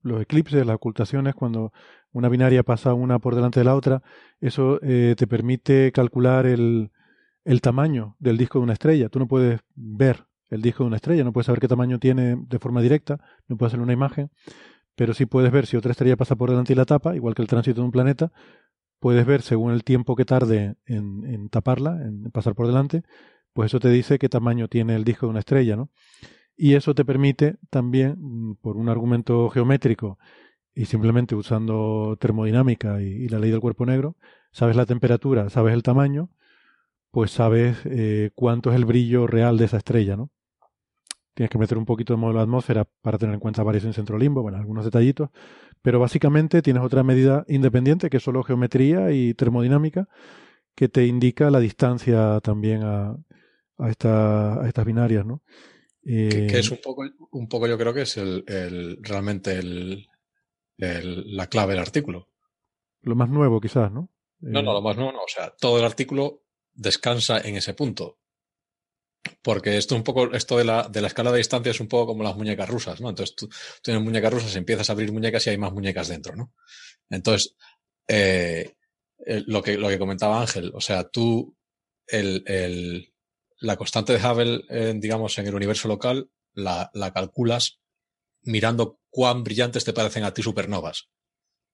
los eclipses, las ocultaciones, cuando una binaria pasa una por delante de la otra, eso eh, te permite calcular el, el tamaño del disco de una estrella. Tú no puedes ver el disco de una estrella, no puedes saber qué tamaño tiene de forma directa, no puedes hacer una imagen, pero sí puedes ver si otra estrella pasa por delante y la tapa, igual que el tránsito de un planeta, puedes ver según el tiempo que tarde en, en taparla, en pasar por delante, pues eso te dice qué tamaño tiene el disco de una estrella, ¿no? Y eso te permite también, mm, por un argumento geométrico y simplemente usando termodinámica y, la ley del cuerpo negro, sabes la temperatura, sabes el tamaño, pues sabes eh, cuánto es el brillo real de esa estrella, ¿no? Tienes que meter un poquito de modelo de atmósfera para tener en cuenta variación centro-limbo, bueno, algunos detallitos, pero básicamente tienes otra medida independiente que es solo geometría y termodinámica que te indica la distancia también a, a, esta, a estas binarias, ¿no? que, es eh, un poco, un poco yo creo que es el, el realmente el, la clave del artículo. Lo más nuevo, quizás, ¿no? No, no, eh, lo más nuevo no. O sea, todo el artículo descansa en ese punto. Porque esto un poco, esto de la, de la escala de distancia es un poco como las muñecas rusas, ¿no? Entonces tú, tienes muñecas rusas, empiezas a abrir muñecas y hay más muñecas dentro, ¿no? Entonces, eh, lo, que, lo que comentaba Ángel, o sea, tú, el, el, la constante de Hubble, digamos, en el universo local, la, la calculas mirando cuán brillantes te parecen a ti supernovas.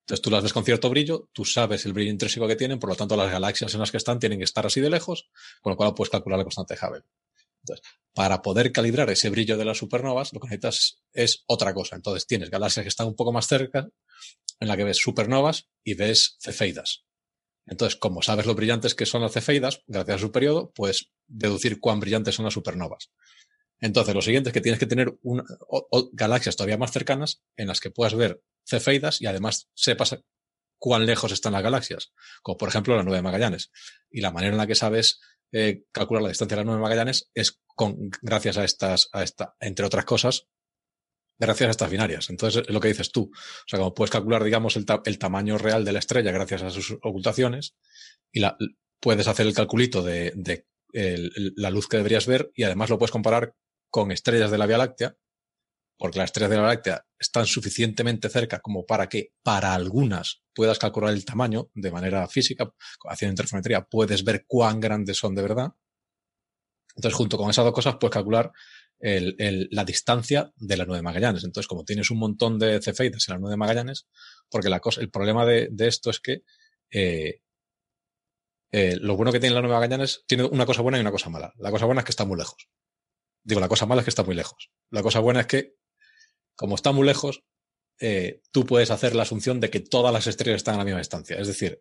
Entonces tú las ves con cierto brillo, tú sabes el brillo intrínseco que tienen, por lo tanto las galaxias en las que están tienen que estar así de lejos, con lo cual puedes calcular la constante de Hubble. Entonces, para poder calibrar ese brillo de las supernovas, lo que necesitas es otra cosa. Entonces tienes galaxias que están un poco más cerca, en la que ves supernovas y ves cefeidas. Entonces, como sabes lo brillantes que son las cefeidas, gracias a su periodo, puedes deducir cuán brillantes son las supernovas. Entonces, lo siguiente es que tienes que tener galaxias todavía más cercanas en las que puedas ver cefeidas y además sepas cuán lejos están las galaxias, como por ejemplo la nube de Magallanes. Y la manera en la que sabes eh, calcular la distancia de la nube de Magallanes es con, gracias a estas, a esta, entre otras cosas, gracias a estas binarias. Entonces, es lo que dices tú. O sea, como puedes calcular, digamos, el, el tamaño real de la estrella gracias a sus ocultaciones y la, puedes hacer el calculito de la luz que deberías ver y además lo puedes comparar con estrellas de la Vía Láctea porque las estrellas de la Vía Láctea están suficientemente cerca como para que para algunas puedas calcular el tamaño de manera física, haciendo interferometría, puedes ver cuán grandes son de verdad. Entonces, junto con esas dos cosas, puedes calcular la distancia de la nube de Magallanes. Entonces, como tienes un montón de cefeidas en la nube de Magallanes, porque la cosa, el problema de, esto es que eh, eh, lo bueno que tiene la nube de Magallanes tiene una cosa buena y una cosa mala. La cosa buena es que está muy lejos. Digo, la cosa mala es que está muy lejos. La cosa buena es que, como está muy lejos, eh, tú puedes hacer la asunción de que todas las estrellas están a la misma distancia. Es decir,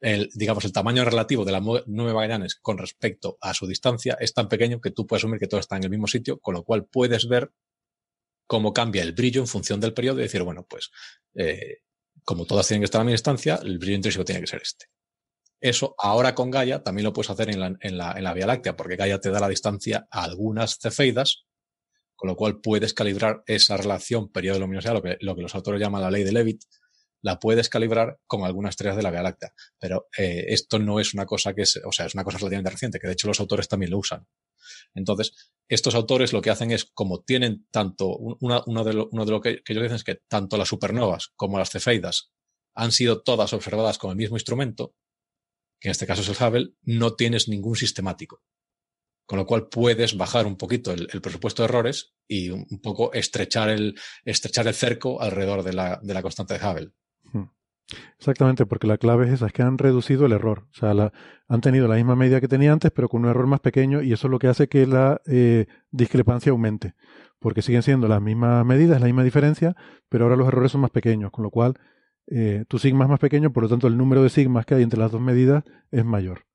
el, digamos, el tamaño relativo de la nube Magallanes con respecto a su distancia es tan pequeño que tú puedes asumir que todo está en el mismo sitio, con lo cual puedes ver cómo cambia el brillo en función del periodo y decir, bueno, pues eh, como todas tienen que estar a la misma distancia, el brillo intrínseco tiene que ser este. Eso ahora con Gaia también lo puedes hacer en la, en la, en la Vía Láctea, porque Gaia te da la distancia a algunas cefeidas con lo cual puedes calibrar esa relación periodo-luminosidad, lo que, lo que los autores llaman la ley de Levitt, la puedes calibrar con algunas estrellas de la Vía Láctea. Pero eh, esto no es una cosa que es, o sea, es una cosa relativamente reciente, que de hecho los autores también lo usan. Entonces, estos autores lo que hacen es, como tienen tanto, uno de lo, uno de lo que, ellos dicen es que tanto las supernovas como las cefeidas han sido todas observadas con el mismo instrumento, que en este caso es el Hubble, no tienes ningún sistemático. Con lo cual puedes bajar un poquito el, presupuesto de errores y un, poco estrechar el, estrechar el cerco alrededor de la, de la constante de Hubble. Hmm. Exactamente, porque la clave es esa, es que han reducido el error. O sea, han tenido la misma medida que tenía antes, pero con un error más pequeño, y eso es lo que hace que la eh, discrepancia aumente. Porque siguen siendo las mismas medidas, la misma diferencia, pero ahora los errores son más pequeños, con lo cual eh, tu sigma es más pequeño, por lo tanto el número de sigmas que hay entre las dos medidas es mayor.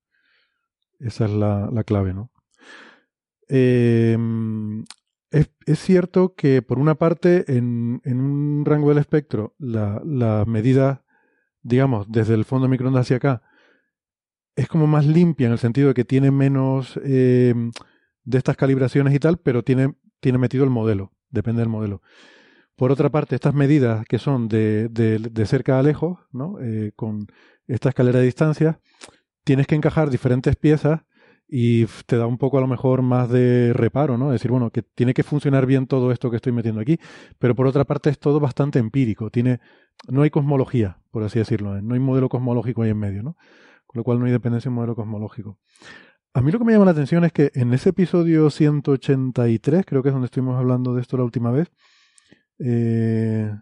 Esa es la, la clave, ¿no? Eh, es, cierto que, por una parte, en, un rango del espectro, la, la, medida, digamos, desde el fondo de microondas hacia acá, es como más limpia en el sentido de que tiene menos eh, de estas calibraciones y tal, pero tiene, tiene metido el modelo, depende del modelo. Por otra parte, estas medidas que son de, de, cerca a lejos, ¿no? Eh, con esta escalera de distancia, tienes que encajar diferentes piezas y te da un poco a lo mejor más de reparo, ¿no? Decir, bueno, que tiene que funcionar bien todo esto que estoy metiendo aquí, pero por otra parte es todo bastante empírico, tiene no hay cosmología, por así decirlo, ¿eh? no hay modelo cosmológico ahí en medio, ¿no? Con lo cual no hay dependencia en modelo cosmológico. A mí lo que me llama la atención es que en ese episodio 183, creo que es donde estuvimos hablando de esto la última vez, eh,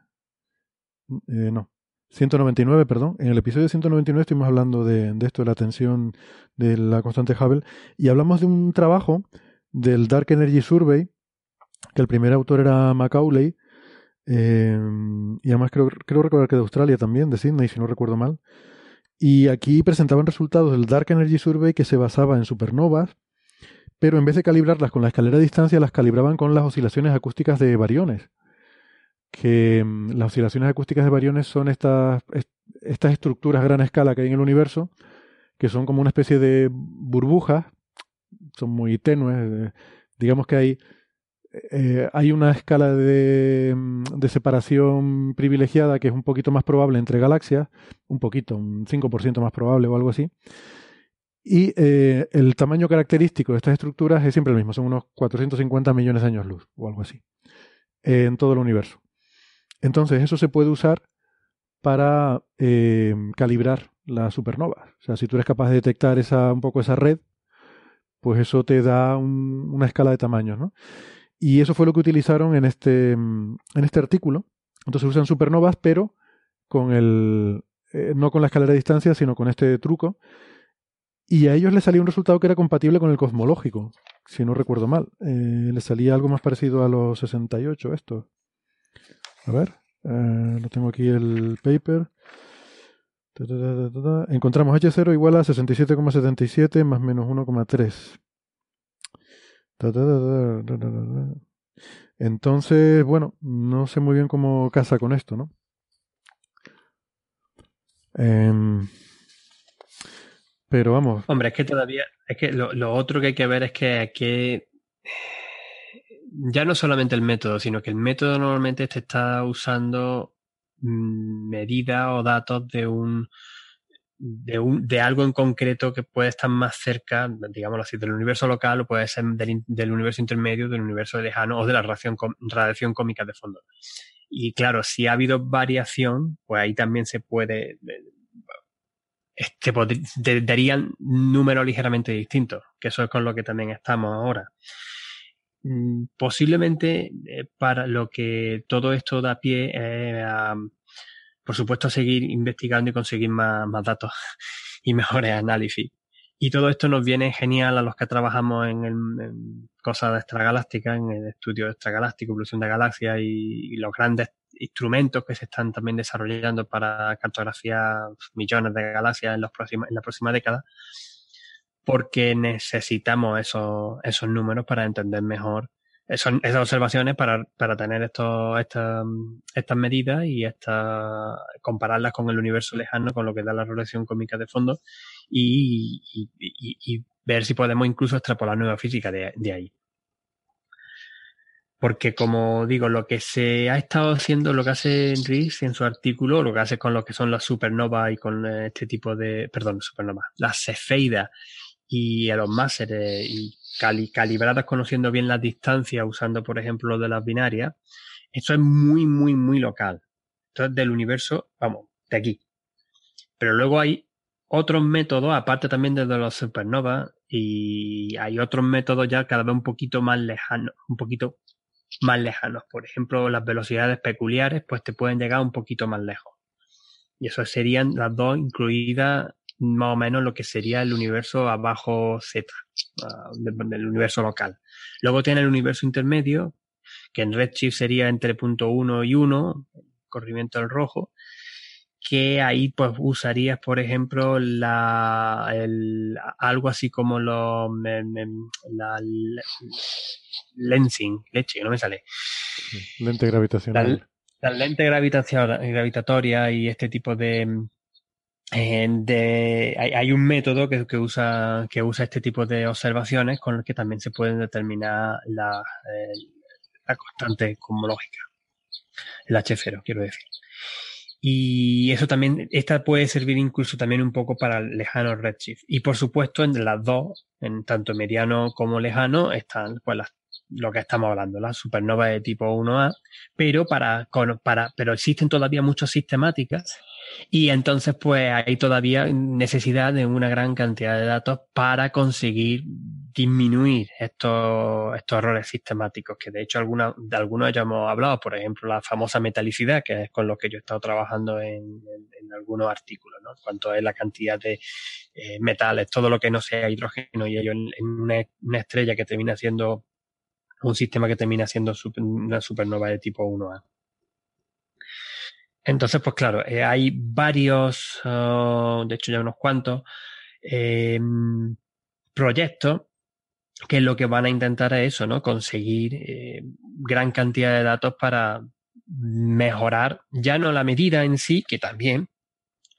eh, no, 199, perdón. En el episodio 199 estuvimos hablando de, esto, de la tensión de la constante Hubble, y hablamos de un trabajo del Dark Energy Survey, que el primer autor era Macaulay, eh, y además creo, creo recordar que de Australia también, de Sydney, si no recuerdo mal. Y aquí presentaban resultados del Dark Energy Survey que se basaba en supernovas, pero en vez de calibrarlas con la escalera de distancia, las calibraban con las oscilaciones acústicas de variones que mm, las oscilaciones acústicas de variones son estas, estas estructuras a gran escala que hay en el universo, que son como una especie de burbujas, son muy tenues, eh, digamos que hay, eh, hay una escala de, mm, de, separación privilegiada que es un poquito más probable entre galaxias, un poquito, un 5% más probable o algo así. Y eh, el tamaño característico de estas estructuras es siempre el mismo, son unos 450 millones de años luz o algo así, en todo el universo. Entonces, eso se puede usar para eh, calibrar las supernovas. O sea, si tú eres capaz de detectar esa, un poco esa red, pues eso te da una escala de tamaños, ¿no? Y eso fue lo que utilizaron en este, en este artículo. Entonces usan supernovas, pero con el, eh, no con la escalera de distancia, sino con este truco. Y a ellos les salía un resultado que era compatible con el cosmológico, si no recuerdo mal. Eh, les salía algo más parecido a los 68, esto. A ver, eh, lo tengo aquí el paper. Encontramos H0 igual a 67,77 más menos 1,3. Entonces, bueno, no sé muy bien cómo casa con esto, ¿no? Em, pero vamos. Hombre, es que todavía, es que lo, lo, otro que hay que ver es que aquí ya no solamente el método, sino que el método normalmente te está usando mm, medidas o datos de un de, un, de algo en concreto que puede estar más cerca, digámoslo así, del universo local o puede ser del, universo intermedio, del universo lejano o de la radiación, radiación cómica de fondo. Y claro, si ha habido variación, pues ahí también se puede, este, darían números ligeramente distintos, que eso es con lo que también estamos ahora. Mm, posiblemente eh, para lo que todo esto da pie es por supuesto, seguir investigando y conseguir más, más datos *laughs* y mejores análisis. Y todo esto nos viene genial a los que trabajamos en, en cosas extragalácticas, en el estudio extragaláctico, evolución de galaxias y, los grandes instrumentos que se están también desarrollando para cartografiar millones de galaxias en, los próximos, en la próxima década, porque necesitamos esos, esos números para entender mejor esas observaciones para, para tener estos, estas, estas medidas y esta, compararlas con el universo lejano, con lo que da la relación cómica de fondo y, y, ver si podemos incluso extrapolar nueva física de, ahí. Porque, como digo, lo que se ha estado haciendo, lo que hace Enrich en su artículo, lo que hace con lo que son las supernovas y con este tipo de, perdón, supernovas, las cefeidas y a los máseres y calibradas conociendo bien las distancias, usando por ejemplo lo de las binarias, esto es muy, muy, muy local. Esto es del universo, vamos, de aquí. Pero luego hay otros métodos, aparte también de los supernovas, y hay otros métodos ya cada vez un poquito más lejanos, un poquito más lejanos. Por ejemplo, las velocidades peculiares, pues te pueden llegar un poquito más lejos. Y eso serían las dos incluidas más o menos lo que sería el universo abajo Z, uh, del, universo local. Luego tiene el universo intermedio, que en Redshift sería entre punto 1 y 1, corrimiento del rojo, que ahí pues usarías, por ejemplo, la, el, algo así como lo, la, lensing, leche, no me sale. Lente gravitacional. La, la lente gravitatoria y este tipo de, de, hay, un método que, usa, que usa este tipo de observaciones con el que también se pueden determinar la, eh, constante cosmológica, el H0, quiero decir. Y eso también, esta puede servir incluso también un poco para el lejano redshift. Y por supuesto, entre las dos, en tanto mediano como lejano, están pues las lo que estamos hablando, las supernovas de tipo 1A, pero para, para, pero existen todavía muchas sistemáticas y entonces, pues hay todavía necesidad de una gran cantidad de datos para conseguir disminuir estos, estos errores sistemáticos, que de hecho alguna, de algunos ya hemos hablado, por ejemplo, la famosa metalicidad, que es con lo que yo he estado trabajando en, en, algunos artículos, ¿no? Cuanto es la cantidad de eh, metales, todo lo que no sea hidrógeno y ello en, una, estrella que termina siendo un sistema que termina siendo una supernova de tipo 1A. Entonces, pues claro, eh, hay varios, uh, de hecho ya unos cuantos, eh, proyectos que lo que van a intentar es eso, ¿no? Conseguir eh, gran cantidad de datos para mejorar ya no la medida en sí, que también,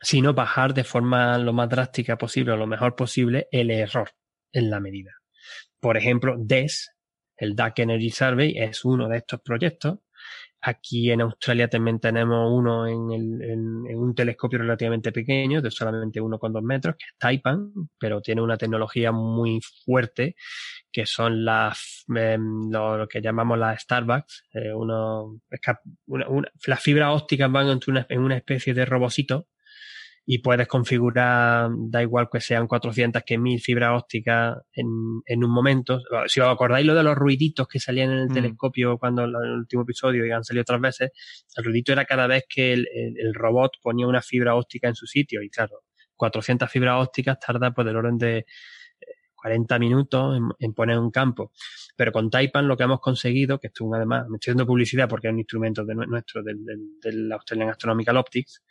sino bajar de forma lo más drástica posible o lo mejor posible el error en la medida. Por ejemplo, DES, el Dark Energy Survey, es uno de estos proyectos Aquí en Australia también tenemos uno en, el, en, un telescopio relativamente pequeño, de solamente 1,2 metros, que es Taipan, pero tiene una tecnología muy fuerte, que son las, em, lo, que llamamos las Starbucks. Eh, las fibras ópticas van en una, en una especie de robocito y puedes configurar, da igual que sean 400 que 1000 fibras ópticas en, en un momento. Si os acordáis lo de los ruiditos que salían en el mm. telescopio cuando en el último episodio y han salido otras veces, el ruidito era cada vez que el, el, robot ponía una fibra óptica en su sitio y claro, 400 fibras ópticas tarda por el orden de 40 minutos en, poner un campo. Pero con Taipan lo que hemos conseguido, que esto además, me estoy dando publicidad porque es un instrumento de nuestro, del, del, Australian Astronomical Optics,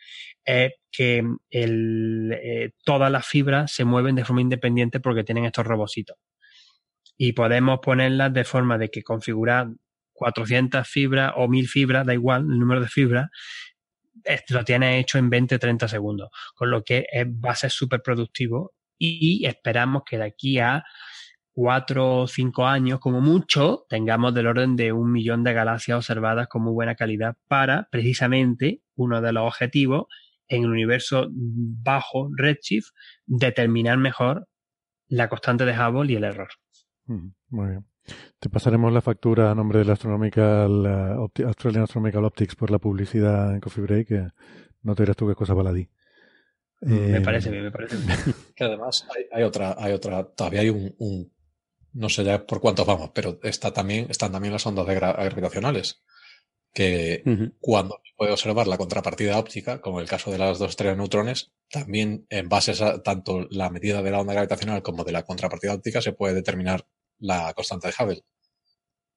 es que eh, todas las fibras se mueven de forma independiente porque tienen estos robositos. Y podemos ponerlas de forma de que configurar 400 fibras o 1000 fibras, da igual el número de fibras, lo tiene hecho en 20-30 segundos, con lo que va a ser súper productivo y esperamos que de aquí a cuatro o cinco años, como mucho, tengamos del orden de un millón de galaxias observadas con muy buena calidad para, precisamente, uno de los objetivos en el universo bajo Redshift determinar mejor la constante de Hubble y el error. Muy bien. Te pasaremos la factura a nombre de la Astronomical, Australian Astronomical Optics por la publicidad en Coffee Break, que no te dirás tú qué cosa baladí. Me eh, parece bien, me parece bien. *laughs* Que además hay, otra, hay otra, todavía hay un, no sé ya por cuántos vamos, pero está también, están también las ondas gravitacionales, que cuando se puede observar la contrapartida óptica, como el caso de las dos estrellas de neutrones, también en base a tanto la medida de la onda gravitacional como de la contrapartida óptica se puede determinar la constante de Hubble.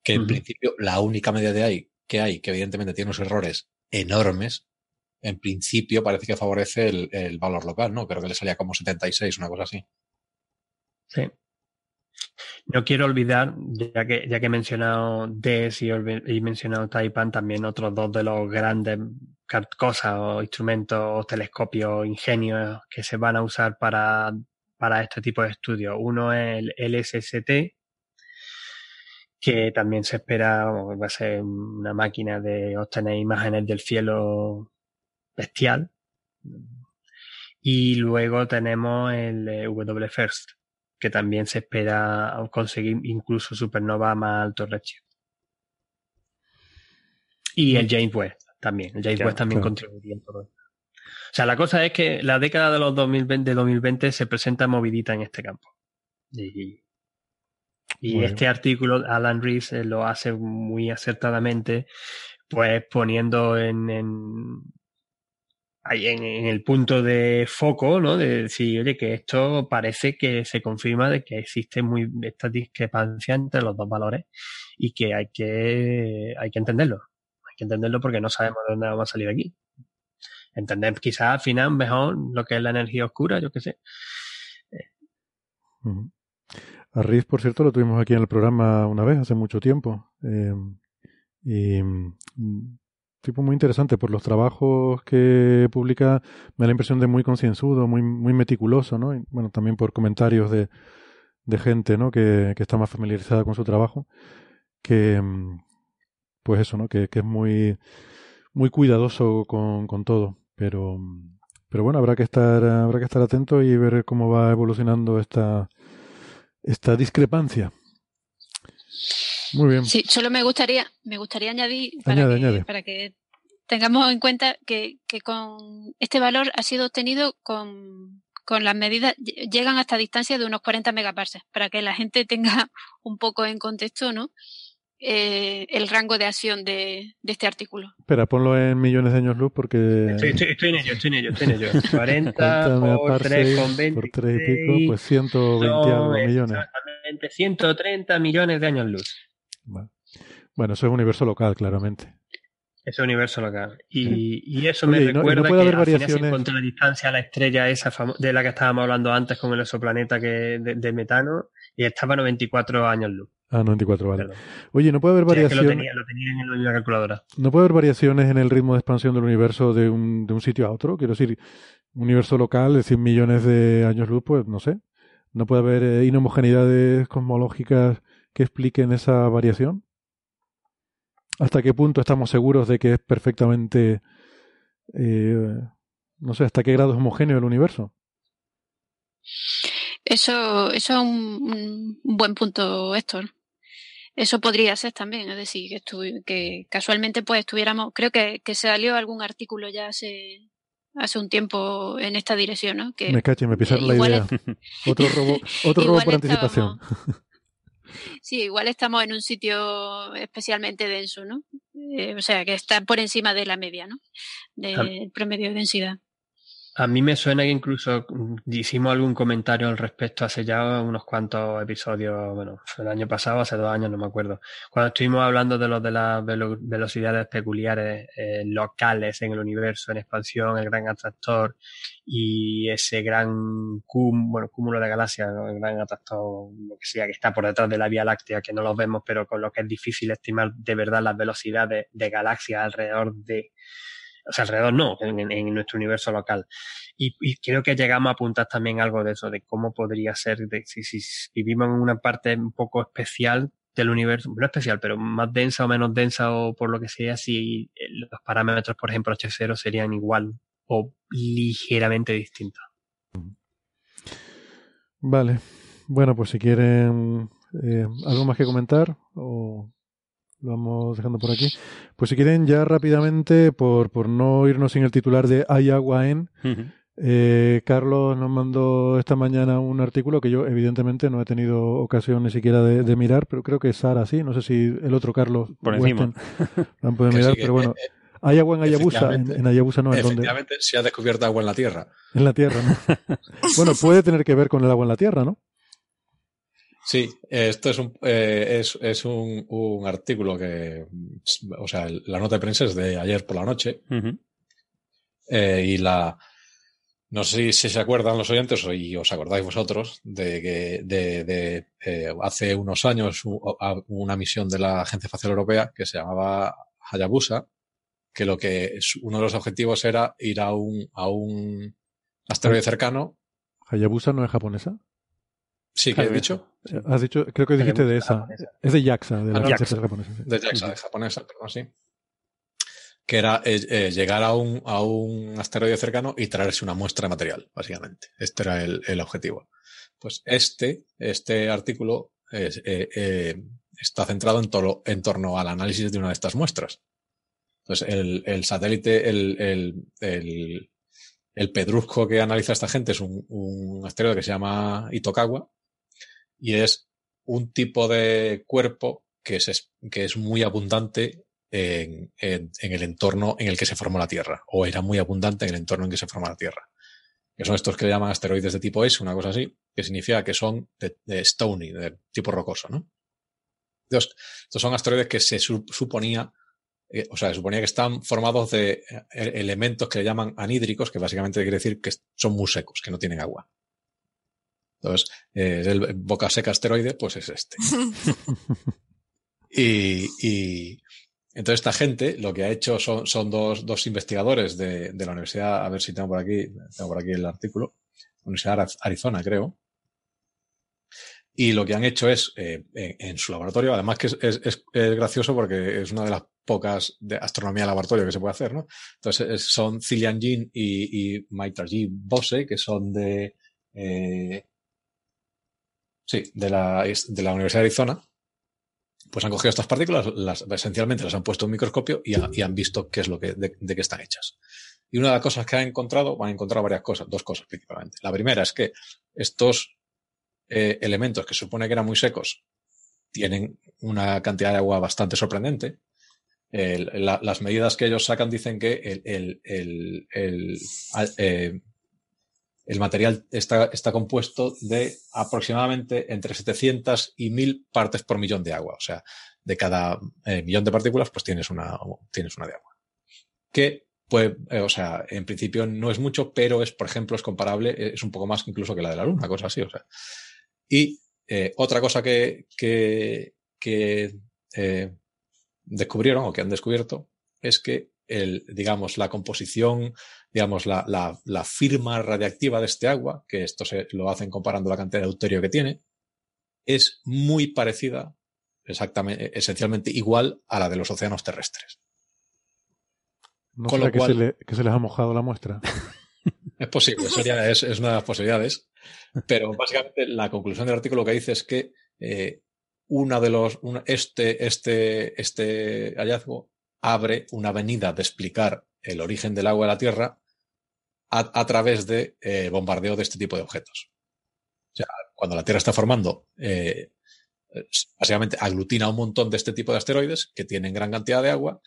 Que en principio la única medida de ahí que hay, que evidentemente tiene unos errores enormes, en principio parece que favorece el, valor local, ¿no? Creo que le salía como 76, una cosa así. Sí. No quiero olvidar, ya que, ya que he mencionado DES y he mencionado Taipan, también otros dos de los grandes cosas o instrumentos o telescopios ingenios que se van a usar para, para este tipo de estudios. Uno es el LSST, que también se espera, va a ser una máquina de obtener imágenes del cielo bestial. Y luego tenemos el eh, W First, que también se espera conseguir incluso supernova más alto redshift. Y el James Webb también. El James Webb también contribuiría en todo esto. O sea, la cosa es que la década de los 2020, de 2020 se presenta movidita en este campo. Y, y este artículo, Alan Rees eh, lo hace muy acertadamente, pues poniendo en, en ahí en, el punto de foco, ¿no? De decir, oye, que esto parece que se confirma de que existe muy esta discrepancia entre los dos valores y que hay que, hay que entenderlo. Hay que entenderlo porque no sabemos de dónde vamos a salir aquí. Entender quizás al final mejor lo que es la energía oscura, yo qué sé. Riz, por cierto, lo tuvimos aquí en el programa una vez, hace mucho tiempo. Eh, y mm, tipo muy interesante por los trabajos que publica, me da la impresión de muy concienzudo, muy, muy meticuloso, ¿no? Y, bueno, también por comentarios de, de gente, ¿no? Que, que, está más familiarizada con su trabajo, que, mm, pues eso, ¿no? Que, que es muy, muy cuidadoso con, con todo, pero, mm, pero bueno, habrá que estar, habrá que estar atento y ver cómo va evolucionando esta, esta discrepancia. Muy bien. Sí, solo me gustaría, me gustaría añadir para, que, para que tengamos en cuenta que, que, con este valor ha sido obtenido con, con las medidas, llegan hasta distancia de unos 40 megaparsecs, para que la gente tenga *laughs* un poco en contexto, ¿no? Eh, el rango de acción de, de, este artículo. Espera, ponlo en millones de años luz porque... Estoy, estoy, en ello, estoy en ello, estoy en ello. *laughs* 40 por 3 con 20. Por 3 y pico, pues 120 algo millones. Exactamente, 130 millones de años luz. Bueno, eso es universo local, claramente. Es universo local. Y, y eso me recuerda que haber variaciones... contra la distancia a la estrella esa de la que estábamos hablando antes con el exoplaneta que de, metano y estaba a 94 años luz. Ah, 94, vale. Oye, ¿no puede haber variaciones? lo, tenía, lo tenía en la calculadora. ¿No puede haber variaciones en el ritmo de expansión del universo de un, de un sitio a otro? Quiero decir, universo local de 100 millones de años luz, pues no sé. ¿No puede haber eh, inhomogeneidades cosmológicas que expliquen esa variación? ¿Hasta qué punto estamos seguros de que es perfectamente, eh, no sé, hasta qué grado es homogéneo el universo? Eso, eso es un, buen punto, Héctor. Eso podría ser también, es decir, que, que casualmente pues estuviéramos, creo que, que salió algún artículo ya hace, hace un tiempo en esta dirección, ¿no? Que, me caché, me pisaron la idea. otro robo, otro *laughs* robo por anticipación. Sí, igual estamos en un sitio especialmente denso, ¿no? Eh, o sea, que está por encima de la media, ¿no? Del promedio de densidad. A mí me suena que incluso hicimos algún comentario al respecto hace ya unos cuantos episodios, bueno, el año pasado, hace dos años, no me acuerdo, cuando estuvimos hablando de los de las velocidades peculiares eh, locales en el universo, en expansión, el gran atractor y ese gran bueno, cúmulo de galaxias, el gran atractor, lo que sea, que está por detrás de la Vía Láctea, que no los vemos, pero con lo que es difícil estimar de verdad las velocidades de galaxias alrededor de o sea, alrededor no, en, nuestro universo local. Y, creo que llegamos a apuntar también algo de eso, de cómo podría ser, de, si, vivimos en una parte un poco especial del universo, no especial, pero más densa o menos densa o por lo que sea, si eh, los parámetros, por ejemplo, H0 serían igual o ligeramente distinta. Vale. Bueno, pues si quieren eh, algo más que comentar o lo vamos dejando por aquí. Pues si quieren ya rápidamente, por, por no irnos sin el titular de Hay agua en, eh, Carlos nos mandó esta mañana un artículo que yo evidentemente no he tenido ocasión ni siquiera de, mirar, pero creo que Sara sí, no sé si el otro Carlos por encima *laughs* lo han podido mirar, pero bueno. Eh, hay agua en Ayabusa, en, Ayabusa no, ¿en Efectivamente, se ha descubierto agua en la Tierra. En la Tierra, ¿no? *laughs* bueno, puede tener que ver con el agua en la Tierra, ¿no? Sí, esto es un, eh, es, un, artículo que, o sea, la nota de prensa es de ayer por la noche y la, no sé si se acuerdan los oyentes o os acordáis vosotros de que de, eh, hace unos años una misión de la Agencia Espacial Europea que se llamaba Hayabusa, que lo que es, uno de los objetivos era ir a un, a un asteroide cercano. ¿Hayabusa no es japonesa? Sí, ¿qué he dicho? Has dicho, creo que dijiste de esa. Es de JAXA, de la ah, japonesa. De JAXA, de japonesa, perdón, sí que era eh, eh, llegar a un, a un asteroide cercano y traerse una muestra de material, básicamente. Este era el, el objetivo. Pues este, este artículo eh, está centrado en, en torno al análisis de una de estas muestras. Entonces, el, el satélite, el, el, el, el, pedrusco que analiza esta gente es un, un asteroide que se llama Itokawa y es un tipo de cuerpo que es, que es muy abundante en, el entorno en el que se formó la Tierra, o era muy abundante en el entorno en que se formó la Tierra. Que son estos que le llaman asteroides de tipo S, una cosa así, que significa que son de, stony, de tipo rocoso, ¿no? Entonces, estos son asteroides que se suponía, eh, o sea, se suponía que están formados de eh, elementos que le llaman anhídricos, que básicamente quiere decir que son muy secos, que no tienen agua. Entonces, eh, el boca seca asteroide, pues es este. y, entonces, esta gente lo que ha hecho son, son dos, dos investigadores de, de, la universidad, a ver si tengo por aquí, tengo por aquí el artículo, Universidad de Arizona, creo. Y lo que han hecho es, eh, en, su laboratorio, además que es, es, es, gracioso porque es una de las pocas de astronomía laboratorio que se puede hacer, ¿no? Entonces, son Cillian Jin y, y Bose, que son de, eh, sí, de la, de la Universidad de Arizona pues han cogido estas partículas, las, esencialmente las han puesto en un microscopio y, han visto qué es lo que, de, qué están hechas. Y una de las cosas que han encontrado, han encontrado varias cosas, dos cosas principalmente. La primera es que estos eh, elementos que se supone que eran muy secos tienen una cantidad de agua bastante sorprendente. las medidas que ellos sacan dicen que el, el, el eh, el material está, compuesto de aproximadamente entre 700 y 1000 partes por millón de agua. O sea, de cada eh, millón de partículas, pues tienes una, tienes una de agua. Que, pues, o sea, en principio no es mucho, pero es, por ejemplo, es comparable, es un poco más incluso que la de la Luna, cosa así, o sea. Y eh, otra cosa que, que, que descubrieron o que han descubierto es que el, digamos, la composición, digamos, la, la, la, firma radiactiva de este agua, que esto se lo hacen comparando la cantidad de deuterio que tiene, es muy parecida, exactamente, esencialmente igual a la de los océanos terrestres. No Con lo que, se le, que se les ha mojado la muestra. *laughs* Es posible, sería, es, es, una de las posibilidades. Pero básicamente la conclusión del artículo que dice es que eh, una de los, este, este, este hallazgo abre una avenida de explicar el origen del agua de la Tierra a, través de eh, bombardeo de este tipo de objetos. O sea, cuando la Tierra está formando, eh, básicamente aglutina un montón de este tipo de asteroides que tienen gran cantidad de agua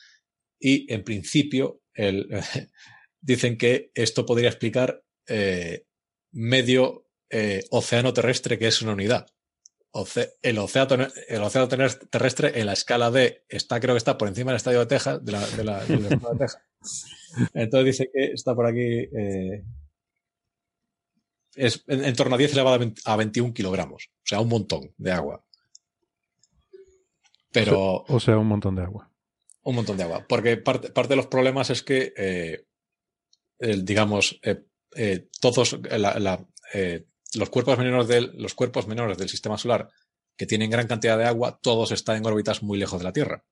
y en principio *laughs* dicen que esto podría explicar eh, medio océano terrestre que es una unidad el océano, el océano terrestre en la escala de está, creo que está por encima del estadio de Texas, de la, de la, de Texas. Entonces dice que está por aquí, eh, es en, torno a 10 elevado a, 21 kilogramos. O sea, un montón de agua. Pero. O sea, un montón de agua. Un montón de agua. Porque parte, parte de los problemas es que, eh, el, digamos, eh, eh todos, la, la eh, los cuerpos menores del, sistema solar que tienen gran cantidad de agua, todos están en órbitas muy lejos de la Tierra.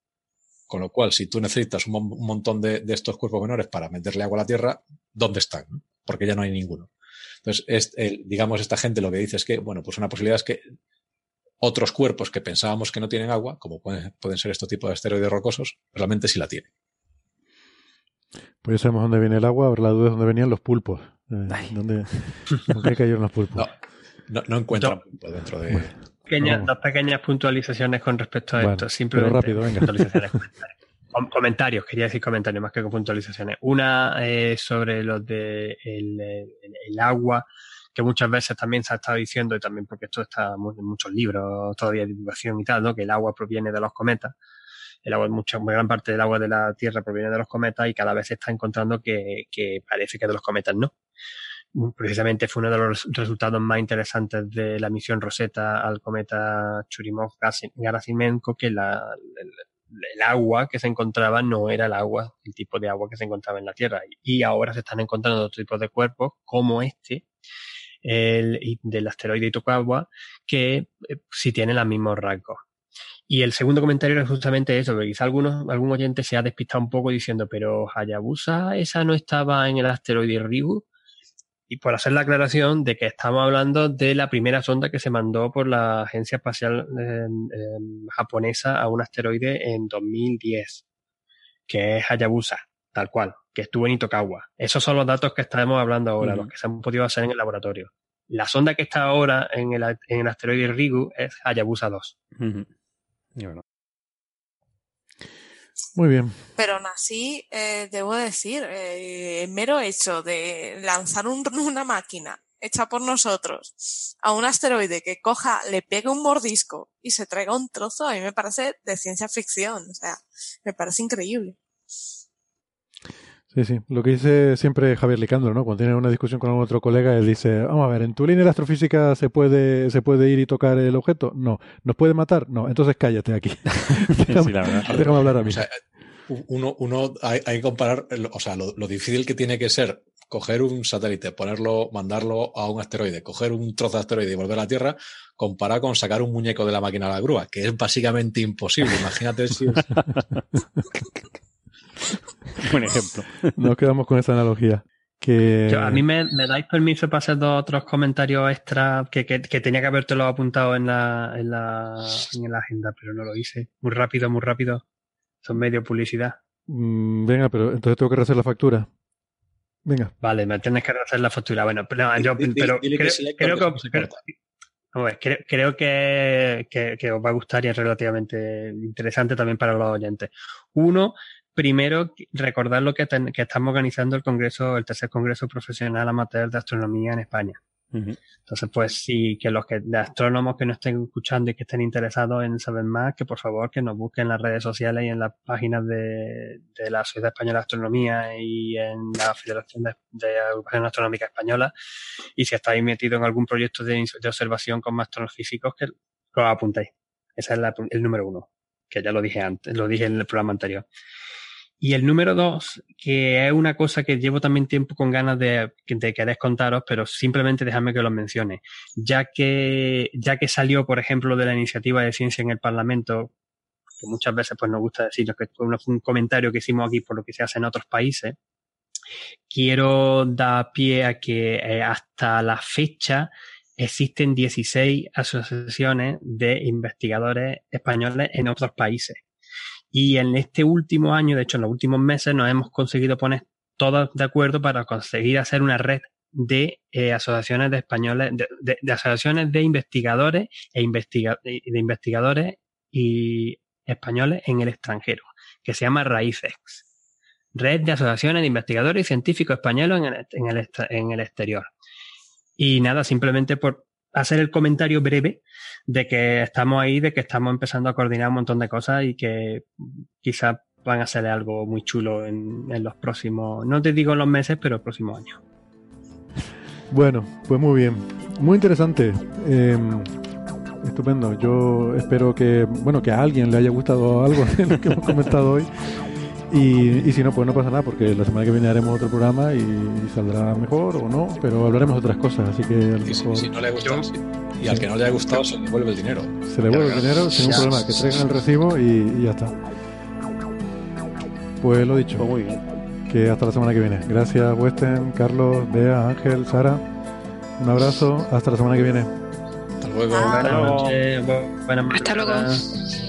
Con lo cual, si tú necesitas un, montón de, estos cuerpos menores para meterle agua a la Tierra, ¿dónde están? Porque ya no hay ninguno. Entonces, digamos, esta gente lo que dice es que, bueno, pues una posibilidad es que otros cuerpos que pensábamos que no tienen agua, como pueden, pueden ser estos tipos de asteroides rocosos, realmente sí la tienen. Pues ya sabemos dónde viene el agua, ahora la duda es dónde venían los pulpos. Eh, ¿Dónde, ¿Dónde cayeron los pulpos? No, no, encuentran pulpos dentro de... dos pequeñas puntualizaciones con respecto a esto. Simplemente pero rápido, venga. comentarios, quería decir comentarios más que puntualizaciones. Una eh, sobre lo de el, agua, que muchas veces también se ha estado diciendo, y también porque esto está en muchos libros todavía de divulgación y tal, ¿no? que el agua proviene de los cometas. El agua, mucha, muy gran parte del agua de la Tierra proviene de los cometas y cada vez se está encontrando que, que parece que de los cometas no precisamente fue uno de los resultados más interesantes de la misión Rosetta al cometa Churyumov-Gerasimenko que la, el agua que se encontraba no era el agua, el tipo de agua que se encontraba en la Tierra. Y ahora se están encontrando otros tipos de cuerpos, como este, el, del asteroide Itokawa, que eh, sí tienen los mismos rasgos. Y el segundo comentario era justamente eso, porque quizá algunos, algún oyente se ha despistado un poco diciendo, pero Hayabusa, esa no estaba en el asteroide Ryugu y por hacer la aclaración de que estamos hablando de la primera sonda que se mandó por la Agencia Espacial em, em, Japonesa a un asteroide en 2010, que es Hayabusa, tal cual, que estuvo en Itokawa. Esos son los datos que estamos hablando ahora, los que se han podido hacer en el laboratorio. La sonda que está ahora en el, en el asteroide Ryugu es Hayabusa 2. Muy bien. Pero aún así, eh, debo decir, eh, el mero hecho de lanzar una máquina hecha por nosotros a un asteroide que coja, le pegue un mordisco y se traiga un trozo, a mí me parece de ciencia ficción. O sea, me parece increíble. Sí, sí. Lo que dice siempre Javier Licandro, ¿no? Cuando tiene una discusión con algún otro colega, él dice, vamos a ver, ¿en tu línea de astrofísica se puede, se puede ir y tocar el objeto? No. ¿Nos puede matar? No. Entonces cállate aquí. *laughs* déjame, déjame, hablar a mí. uno, uno hay, que comparar, o sea, lo, difícil que tiene que ser coger un satélite, ponerlo, mandarlo a un asteroide, coger un trozo de asteroide y volver a la Tierra, comparar con sacar un muñeco de la máquina a la grúa, que es básicamente imposible. Imagínate si... *laughs* *laughs* Buen ejemplo. Nos quedamos con esa analogía. Que... a mí me, dais permiso para hacer dos otros comentarios extra que, que, que tenía que habértelo apuntado en la, en, la, en la agenda, pero no lo hice. Muy rápido, muy rápido. Son medio publicidad. Mm, venga, pero entonces tengo que rehacer la factura. Venga. Vale, me tienes que rehacer la factura. Bueno, pero, yo, pero creo, que, creo, que, que, os va a gustar y es relativamente interesante también para los oyentes. Uno, primero recordar lo que, que estamos organizando el Congreso, el tercer Congreso Profesional Amateur de Astronomía en España. Entonces, pues sí, que los que, de astrónomos que nos estén escuchando y que estén interesados en saber más, que por favor que nos busquen en las redes sociales y en las páginas de, la Sociedad Española de Astronomía y en la Federación de, de Agrupación Astronómica Española. Y si estáis metidos en algún proyecto de, observación con astrofísicos, que lo apuntéis. Ese es el número uno, que ya lo dije antes, lo dije en el programa anterior. Y el número dos, que es una cosa que llevo también tiempo con ganas de, de querer contaros, pero simplemente dejadme que lo mencione. Ya que, ya que salió, por ejemplo, de la iniciativa de ciencia en el Parlamento, que muchas veces pues nos gusta decir que fue un comentario que hicimos aquí por lo que se hace en otros países, quiero dar pie a que eh, hasta la fecha existen 16 asociaciones de investigadores españoles en otros países. Y en este último año, de hecho en los últimos meses, nos hemos conseguido poner todos de acuerdo para conseguir hacer una red de eh, asociaciones de españoles, de, asociaciones de investigadores e de investigadores y españoles en el extranjero, que se llama Raíces. Red de asociaciones de investigadores y científicos españoles en el, en el exterior. Y nada, simplemente por hacer el comentario breve de que estamos ahí, de que estamos empezando a coordinar un montón de cosas y que quizás van a ser algo muy chulo en, los próximos, no te digo en los meses, pero el próximo año. Bueno, pues muy bien, muy interesante. Em, estupendo. Yo espero que, bueno, que a alguien le haya gustado algo de lo que hemos comentado hoy. Y, si no, pues no pasa nada, porque la semana que viene haremos otro programa y, saldrá mejor o no, pero hablaremos de otras cosas, así que... si, no le gustado, y al que no le haya gustado, se le devuelve el dinero. Se le devuelve el dinero sin un problema, que traigan el recibo y, ya está. Pues lo dicho. Pues muy bien. Que hasta la semana que viene. Gracias, Western, Carlos, Bea, Ángel, Sara. Un abrazo. Hasta la semana que viene. Hasta luego. Buenas noches. Buenas Hasta luego.